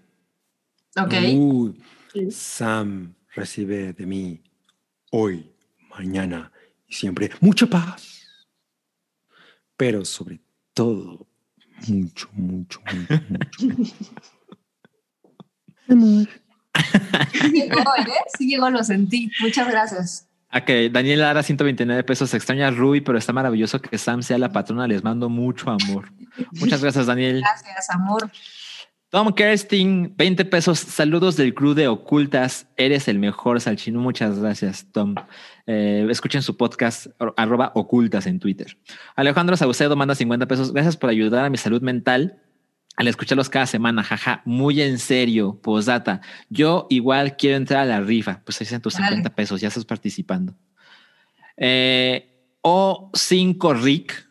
Ok. Uy, Sí. Sam recibe de mí hoy, mañana y siempre mucha paz. Pero sobre todo, mucho, mucho, mucho, mucho. Amor. Sí llegó, ¿eh? Sí llegó, lo sentí. Muchas gracias. Ok, Daniel Lara, 129 pesos. Extraña a Rui, pero está maravilloso que Sam sea la patrona. Les mando mucho amor. Muchas gracias, Daniel. Gracias, amor. Tom Kersting, 20 pesos. Saludos del crew de Ocultas. Eres el mejor, Salchino. Muchas gracias, Tom. Eh, escuchen su podcast, arroba Ocultas en Twitter. Alejandro Saucedo manda 50 pesos. Gracias por ayudar a mi salud mental al escucharlos cada semana. Jaja, muy en serio. Posdata. Yo igual quiero entrar a la rifa. Pues ahí están tus Órale. 50 pesos. Ya estás participando. Eh, O5 Rick.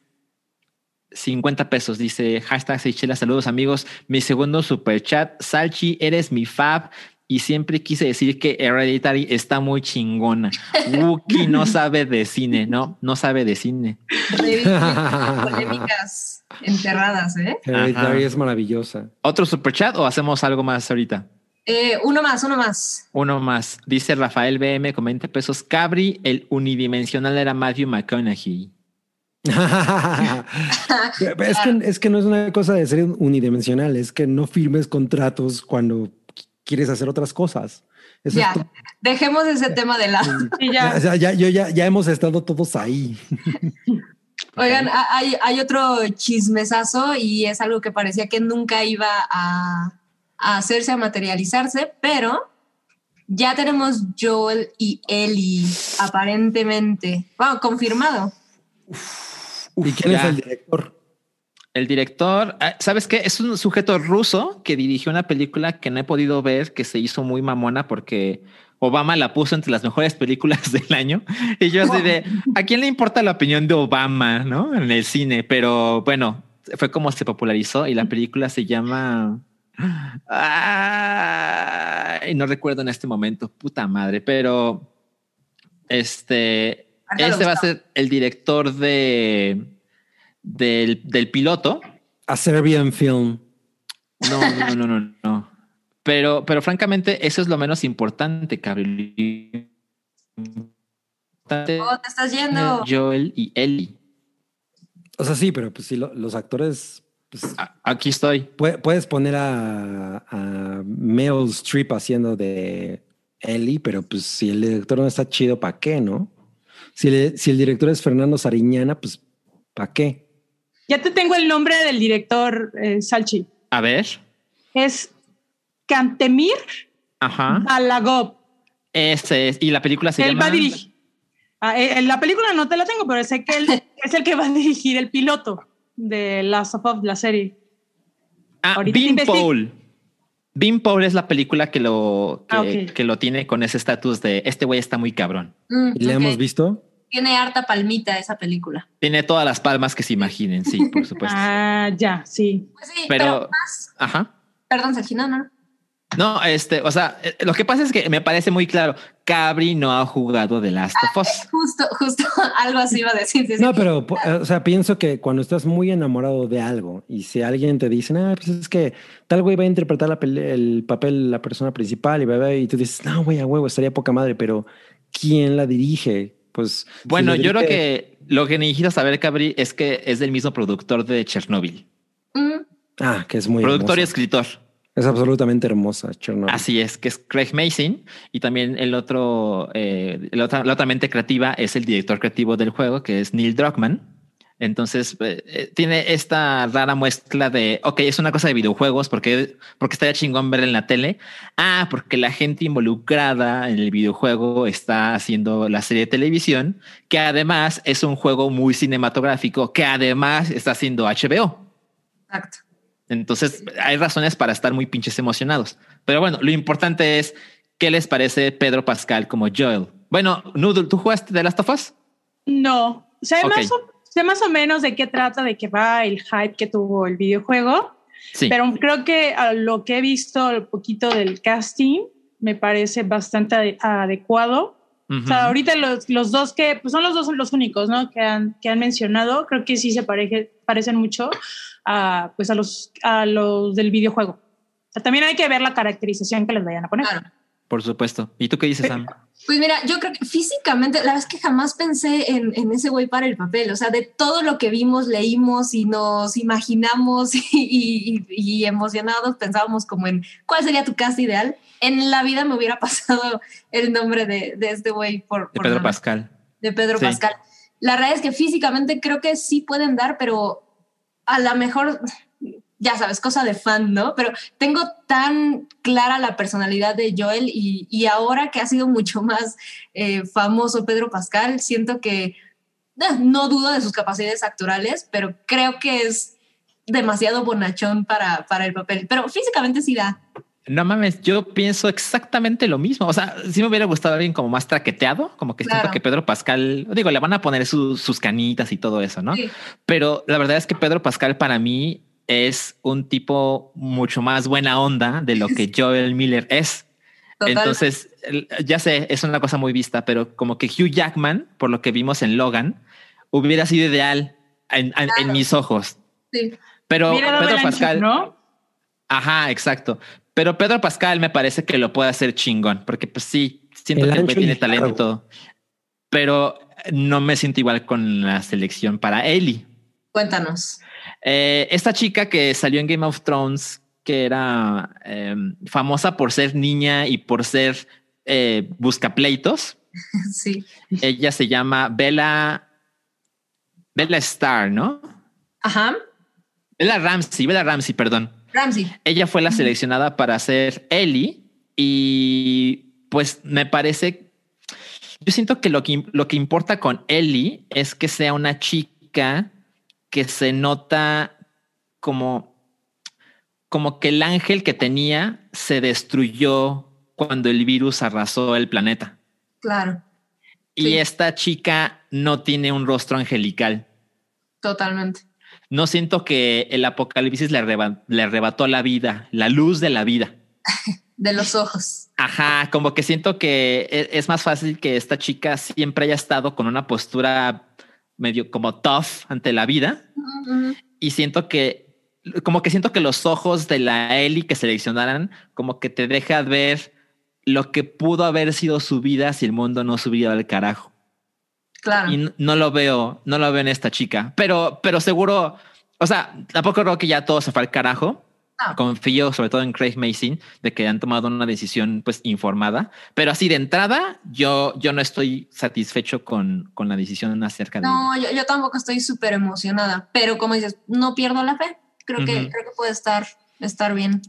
50 pesos, dice hashtag Seychelles, saludos amigos. Mi segundo super chat, Salchi, eres mi fab y siempre quise decir que Hereditary está muy chingona. Wookie no sabe de cine, no, no sabe de cine. Polémicas enterradas, ¿eh? Hereditary Ajá. es maravillosa. ¿Otro super chat o hacemos algo más ahorita? Eh, Uno más, uno más. Uno más. Dice Rafael BM con 20 pesos. Cabri, el unidimensional era Matthew McConaughey. es, que, es que no es una cosa de ser unidimensional, es que no firmes contratos cuando quieres hacer otras cosas. Eso Ya, es dejemos ese tema de lado. Y ya, ya. o sea, ya- yo ya, ya hemos estado todos ahí. Oigan, ha- hay, hay otro chismesazo y es algo que parecía que nunca iba a, a hacerse, a materializarse, pero ya tenemos Joel y Ellie, aparentemente. Bueno, confirmado. ¿Y quién es el director? El director, ah, ¿sabes qué? Es un sujeto ruso que dirigió una película que no he podido ver, que se hizo muy mamona porque Obama la puso entre las mejores películas del año. Y yo así de, ¿a quién le importa la opinión de Obama, no? En el cine, pero bueno, fue como se popularizó y la película se llama... Ay, no recuerdo en este momento, puta madre, pero este, este va a ser el director de del, del piloto. A Serbian Film. No, no, no, no, no. Pero, pero francamente, eso es lo menos importante, Gabriel. Oh, te estás yendo. Joel y Ellie. O sea, sí, pero pues sí, lo- los actores, pues, Aquí estoy. pue- puedes poner a, a Meryl Streep haciendo de Ellie, pero pues si el director no está chido, ¿para qué, no? Si, le- si el director es Fernando Sariñana, pues ¿para qué? Ya te tengo el nombre del director, eh, Salchi. A ver. Es Kantemir Ajá. Balagov. Ese es. Y la película se Él llama. va a dirigir. Ah, eh, la película no te la tengo, pero sé que él es el que va a dirigir el piloto de Last of Us, la serie. Ah, Ahorita Bean. Paul. Bean Paul es la película que lo, que, Ah, que lo tiene con ese estatus de este güey está muy cabrón. Mm, ¿Y le ok. hemos visto? Tiene harta palmita esa película. Tiene todas las palmas que se imaginen, sí, por supuesto. Ah, ya, sí. Pues sí, pero, Pero- más. Ajá. Perdón, Sergio, no, no. No, este, o sea, eh, lo que pasa es que me parece muy claro. Cabri no ha jugado The Last of Us. Justo, justo algo así iba a decir. sí, sí. No, pero, eh, o sea, pienso que cuando estás muy enamorado de algo y si alguien te dice, ah, pues es que tal güey va a interpretar la el papel, la persona principal y bebé, y tú dices, no, güey, a huevo, estaría poca madre, pero quién la dirige. Pues. Bueno, yo creo que lo que necesitas saber, Cabri, es que es del mismo productor de Chernobyl. Mm, Ah, que es muy productor y escritor. Es absolutamente hermosa, Chernobyl. Así es, que es Craig Mason. Y también el otro, eh, la, otra, la otra mente creativa es el director creativo del juego, que es Neil Druckmann. Entonces eh, eh, tiene esta rara muestra de, ok, es una cosa de videojuegos, porque, porque estaría chingón ver en la tele. Ah, porque la gente involucrada en el videojuego está haciendo la serie de televisión, que además es un juego muy cinematográfico, que además está haciendo HBO. exacto. Entonces hay razones para estar muy pinches emocionados. Pero bueno, lo importante es qué les parece Pedro Pascal como Joel. Bueno, Noodle, ¿tú jugaste The Last of Us? No, sé, Ok. más o, sé más o menos de qué trata, de qué va el hype que tuvo el videojuego, Sí. pero creo que a lo que he visto, el poquito del casting, me parece bastante ade- adecuado. Ujú. O sea, ahorita los, los dos que, pues son los dos los únicos, ¿no? Que han, que han mencionado, creo que sí se pareje- parecen mucho a, pues a los, a los del videojuego. O sea, también hay que ver la caracterización que les vayan a poner. Claro. Por supuesto. ¿Y tú qué dices, Sam? Pues mira, yo creo que físicamente, la verdad es que jamás pensé en, en ese güey para el papel. O sea, de todo lo que vimos, leímos y nos imaginamos y, y- y emocionados pensábamos como en cuál sería tu cast ideal. En la vida me hubiera pasado el nombre de, de este güey por, De Pedro nombre, Pascal. de Pedro Sí. Pascal. La realidad es que físicamente creo que sí pueden dar, pero a lo mejor, ya sabes, cosa de fan, ¿no? Pero tengo tan clara la personalidad de Joel y, y ahora que ha sido mucho más eh, famoso Pedro Pascal, siento que eh, no dudo de sus capacidades actorales, pero creo que es demasiado bonachón para, para el papel. Pero físicamente sí da. No mames, yo pienso exactamente lo mismo. O sea, sí me hubiera gustado alguien como más traqueteado, como que Claro. siento que Pedro Pascal, digo, le van a poner su- sus canitas y todo eso, ¿no? Sí. Pero la verdad es que Pedro Pascal para mí es un tipo mucho más buena onda de lo que Joel Miller es. Total. Entonces, ya sé, es una cosa muy vista, pero como que Hugh Jackman, por lo que vimos en Logan, hubiera sido ideal en, en- en Claro. mis ojos. Sí. Pero Pedro Pascal, ¿no? ajá, exacto. Pero Pedro Pascal me parece que lo puede hacer chingón, porque pues sí, siento El que el güey tiene talento y todo. Pero no me siento igual con la selección para Ellie. Cuéntanos. Eh, esta chica que salió en Game of Thrones, que era eh, famosa por ser niña y por ser eh, buscapleitos, Sí. ella se llama Bella, Bella Star, ¿no? Ajá. Bella Ramsey, Bella Ramsey, perdón. Ramsey. Ella fue la seleccionada para ser Ellie y pues me parece, yo siento que lo que, lo que importa con Ellie es que sea una chica que se nota como, como que el ángel que tenía se destruyó cuando el virus arrasó el planeta. Claro. Y Sí. esta chica no tiene un rostro angelical. Totalmente. No siento que el apocalipsis le, arreba- le arrebató la vida, la luz de la vida. De los ojos. Ajá, como que siento que e- es más fácil que esta chica siempre haya estado con una postura medio como tough ante la vida y siento que como que siento que los ojos de la Ellie que seleccionaran como que te deja ver lo que pudo haber sido su vida si el mundo no se hubiera al carajo. Claro. Y n- no lo veo, no lo veo en esta chica, pero, pero seguro, o sea, tampoco creo que ya todo se fue al carajo. No. Confío sobre todo en Craig Mason de que han tomado una decisión pues informada, pero así de entrada yo, yo no estoy satisfecho con, con la decisión acerca de No, yo, yo tampoco estoy súper emocionada, pero como dices, no pierdo la fe. Creo, que, Ujú. creo que puede estar, estar bien.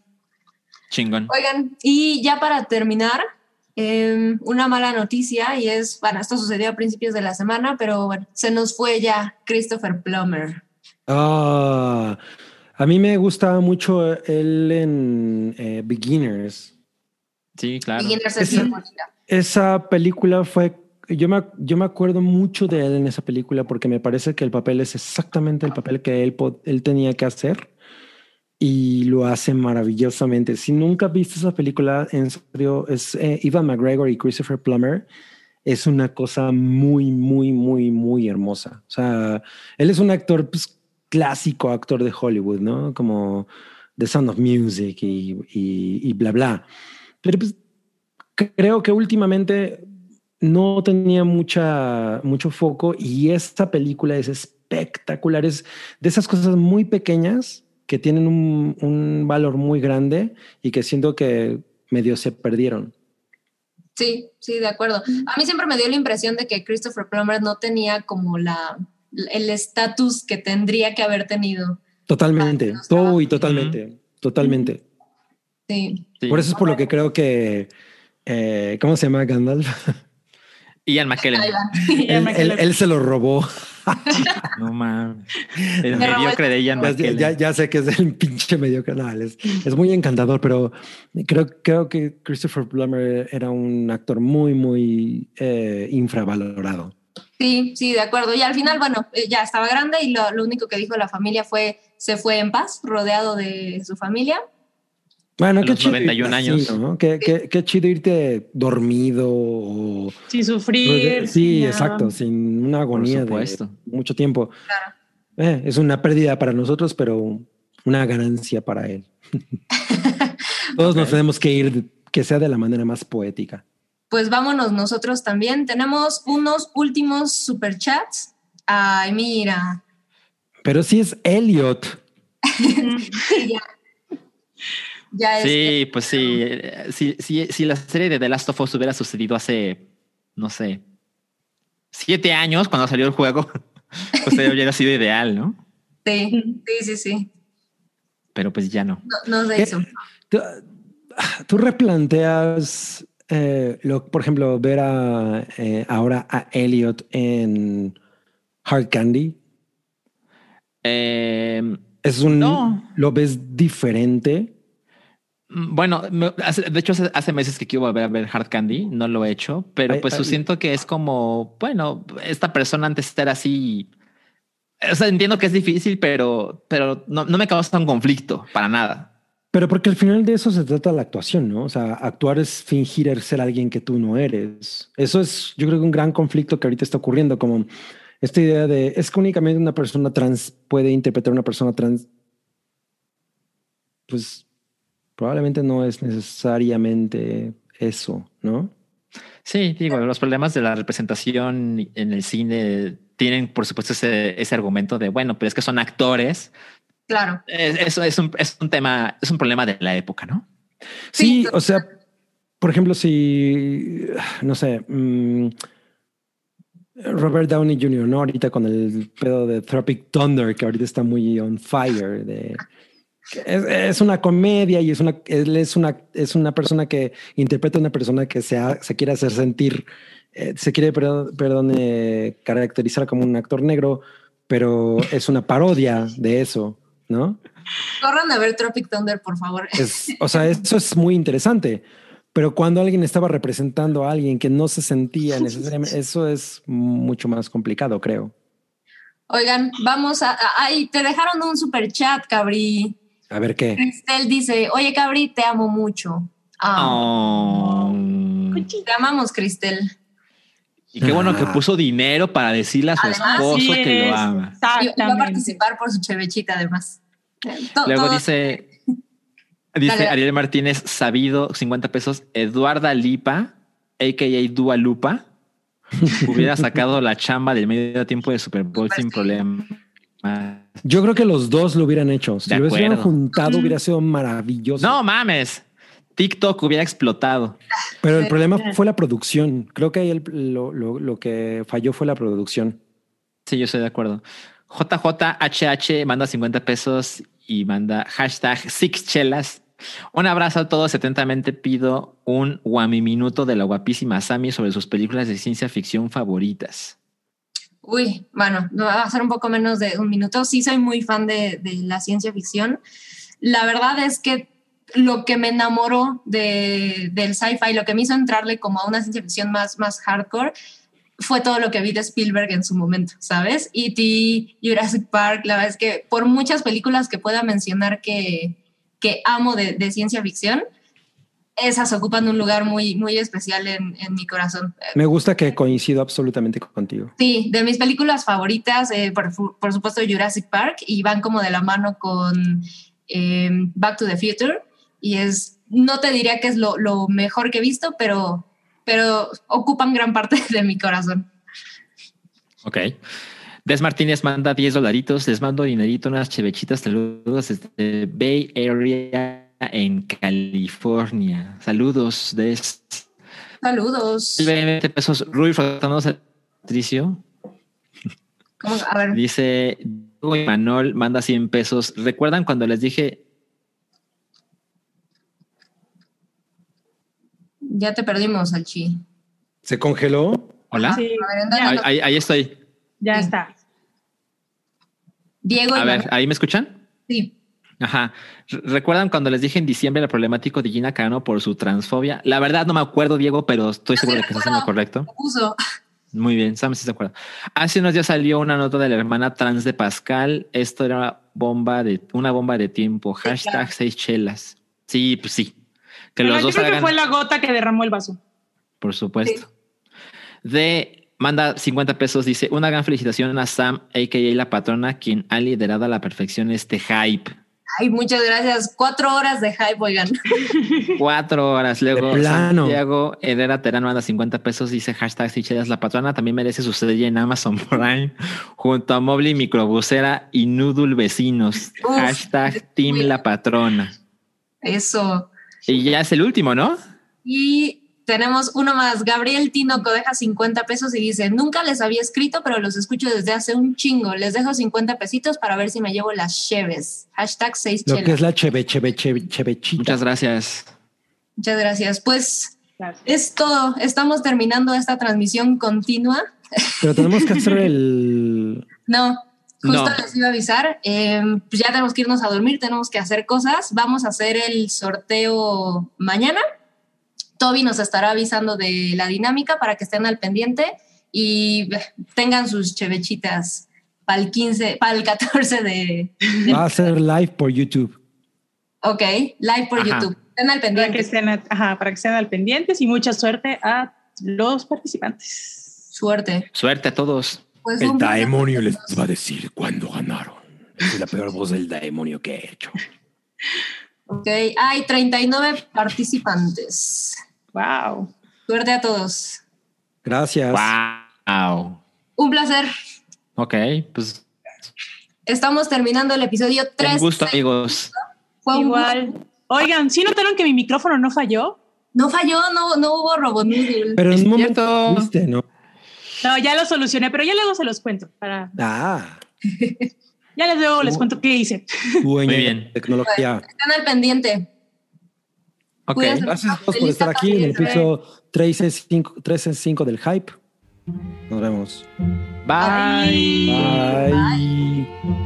chingón. Oigan, y ya para terminar, eh, una mala noticia y es, bueno, esto sucedió a principios de la semana, pero bueno, se nos fue ya Christopher Plummer. Ah, a mí me gustaba mucho él en eh, Beginners. Sí, claro. Beginners es Esa-. Esa película fue, yo me, yo me acuerdo mucho de él en esa película porque me parece que el papel es exactamente el papel que él, él tenía que hacer y lo hace maravillosamente. Si nunca viste esa película, en serio, es eh, Evan McGregor y Christopher Plummer. Es una cosa muy, muy, muy, muy hermosa. O sea, él es un actor pues, clásico, actor de Hollywood, ¿no? Como The Sound of Music y, y, bla, bla. Pero pues creo que últimamente no tenía mucha, mucho foco y esta película es espectacular. Es de esas cosas muy pequeñas que tienen un, un valor muy grande y que siento que medio se perdieron. Sí, sí, de acuerdo. A mí siempre me dio la impresión de que Christopher Plummer no tenía como la el estatus que tendría que haber tenido. Totalmente, todo y totalmente, totalmente. Sí. Sí. Por eso es por lo que creo que, eh, ¿cómo se llama Gandalf? Ian McKellen. Va. él, él- él se lo robó. No mames. El Me mediocre de Ian Ya, McKellen. ya- ya sé que es el pinche medio canal. Es, es muy encantador, pero creo, creo que Christopher Plummer era un actor muy, muy eh, infravalorado. Sí, sí, de acuerdo. Y al final, bueno, eh, ya estaba grande y lo, lo único que dijo la familia fue, se fue en paz, rodeado de su familia. Bueno, A qué los chido. 91 irte años. así, ¿no? Qué, qué- qué chido irte dormido o Sin sufrir. Sí, sin exacto, nada. sin una agonía de mucho tiempo. Eh, es una pérdida para nosotros, pero una ganancia para él. Todos nos Ok. tenemos que ir, que sea de la manera más poética. Pues vámonos nosotros también. Tenemos unos últimos superchats. Ay, mira. Pero si es Elliot, Sí, ya. Ya es Sí, pues sí. eh, Si, la serie de The Last of Us hubiera sucedido hace, no sé, siete años cuando salió el juego, pues hubiera sido ideal, ¿no? Sí, sí, sí, sí. Pero pues ya no. No, no se hizo. tú, tú replanteas, eh, lo, por ejemplo, ver a, eh, ahora a Elliot en Hard Candy. Eh, Es un, No. lo ves diferente. Mm, Bueno, de hecho hace, hace meses que quiero volver a ver Hard Candy, no lo he hecho, pero Ay, pues ay. siento que es como, bueno, esta persona antes era así, o sea, entiendo que es difícil, pero, pero no, no me causa un conflicto para nada. Pero porque al final de eso se trata la actuación, ¿no? O sea, actuar es fingir ser alguien que tú no eres. Eso es, yo creo que un gran conflicto que ahorita está ocurriendo, como esta idea de es que únicamente una persona trans puede interpretar a una persona trans. Pues probablemente no es necesariamente eso, ¿no? Sí, digo, los problemas de la representación en el cine tienen, por supuesto, ese, ese argumento de, bueno, pero es que son actores. Claro. Es- Eso es un, es un tema, es un problema de la época, ¿no? Sí, Sí, o sea, por ejemplo, si, no sé, mm, Robert Downey Jr., ¿no? Ahorita con el pedo de Tropic Thunder, que ahorita está muy on fire, de... es una comedia y es una, él es una, es una persona que interpreta a una persona que se, ha- se quiere hacer sentir, eh, se quiere, perdón, perdón, eh, caracterizar como un actor negro, pero es una parodia de eso, ¿no? Corran a ver Tropic Thunder, por favor. Es, o sea, eso es muy interesante. Pero cuando alguien estaba representando a alguien que no se sentía necesariamente, eso es mucho más complicado, creo. Oigan, vamos a. Ay, te dejaron un super chat, Cabri. A ver qué. Cristel dice: Oye, Cabri, te amo mucho. Ah, Oh. Te amamos, Cristel. Y qué bueno que puso dinero para decirle a su Además, esposo que es, lo ama. Y va a participar por su chevechita, además. To- Luego todo- dice, dice Dale. Ariel Martínez, sabido, 50 pesos, Eduarda Lipa, a.k.a. Dua Lupa, hubiera sacado la chamba del medio tiempo de Super Bowl Super sin sí. problema. Yo creo que los dos lo hubieran hecho. Si lo hubieran juntado, hubiera sido maravilloso. No mames, TikTok hubiera explotado. Pero el problema fue la producción. Creo que ahí el- lo, lo- lo que falló fue la producción. Sí, yo estoy de acuerdo. JJHH manda 50 pesos y manda hashtag Six Chelas. Un abrazo a todos. Atentamente pido un guami minuto de la guapísima Sami sobre sus películas de ciencia ficción favoritas. Uy, bueno, no, va a ser un poco menos de un minuto. Sí, soy muy fan de, de la ciencia ficción. La verdad es que lo que me enamoró de, del sci-fi, lo que me hizo entrarle como a una ciencia ficción más, más hardcore, fue todo lo que vi de Spielberg en su momento, ¿sabes? E.T., Jurassic Park, la verdad es que por muchas películas que pueda mencionar que, que amo de, de ciencia ficción, esas ocupan un lugar muy, muy especial en, en mi corazón. Me gusta que coincido absolutamente contigo. Sí, de mis películas favoritas, eh, por, por supuesto Jurassic Park, y van como de la mano con eh, Back to the Future, y es, no te diría que es lo, lo mejor que he visto, pero pero ocupan gran parte de mi corazón. Ok. Des Martínez manda 10 dolaritos. Les mando dinerito, unas chevechitas. Saludos desde Bay Area en California. Saludos, Des. Saludos. 20 pesos. Rui frotándose Patricio. ¿Cómo? A ver, Dice Manol manda 100 pesos. ¿Recuerdan cuando les dije ya te perdimos, Salchi. ¿Se congeló? hola? Sí, A ver, ya, Ahí, ahí- ahí estoy. ya Sí. está. Diego A ver. ¿ahí me escuchan? Sí. Ajá. Re- ¿Recuerdan cuando les dije en diciembre la problemático de Gina Carano por su transfobia? La verdad no me acuerdo, Diego, pero estoy seguro de que estás en lo correcto. Lo puso. Muy bien, Sam, sí se acuerda. Hace unos días salió una nota de la hermana trans de Pascal. Esto era bomba de una bomba de tiempo. Hashtag seis chelas. Sí, pues sí. Que Pero los yo dos creo hagan, que fue la gota que derramó el vaso. por supuesto. De manda 50 pesos, dice una gran felicitación a Sam, a.k.a. la patrona, quien ha liderado a la perfección este hype. Ay, muchas gracias. Cuatro horas de hype, oigan. Cuatro horas. Luego. Santiago Herrera Terán manda 50 pesos. Dice hashtag si chelas la patrona. También merece su serie en Amazon Prime. Junto a Mobley Microbusera y Noodle Vecinos. Uf, hashtag Team la patrona. Eso. Y ya es el último, ¿no? Y tenemos uno más. Gabriel Tinoco deja 50 pesos y dice, nunca les había escrito, pero los escucho desde hace un chingo. Les dejo 50 pesitos para ver si me llevo las cheves. Hashtag 6 Lo que es la cheve, cheve, cheve, chevechita. Muchas gracias. Muchas gracias. Pues Gracias. es todo. Estamos terminando esta transmisión continua. Pero tenemos que hacer el... No, justo No. les iba a avisar. eh, pues ya tenemos que irnos a dormir, tenemos que hacer cosas. Vamos a hacer el sorteo mañana. Toby nos estará avisando de la dinámica para que estén al pendiente y eh, tengan sus chevechitas para el 15, para el 14 de, de- Va a ser live por YouTube. Ok, live por Ajá. YouTube. Estén al Para que, pendiente. estén, ajá, para que estén al pendientes y mucha suerte a los participantes. Suerte. Suerte a todos. Pues El demonio les va a decir cuándo ganaron. Es la peor voz del demonio que he hecho. Ok, hay 39 participantes. Wow. Suerte a todos. Gracias. Wow. Un placer. Ok, pues Estamos terminando el episodio 3. un gusto, amigos. Fue un gusto. Igual. Oigan, ¿sí notaron que mi micrófono no falló? No falló, no, no hubo robonoodle. Pero en un momento ¿no? No, ya lo solucioné, pero ya luego se los cuento. Para... Ah, Ya les luego les cuento qué hice. Muy bien. tecnología. Están al pendiente. Ok. Cuídense. Gracias a todos por estar aquí en el Navidad. episodio 3 en 5, 3 en 5 del hype. Nos vemos. Bye. Bye.